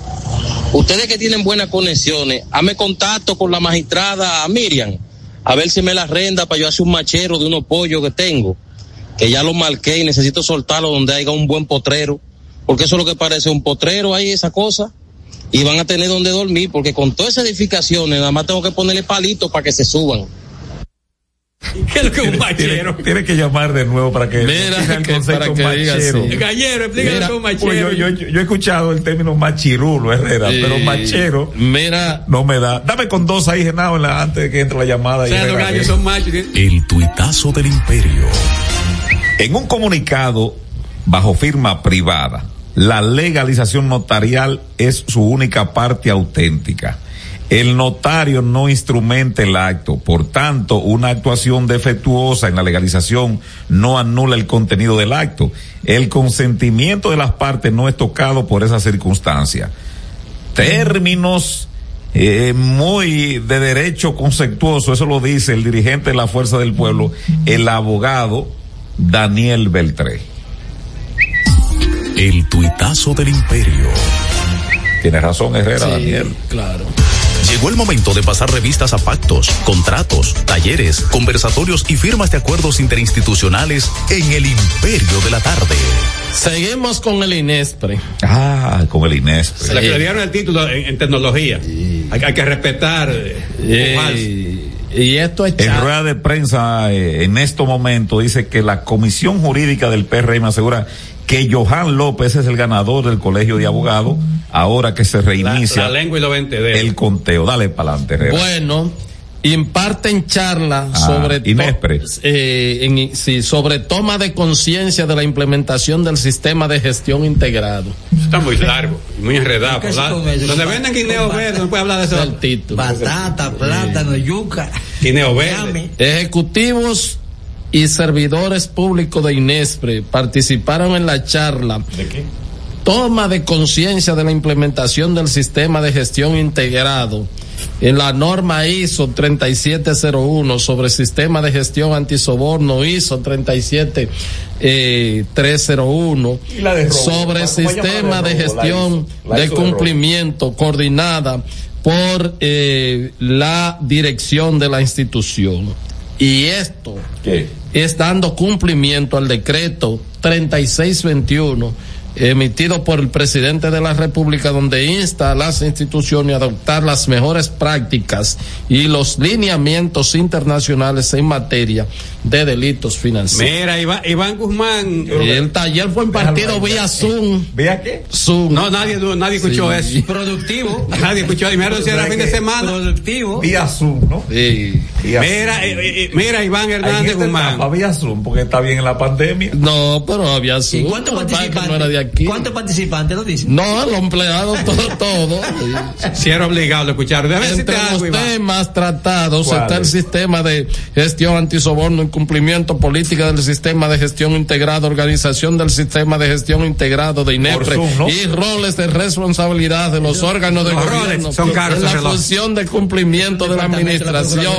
ustedes que tienen buenas conexiones, hazme contacto con la magistrada Miriam, a ver si me la renda para yo hacer un machero de unos pollos que tengo que ya lo marqué y necesito soltarlo donde haya un buen potrero, porque eso es lo que parece un potrero ahí, esa cosa, y van a tener donde dormir, porque con todas esas edificaciones nada más tengo que ponerle palitos para que se suban. ¿Qué es lo que es un machero? Tiene, tiene que llamar de nuevo para que Mira, el que- concepto para que diga machero. así. Gallero, explícale Mira, lo que es un pues machero. yo, yo- yo he escuchado el término machirulo, Herrera, Sí. pero machero Mira, no me da. Dame con dos ahí, Genao, antes de que entre la llamada. O sea, los gallos que- son machos. El tuitazo del imperio. En un comunicado bajo firma privada, la legalización notarial es su única parte auténtica. el notario no instrumenta el acto. Por tanto, una actuación defectuosa en la legalización no anula el contenido del acto. El consentimiento de las partes no es tocado por esa circunstancia. Términos eh, muy de derecho conceptuoso, eso lo dice el dirigente de la Fuerza del Pueblo, el abogado Daniel Beltré. El tuitazo del imperio. Tiene razón Herrera, Sí, Daniel. Claro. Llegó el momento de pasar revistas a pactos, contratos, talleres, conversatorios y firmas de acuerdos interinstitucionales en el imperio de la tarde. Seguimos con el INESPRE. Ah, con el Inés. La que le dieron el título en, en tecnología. Hay, hay que respetar. eh. Y esto es En rueda de prensa eh, en estos momentos dice que la comisión jurídica del PRM asegura que Johan López es el ganador del colegio de abogados ahora que se reinicia La lengua y lo vente de el conteo. Dale para adelante, Herrera. Bueno, imparten charla Ah, sobre eh, en- sí, sobre toma de conciencia de la implementación del sistema de gestión integrado. Está muy largo muy enredado. Donde venden guineo verde, no puede hablar de eso. Batata, plátano, yuca. Guineo verde. Ejecutivos y servidores públicos de Inespre participaron en la charla. ¿De qué? Toma de conciencia de la implementación del sistema de gestión integrado en la norma ISO 3701 sobre sistema de gestión antisoborno ISO 37301 Y la de robo, sobre ¿cómo se llama sistema de robo? Gestión ISO, de cumplimiento coordinada por eh, la dirección de la institución. Y esto ¿Qué? Es dando cumplimiento al decreto 3621 emitido por el presidente de la República donde insta a las instituciones a adoptar las mejores prácticas y los lineamientos internacionales en materia de delitos financieros. Mira, Iván, Iván Guzmán. Y el taller fue impartido vía Zoom. ¿Vía qué? Zoom. No, nadie, nadie escuchó Sí. eso. Productivo. Nadie escuchó. Y me decía era fin de semana. Productivo. Vía Zoom, ¿no? Sí. Vía Mira, eh, eh, eh, mira, Iván Hernández Guzmán. Vía Zoom, porque está bien en la pandemia. No, pero había ¿Y Zoom. cuántos es que participantes? no era de aquí. ¿Cuántos participantes lo dicen? No, los empleados, todo, *laughs* todo. Si era obligado a escuchar. Déjame Entre algo, los Iván. temas tratados está el sistema de gestión antisoborno, incumplimiento política del sistema de gestión integrado, organización del sistema de gestión integrado de INEPRE y roles de responsabilidad de los órganos de Los gobierno. roles son caros, en la función de cumplimiento de la administración,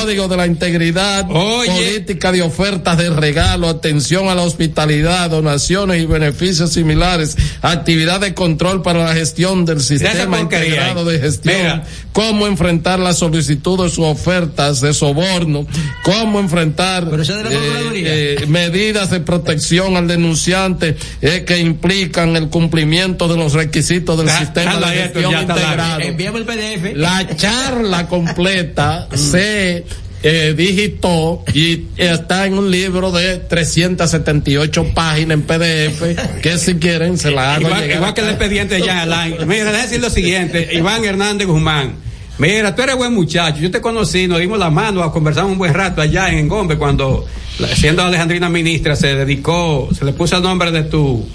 código de la integridad, Oye. política de ofertas de regalo, atención a la hospitalidad, donaciones y beneficios similares, actividad de control para la gestión del sistema integrado de gestión, Mira. cómo enfrentar las solicitudes u ofertas de soborno, cómo enfrentar Pero eso es de la Procuraduría. eh, medidas de protección al denunciante eh, que implican el cumplimiento de los requisitos del sistema de esto gestión largo. integrado. Envíame el PDF. La charla completa *laughs* se eh, digitó y está en un libro de 378 páginas en PDF que si quieren se la hago Igual, llegar igual que el expediente ya online. Mira, déjame decir lo siguiente, *laughs* Iván Hernández Guzmán. Mira, tú eres buen muchacho. Yo te conocí, nos dimos la mano, conversamos un buen rato allá en Gombe cuando, siendo Alejandrina ministra, se dedicó, se le puso el nombre de tu,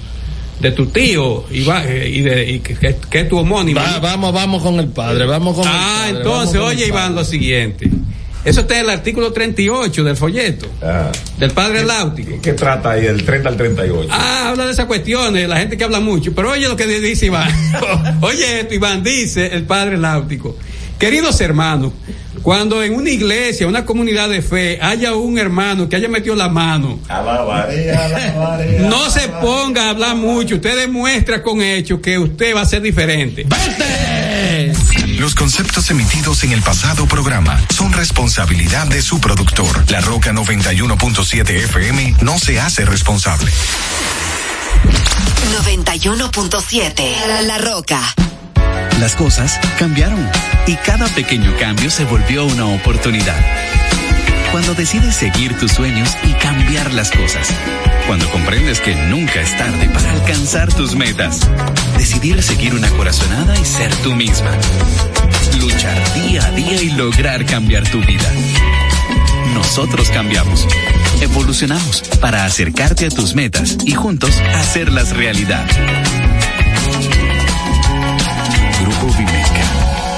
de tu tío Iván, eh, y, de, y que, es tu homónimo. Va- vamos, vamos con el padre, vamos con el Ah, padre, entonces, vamos con oye Iván, lo siguiente. Eso está en el artículo 38 del folleto, Ah. del padre Láutico. ¿Qué trata ahí del 30 al 38? Ah, habla de esas cuestiones, la gente que habla mucho. Pero oye lo que dice Iván. *laughs* *laughs* oye esto, Iván, dice el padre Láutico. Queridos hermanos, cuando en una iglesia, una comunidad de fe, haya un hermano que haya metido la mano, Alabaré, alabaré. no se ponga a hablar mucho. Usted demuestra con hechos que usted va a ser diferente. Los conceptos emitidos en el pasado programa son responsabilidad de su productor. La Roca 91.7 FM no se hace responsable. 91.7 La, La Roca. Las cosas cambiaron y cada pequeño cambio se volvió una oportunidad. Cuando decides seguir tus sueños y cambiar las cosas. Cuando comprendes que nunca es tarde para alcanzar tus metas. Decidir seguir una corazonada y ser tú misma. Luchar día a día y lograr cambiar tu vida. Nosotros cambiamos. Evolucionamos para acercarte a tus metas y juntos hacerlas realidad.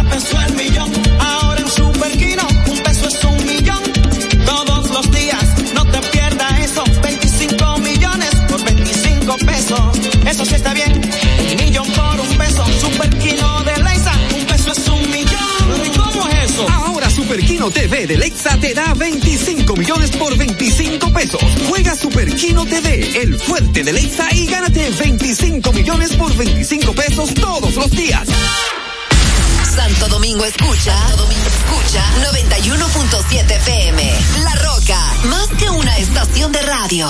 A peso el millón, ahora en Superquino, un peso es un millón. Todos los días, no te pierdas eso. 25 millones por 25 pesos. Eso sí está bien. Un millón por un peso. Superquino de Leisa, un peso es un millón. ¿Y cómo es eso? Ahora Superquino TV de Lexa te da 25 millones por 25 pesos. Juega Superquino TV, el fuerte de Lexa y gánate 25 millones por 25 pesos todos los días. Santo Domingo escucha, Santo Domingo escucha 91.7 FM. La Roca, más que una estación de radio.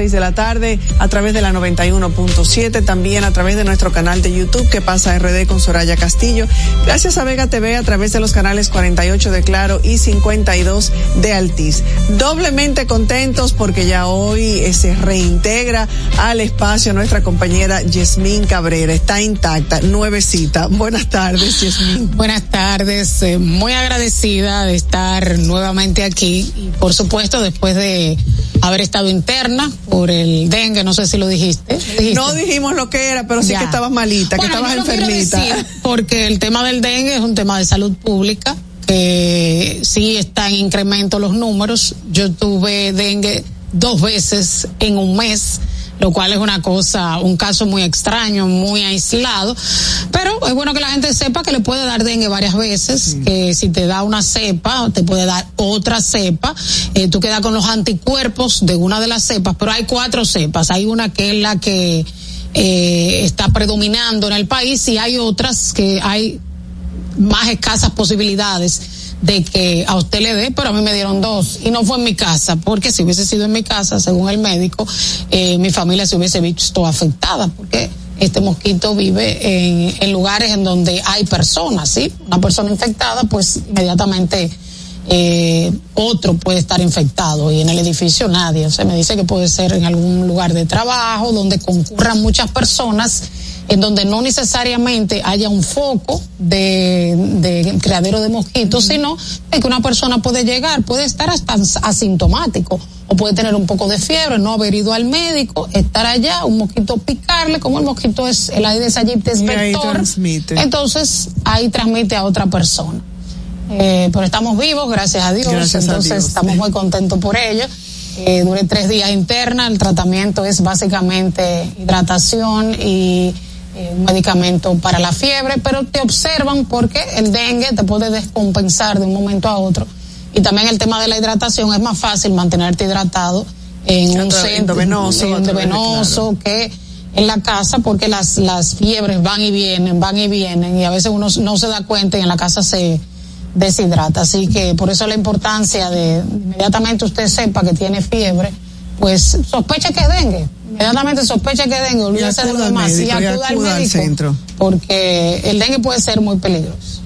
6 de la tarde a través de la 91.7, también a través de nuestro canal de YouTube que pasa RD con Soraya Castillo. Gracias a Vega TV a través de los canales 48 de Claro y 52 de Altiz. Doblemente contentos porque ya hoy eh, se reintegra al espacio nuestra compañera Yasmín Cabrera. Está intacta, nuevecita. Buenas tardes, Yasmín. Buenas tardes, eh, muy agradecida de estar nuevamente aquí y por supuesto después de haber estado interna por el dengue, no sé si lo dijiste. ¿Dijiste? No dijimos lo que era, pero sí Ya. que estabas malita, Bueno, que estabas enfermita. decir porque el tema del dengue es un tema de salud pública que sí está en incremento los números. Yo tuve dengue dos veces en un mes. Lo cual es una cosa, un caso muy extraño, muy aislado, pero es bueno que la gente sepa que le puede dar dengue varias veces, que si te da una cepa, te puede dar otra cepa, eh, tú quedas con los anticuerpos de una de las cepas, pero hay cuatro cepas, hay una que es la que eh, está predominando en el país y hay otras que hay más escasas posibilidades de que a usted le dé, pero a mí me dieron dos y no fue en mi casa, porque si hubiese sido en mi casa, según el médico, eh, mi familia se hubiese visto afectada, porque este mosquito vive en, en lugares en donde hay personas, ¿sí? Una persona infectada, pues inmediatamente eh, otro puede estar infectado y en el edificio nadie. O sea, me dice que puede ser en algún lugar de trabajo donde concurran muchas personas en donde no necesariamente haya un foco de, de criadero de mosquitos, sino de que una persona puede llegar, puede estar hasta asintomático o puede tener un poco de fiebre, no haber ido al médico, estar allá, un mosquito picarle, como el mosquito es el Aedes aegypti es vector, transmite. entonces ahí transmite a otra persona. Eh, pero estamos vivos, gracias a Dios, Gracias a entonces Dios. estamos muy contentos por ello. Eh, duré tres días interna, el tratamiento es básicamente hidratación y eh, un medicamento para la fiebre, pero te observan porque el dengue te puede descompensar de un momento a otro. Y también el tema de la hidratación es más fácil mantenerte hidratado en un centro endovenoso, en a través de- endovenoso que en la casa porque las, las fiebres van y vienen, van y vienen y a veces uno no se da cuenta y en la casa se deshidrata. Así que por eso la importancia de inmediatamente usted sepa que tiene fiebre, pues sospecha que es dengue. Inmediatamente sospecha que es dengue, olvídese de lo demás y médico, y acuda al acuda al médico centro. porque el dengue puede ser muy peligroso.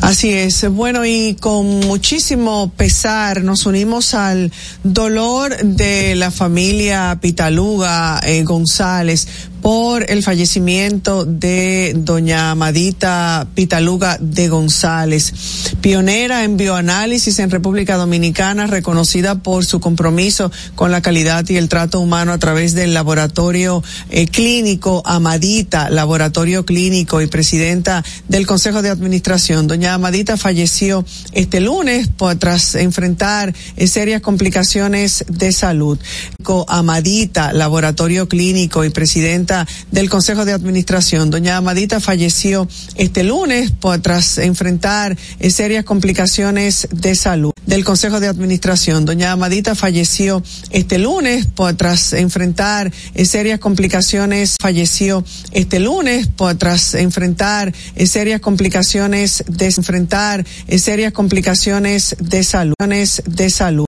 Así es. Bueno, y con muchísimo pesar nos unimos al dolor de la familia Pitaluga eh, González por el fallecimiento de doña Amadita Pitaluga de González, pionera en bioanálisis en República Dominicana, reconocida por su compromiso con la calidad y el trato humano a través del laboratorio eh, clínico Amadita, laboratorio clínico y presidenta del Consejo de Administración. Doña Amadita falleció este lunes por- tras enfrentar eh, serias complicaciones de salud. Amadita, laboratorio clínico y presidenta del Consejo de Administración. Doña Amadita falleció este lunes por- tras enfrentar eh, serias complicaciones de salud del Consejo de Administración. Doña Amadita falleció este lunes por- tras enfrentar eh, serias complicaciones, falleció este lunes por- tras enfrentar eh, serias complicaciones de enfrentar eh, serias complicaciones de salud, de salud.